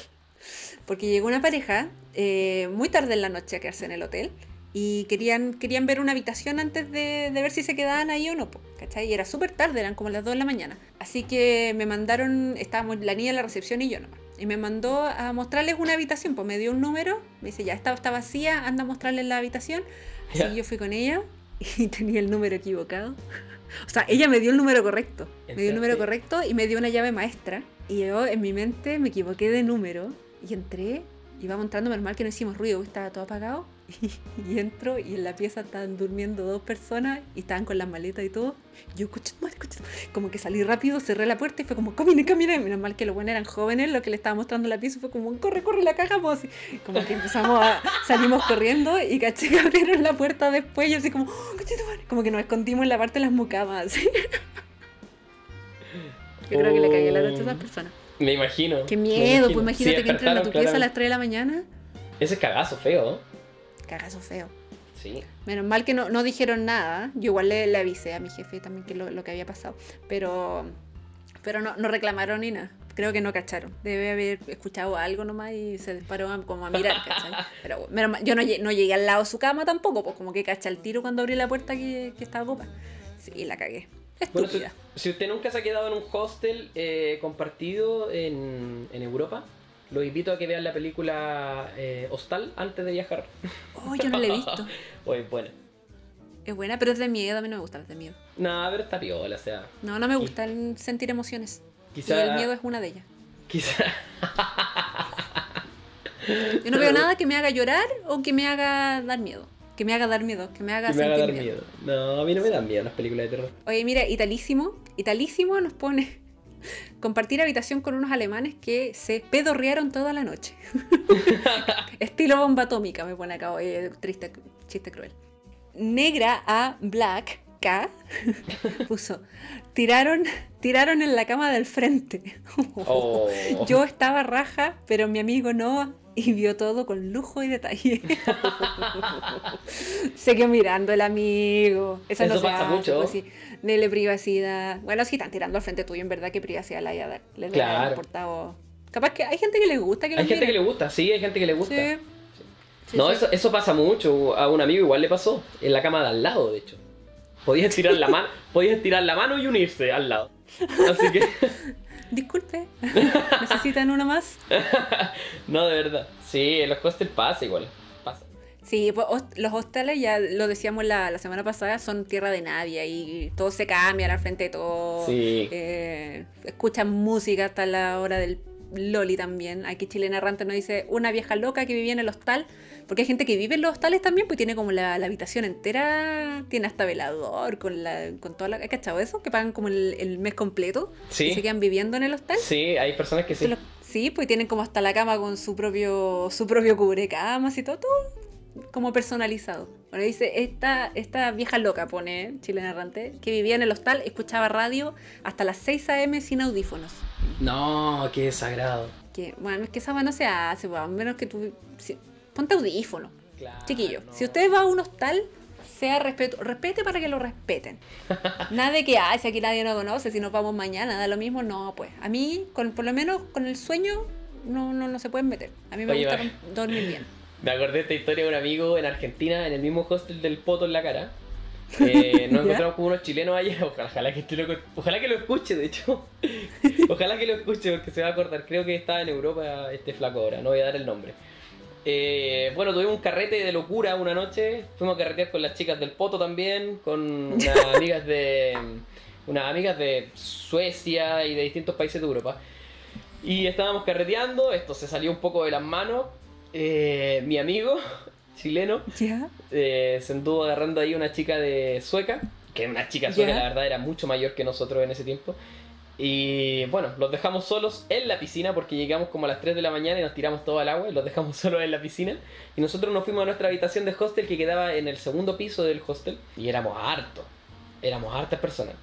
[SPEAKER 2] Porque llegó una pareja eh, muy tarde en la noche a quedarse en el hotel y querían, querían ver una habitación antes de, de ver si se quedaban ahí o no, ¿cachai? Y era súper tarde, eran como las 2 de la mañana. Así que me mandaron, estábamos la niña en la recepción y yo nomás. Y me mandó a mostrarles una habitación, pues me dio un número, me dice, ya, esta está vacía, anda a mostrarles la habitación. Así que yo fui con ella (laughs) y tenía el número equivocado. O sea, ella me dio el número correcto. Me dio el número correcto y me dio una llave maestra. Y yo en mi mente me equivoqué de número y entré. Y vamos entrando, normal que no hicimos ruido, estaba todo apagado. (laughs) Y, entro y en la pieza estaban durmiendo dos personas y estaban con las maletas y todo. Yo, escuché. Como que salí rápido, cerré la puerta y fue como, camine, camine. Menos mal que los buenos eran jóvenes, lo que le estaba mostrando la pieza fue como, corre, corre la caja, pues. Y como que empezamos a, (laughs) salimos corriendo y caché que abrieron la puerta después. Y así como, oh, como que nos escondimos en la parte de las mucamas. (laughs) Yo creo que le cagué la noche a esas personas.
[SPEAKER 1] Me imagino.
[SPEAKER 2] Qué miedo, pues imagínate
[SPEAKER 1] Sí,
[SPEAKER 2] que entran a tu pieza a las
[SPEAKER 1] claramente.
[SPEAKER 2] 3 de la mañana.
[SPEAKER 1] Ese es cagazo feo, ¿no?
[SPEAKER 2] Cagazo feo.
[SPEAKER 1] Sí.
[SPEAKER 2] Menos mal que no, no dijeron nada. Yo igual le, le avisé a mi jefe también que lo, lo que había pasado. Pero, pero no, no reclamaron ni nada. Creo que no cacharon. Debe haber escuchado algo nomás y se disparó a- como a mirar, ¿cachai? (laughs) Pero menos mal- yo no, no llegué al lado de su cama tampoco, pues como que caché el tiro cuando abrí la puerta que, que estaba ocupada. Sí, la cagué.
[SPEAKER 1] Bueno, si,
[SPEAKER 2] Estúpida.
[SPEAKER 1] si usted nunca se ha quedado en un hostel eh, compartido en, en Europa, lo invito a que vean la película eh, Hostal antes de viajar.
[SPEAKER 2] Oh, yo no la he visto. (laughs)
[SPEAKER 1] Oye, buena.
[SPEAKER 2] Es buena, pero es de miedo. A mí no me gustan las de miedo.
[SPEAKER 1] Nada, pero está piola, o sea.
[SPEAKER 2] No, no me gusta el sentir emociones.
[SPEAKER 1] Quizá-
[SPEAKER 2] Y el miedo es una de ellas.
[SPEAKER 1] Quizá.
[SPEAKER 2] Yo no veo (laughs) nada que me haga llorar o que me haga dar miedo. Que me haga dar miedo, que me haga
[SPEAKER 1] que me haga dar
[SPEAKER 2] miedo.
[SPEAKER 1] miedo. No, a mí no me dan miedo las películas de terror.
[SPEAKER 2] Oye, mira, Italísimo, Italísimo nos pone compartir habitación con unos alemanes que se pedorrearon toda la noche. (laughs) Estilo bomba atómica, me pone acá, oye, triste, chiste cruel. Negra a Black K (laughs) puso, tiraron, tiraron en la cama del frente. (laughs)
[SPEAKER 1] Oh.
[SPEAKER 2] Yo estaba raja, pero mi amigo no, (laughs) y vio todo con lujo y detalle. (laughs) se quedó mirando el amigo. Eso, no
[SPEAKER 1] Eso pasa
[SPEAKER 2] hace,
[SPEAKER 1] mucho.
[SPEAKER 2] pues, sí. Dele privacidad. Bueno, si están tirando al frente tuyo, en verdad, ¿qué privacidad le haya? Le
[SPEAKER 1] Claro.
[SPEAKER 2] importado. Capaz que hay gente que le gusta que
[SPEAKER 1] Hay gente que le gusta, sí, hay gente que le gusta.
[SPEAKER 2] Sí. Sí,
[SPEAKER 1] no,
[SPEAKER 2] sí.
[SPEAKER 1] Eso, eso pasa mucho. A un amigo igual le pasó. En la cama de al lado, de hecho. Podías tirar la mano, (laughs) podías tirar la mano y unirse al lado. Así que.
[SPEAKER 2] Disculpe, (laughs) ¿necesitan uno más? (laughs)
[SPEAKER 1] no, de verdad. Sí, los hostels pasa igual. Pasa.
[SPEAKER 2] Sí, pues, los hostales, ya lo decíamos la, la semana pasada, son tierra de nadie y todos se cambian al frente de todo.
[SPEAKER 1] Sí.
[SPEAKER 2] Eh, escuchan música hasta la hora del Loli también. Aquí Chilena Errante nos dice una vieja loca que vivía en el hostal. Porque hay gente que vive en los hostales también, pues tiene como la, la habitación entera, tiene hasta velador, con la con toda la. ¿Has cachado eso? Que pagan como el, el mes completo
[SPEAKER 1] Sí.
[SPEAKER 2] y se quedan viviendo en el hostal.
[SPEAKER 1] Sí, hay personas que sí.
[SPEAKER 2] Sí, pues tienen como hasta la cama con su propio, su propio cubrecamas y todo, todo como personalizado. Bueno, dice, esta, esta vieja loca, pone chilena errante, que vivía en el hostal, escuchaba radio hasta las 6 a.m. sin audífonos.
[SPEAKER 1] No, qué desagrado.
[SPEAKER 2] Que, bueno, es que esa no se hace, a menos que tú... si- ponte audífono,
[SPEAKER 1] Claro,
[SPEAKER 2] chiquillo.
[SPEAKER 1] no.
[SPEAKER 2] Si usted va a un hostal, sea respeto, respete para que lo respeten. (laughs) Nada de que, ay, si aquí nadie nos conoce, si nos vamos mañana, da lo mismo, no, pues. A mí, con, por lo menos con el sueño, no, no, no se pueden meter. A mí me
[SPEAKER 1] Oye,
[SPEAKER 2] gusta dormir bien. (laughs)
[SPEAKER 1] Me acordé de esta historia de un amigo en Argentina, en el mismo hostel del poto en la cara. Eh, nos (laughs) encontramos con unos chilenos allá. Ojalá, (laughs) ojalá que este loco- ojalá que lo escuche, de hecho. (laughs) Ojalá que lo escuche porque se va a acordar. Creo que estaba en Europa este flaco ahora, no voy a dar el nombre. Eh, bueno, tuvimos un carrete de locura una noche. Fuimos a carretear con las chicas del Poto también, con unas amigas de unas amigas de Suecia y de distintos países de Europa. Y estábamos carreteando, esto se salió un poco de las manos. Eh, mi amigo chileno eh, se anduvo agarrando ahí una chica de sueca, que una chica sueca, la verdad, era mucho mayor que nosotros en ese tiempo. Y bueno, los dejamos solos en la piscina porque llegamos como a las 3 de la mañana y nos tiramos todo al agua y los dejamos (laughs) solos en la piscina. Y nosotros nos fuimos a nuestra habitación de hostel que quedaba en el segundo piso del hostel y éramos hartos, éramos hartas personas.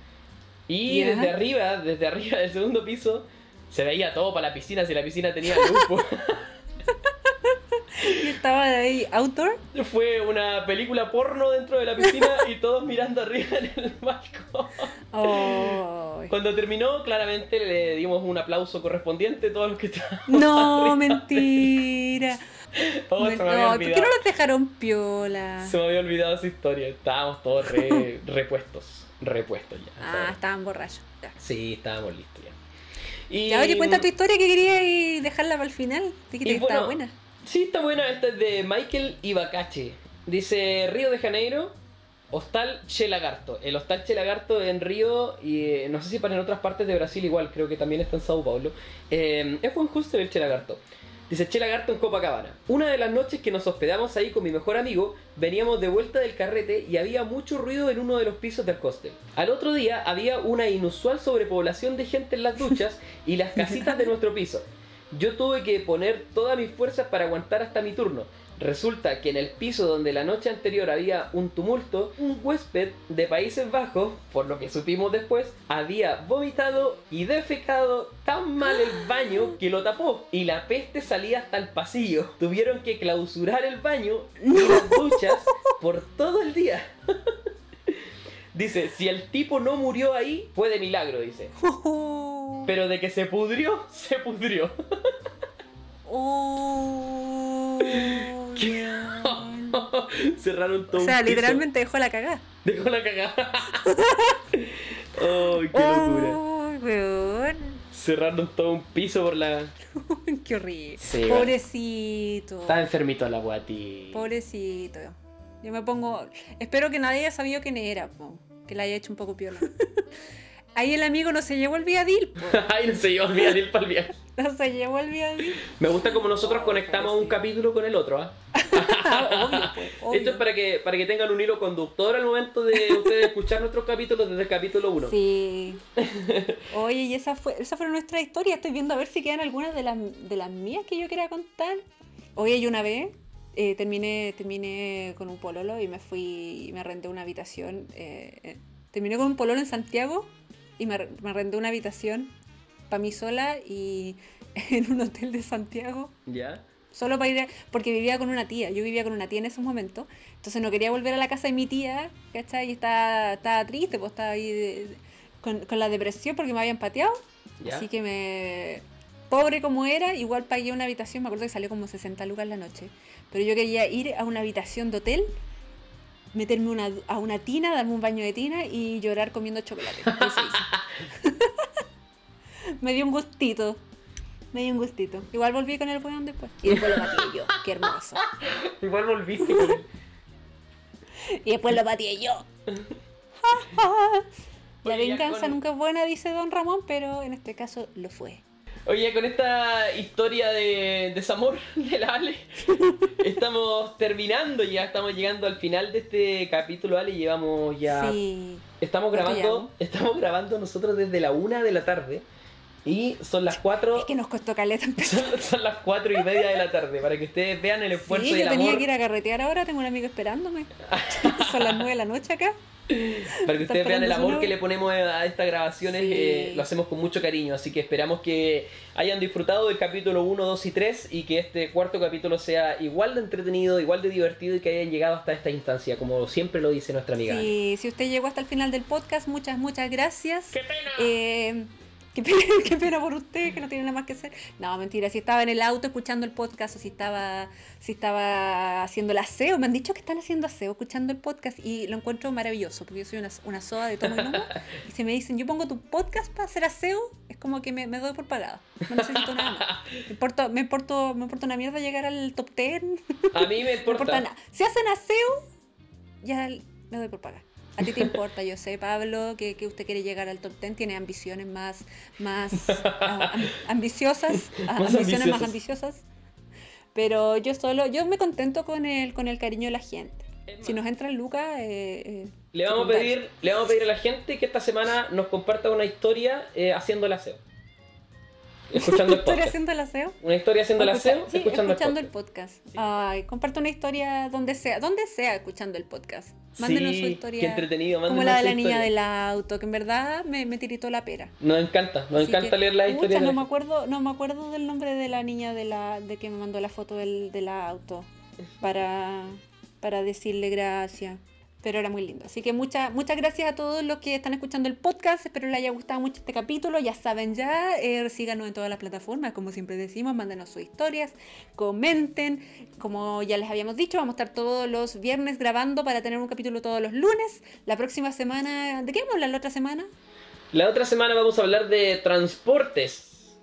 [SPEAKER 1] Y desde arriba, desde arriba del segundo piso, se veía todo para la piscina, si la piscina tenía luz. (laughs)
[SPEAKER 2] estaba ahí outdoor.
[SPEAKER 1] Fue una película porno dentro de la piscina (laughs) y todos mirando arriba en el balcón.
[SPEAKER 2] Oh.
[SPEAKER 1] Cuando terminó, claramente le dimos un aplauso correspondiente a todos los que estaban.
[SPEAKER 2] No, (laughs) mentira.
[SPEAKER 1] Oh, se me había
[SPEAKER 2] no, ¿por qué no los dejaron piola?
[SPEAKER 1] Se me había olvidado esa historia. Estábamos todos re- (laughs) repuestos. Repuestos ya.
[SPEAKER 2] Ah,
[SPEAKER 1] ¿sabes?
[SPEAKER 2] estaban borrachos. Ya.
[SPEAKER 1] Sí, estábamos listos ya. Y,
[SPEAKER 2] Ya, oye, cuenta tu historia que quería y dejarla para el final. Dijiste
[SPEAKER 1] Y
[SPEAKER 2] que estaba
[SPEAKER 1] bueno,
[SPEAKER 2] buena.
[SPEAKER 1] Sí, está buena. Esta es de Michael Ibacache. Dice Río de Janeiro, Hostal Che Lagarto. El Hostal Che Lagarto en Río y eh, no sé si para en otras partes de Brasil igual, creo que también está en Sao Paulo. Eh, es buen hostel el Che Lagarto. Dice Che Lagarto en Copacabana. Una de las noches que nos hospedamos ahí con mi mejor amigo, veníamos de vuelta del carrete y había mucho ruido en uno de los pisos del hostel. Al otro día había una inusual sobrepoblación de gente en las duchas y las casitas de nuestro piso. Yo tuve que poner todas mis fuerzas para aguantar hasta mi turno. Resulta que en el piso donde la noche anterior había un tumulto, un huésped de Países Bajos, por lo que supimos después, había vomitado y defecado tan mal el baño (gasps) que lo tapó y la peste salía hasta el pasillo. Tuvieron que clausurar el baño y las duchas por todo el día. (laughs) Dice, si el tipo no murió ahí, fue de milagro, dice. (laughs) Pero de que se pudrió, (laughs) se pudrió.
[SPEAKER 2] Oh.
[SPEAKER 1] Cerraron todo
[SPEAKER 2] O sea,
[SPEAKER 1] un piso.
[SPEAKER 2] literalmente dejó la cagada.
[SPEAKER 1] Dejó la cagada. (laughs) ¡Ay, qué locura!
[SPEAKER 2] Oh, weón.
[SPEAKER 1] Cerraron todo un piso por la.
[SPEAKER 2] Qué horrible.
[SPEAKER 1] Sí,
[SPEAKER 2] Pobrecito.
[SPEAKER 1] Estaba enfermito la guati.
[SPEAKER 2] Pobrecito. Yo me pongo. Espero que nadie haya sabido quién era, po. que le haya hecho un poco piola. (laughs) Ahí el amigo no se llevó el viadil. (laughs)
[SPEAKER 1] Ay, no se a olvidar ir para el viaje. (laughs)
[SPEAKER 2] No se llevó el viadil.
[SPEAKER 1] Me gusta como nosotros
[SPEAKER 2] Oh,
[SPEAKER 1] conectamos un
[SPEAKER 2] sí.
[SPEAKER 1] capítulo con el otro, (laughs)
[SPEAKER 2] obvio, pues, obvio.
[SPEAKER 1] Esto es para que, para que tengan un hilo conductor al momento de ustedes escuchar nuestros capítulos desde el capítulo 1.
[SPEAKER 2] Sí. Oye, y esa fue, esa fue nuestra historia. Estoy viendo a ver si quedan algunas de las, de las mías que yo quería contar. Oye, yo una vez eh, terminé, terminé con un pololo y me fui y me arrendé una habitación. eh, eh, terminé con un pololo en Santiago y me, me arrendé una habitación para mí sola y (laughs) en un hotel de Santiago.
[SPEAKER 1] ¿Ya?
[SPEAKER 2] Solo para ir, a- porque vivía con una tía, yo vivía con una tía en esos momentos, entonces no quería volver a la casa de mi tía, ¿cachai? Y estaba, estaba triste, pues estaba ahí de- de- con, con la depresión porque me habían pateado,
[SPEAKER 1] ¿Ya?
[SPEAKER 2] así que me... Pobre como era, igual pagué una habitación, me acuerdo que salió como 60 lucas la noche, pero yo quería ir a una habitación de hotel, meterme una, a una tina, darme un baño de tina y llorar comiendo chocolate. (laughs) (laughs) Me dio un gustito. Me dio un gustito. Igual volví con el weón después. Y después lo pateé yo. Qué hermoso. (laughs)
[SPEAKER 1] Igual volviste con él.
[SPEAKER 2] Y después lo pateé yo. La venganza nunca es buena, dice Don Ramón, pero en este caso lo fue.
[SPEAKER 1] Oye, con esta historia de desamor (laughs) de la Ale, estamos terminando ya, estamos llegando al final de este capítulo, Ale, llevamos ya...
[SPEAKER 2] Sí.
[SPEAKER 1] Estamos
[SPEAKER 2] ¿Cuánto
[SPEAKER 1] grabando, estamos grabando nosotros desde la una de la tarde y son las cuatro,
[SPEAKER 2] Es que nos costó caleta empezar. (laughs)
[SPEAKER 1] son, son las cuatro y media de la tarde, para que ustedes vean el esfuerzo
[SPEAKER 2] Sí,
[SPEAKER 1] y el
[SPEAKER 2] yo tenía
[SPEAKER 1] amor,
[SPEAKER 2] que ir a carretear ahora, tengo un amigo esperándome. (laughs) Son las 9 de la noche acá.
[SPEAKER 1] para que ustedes vean el amor que le ponemos a estas grabaciones,
[SPEAKER 2] Sí.
[SPEAKER 1] eh, lo hacemos con mucho cariño, así que esperamos que hayan disfrutado del capítulo 1, 2 y 3 y que este cuarto capítulo sea igual de entretenido, igual de divertido y que hayan llegado hasta esta instancia, como siempre lo dice nuestra amiga.
[SPEAKER 2] Sí, si usted llegó hasta el final del podcast, muchas, muchas gracias.
[SPEAKER 1] ¡Qué pena!
[SPEAKER 2] Eh, (laughs) qué, pena qué pena por usted, que no tiene nada más que hacer. No, mentira, si estaba en el auto escuchando el podcast o si estaba, si estaba haciendo el aseo, me han dicho que están haciendo aseo escuchando el podcast y lo encuentro maravilloso, porque yo soy una, una soda de tomo y lomo. (laughs) y si me dicen, yo pongo tu podcast para hacer aseo, es como que me, me doy por pagado. No necesito nada más. (laughs) Me importa, me importa, me importa una mierda llegar al top 10.
[SPEAKER 1] A mí me
[SPEAKER 2] importa
[SPEAKER 1] importa.
[SPEAKER 2] nada. Si hacen aseo, ya me doy por pagar. (laughs) A ti te importa, yo sé, Pablo, que, que usted quiere llegar al top 10, tiene ambiciones más, más ah, am- ambiciosas, (laughs) ah,
[SPEAKER 1] Más
[SPEAKER 2] ambiciones más
[SPEAKER 1] ambiciosas.
[SPEAKER 2] Pero yo solo, yo me contento con el, con el cariño de la gente. Si nos entra el Lucas, eh, eh,
[SPEAKER 1] Le vamos, a pedir, le vamos a pedir a la gente que esta semana nos comparta una historia eh, haciendo el aseo. Escuchando el
[SPEAKER 2] ¿Estoy
[SPEAKER 1] podcast.
[SPEAKER 2] haciendo el aseo?
[SPEAKER 1] Una historia haciendo el aseo,
[SPEAKER 2] sí,
[SPEAKER 1] escuchando,
[SPEAKER 2] escuchando
[SPEAKER 1] el
[SPEAKER 2] el
[SPEAKER 1] podcast.
[SPEAKER 2] podcast. Ay, comparte una historia donde sea, donde sea escuchando el podcast. Mándenos
[SPEAKER 1] Sí,
[SPEAKER 2] su historia.
[SPEAKER 1] qué entretenido,
[SPEAKER 2] Como la de la niña
[SPEAKER 1] historia.
[SPEAKER 2] del auto, que en verdad me, me tiritó la pera.
[SPEAKER 1] Nos encanta, nos
[SPEAKER 2] Así
[SPEAKER 1] encanta
[SPEAKER 2] que,
[SPEAKER 1] leer la
[SPEAKER 2] pucha,
[SPEAKER 1] historia. de
[SPEAKER 2] no
[SPEAKER 1] la
[SPEAKER 2] me acuerdo, no me acuerdo del nombre de la niña de la, de que me mandó la foto del, del auto para, para decirle gracias. Pero era muy lindo. Así que muchas muchas gracias a todos los que están escuchando el podcast. Espero les haya gustado mucho este capítulo. Ya saben ya, eh, síganos en todas las plataformas, como siempre decimos, mándenos sus historias, comenten. Como ya les habíamos dicho, vamos a estar todos los viernes grabando para tener un capítulo todos los lunes. La próxima semana, ¿de qué vamos a hablar la otra semana?
[SPEAKER 1] La otra semana vamos a hablar de transportes.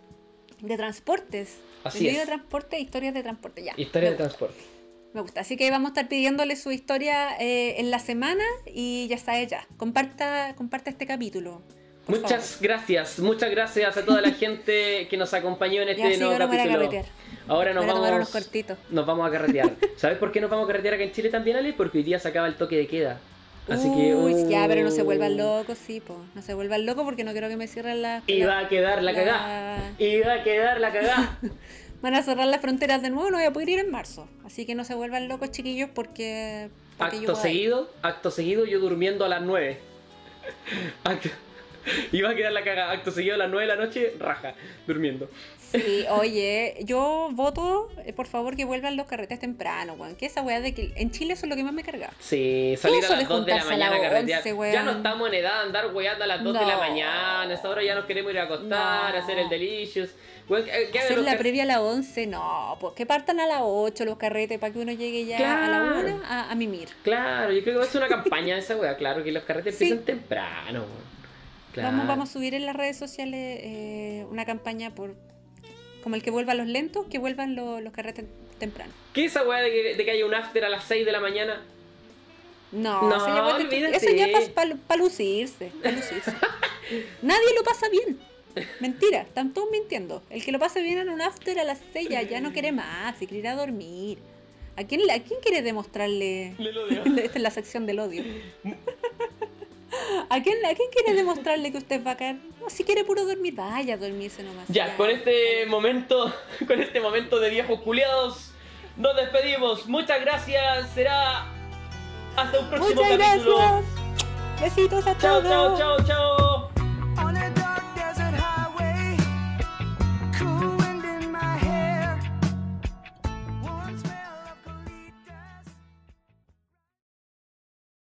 [SPEAKER 2] De transportes.
[SPEAKER 1] Así es.
[SPEAKER 2] de transporte, historias de transporte, ya.
[SPEAKER 1] Historia
[SPEAKER 2] me
[SPEAKER 1] de transporte.
[SPEAKER 2] Me gusta. Así que vamos a estar pidiéndole su historia eh, en la semana y ya está ella. Comparta, comparta este capítulo.
[SPEAKER 1] Muchas
[SPEAKER 2] favor.
[SPEAKER 1] gracias, muchas gracias a toda la (laughs) gente que nos acompañó en este nuevo
[SPEAKER 2] a
[SPEAKER 1] capítulo.
[SPEAKER 2] carretear.
[SPEAKER 1] Ahora nos
[SPEAKER 2] a
[SPEAKER 1] vamos,
[SPEAKER 2] unos cortitos.
[SPEAKER 1] nos vamos a carretear. (laughs) ¿Sabes por qué nos vamos a carretear acá en Chile también, Ale? Porque hoy día se acaba el toque de queda. Así que.
[SPEAKER 2] Uy, ya, pero no se
[SPEAKER 1] uh,
[SPEAKER 2] vuelvan locos, sí, po. No se vuelvan locos porque no quiero que me cierren la.
[SPEAKER 1] Y va a quedar la cagá. Y va a quedar la cagá. (laughs)
[SPEAKER 2] Van a cerrar las fronteras de nuevo, no voy a poder ir en marzo. Así que no se vuelvan locos, chiquillos, porque.
[SPEAKER 1] acto
[SPEAKER 2] ir.
[SPEAKER 1] seguido, acto seguido, yo durmiendo a las 9. (laughs) Acto- (laughs) Y va a quedar la cagá. Acto seguido a las 9 de la noche, raja, durmiendo.
[SPEAKER 2] Sí, (laughs) oye, yo voto, eh, por favor, que vuelvan los carretes temprano, weón. Que esa weá de que en Chile eso es lo que más me carga.
[SPEAKER 1] Sí, salir a las 2 de la mañana a carretear.
[SPEAKER 2] 11, weón.
[SPEAKER 1] ya no estamos en edad de andar weyando a las 2 de la mañana. A esa hora ya nos queremos ir a acostar,
[SPEAKER 2] No.
[SPEAKER 1] hacer el delicious. Weón, ¿qué-
[SPEAKER 2] Hacer la previa a las 11, no, pues que partan a las 8 los carretes para que uno llegue ya a la
[SPEAKER 1] Claro.
[SPEAKER 2] 1 a, a mimir.
[SPEAKER 1] Claro, yo creo que va a ser una (laughs) campaña esa wea. Claro, que los carretes
[SPEAKER 2] Sí.
[SPEAKER 1] empiezan temprano. Claro.
[SPEAKER 2] Vamos, vamos a subir en las redes sociales eh, una campaña por como el que vuelvan los lentos, que vuelvan lo- los carretes temprano.
[SPEAKER 1] ¿Qué es esa weá de que, de que haya un after a las 6 de la mañana?
[SPEAKER 2] No,
[SPEAKER 1] No,
[SPEAKER 2] eso ya, pa- para lucirse, pa' lucirse. (laughs) Nadie lo pasa bien. Mentira, están todos mintiendo. El que lo pase bien en un after a las 6 ya, ya no quiere más y quiere ir a dormir. ¿A quién, ¿A quién quiere demostrarle?
[SPEAKER 1] Le lo digo.
[SPEAKER 2] Esta es la sección del odio. ¿A quién, ¿A quién quiere demostrarle que usted es bacán? No, si quiere puro dormir, vaya a dormirse nomás.
[SPEAKER 1] Ya, con este momento, (laughs) con este momento de viejos culiados, nos despedimos. Muchas gracias. Será hasta un próximo
[SPEAKER 2] Muchas
[SPEAKER 1] capítulo.
[SPEAKER 2] gracias. Besitos a
[SPEAKER 1] Chao,
[SPEAKER 2] todos.
[SPEAKER 1] chao, chao, chao.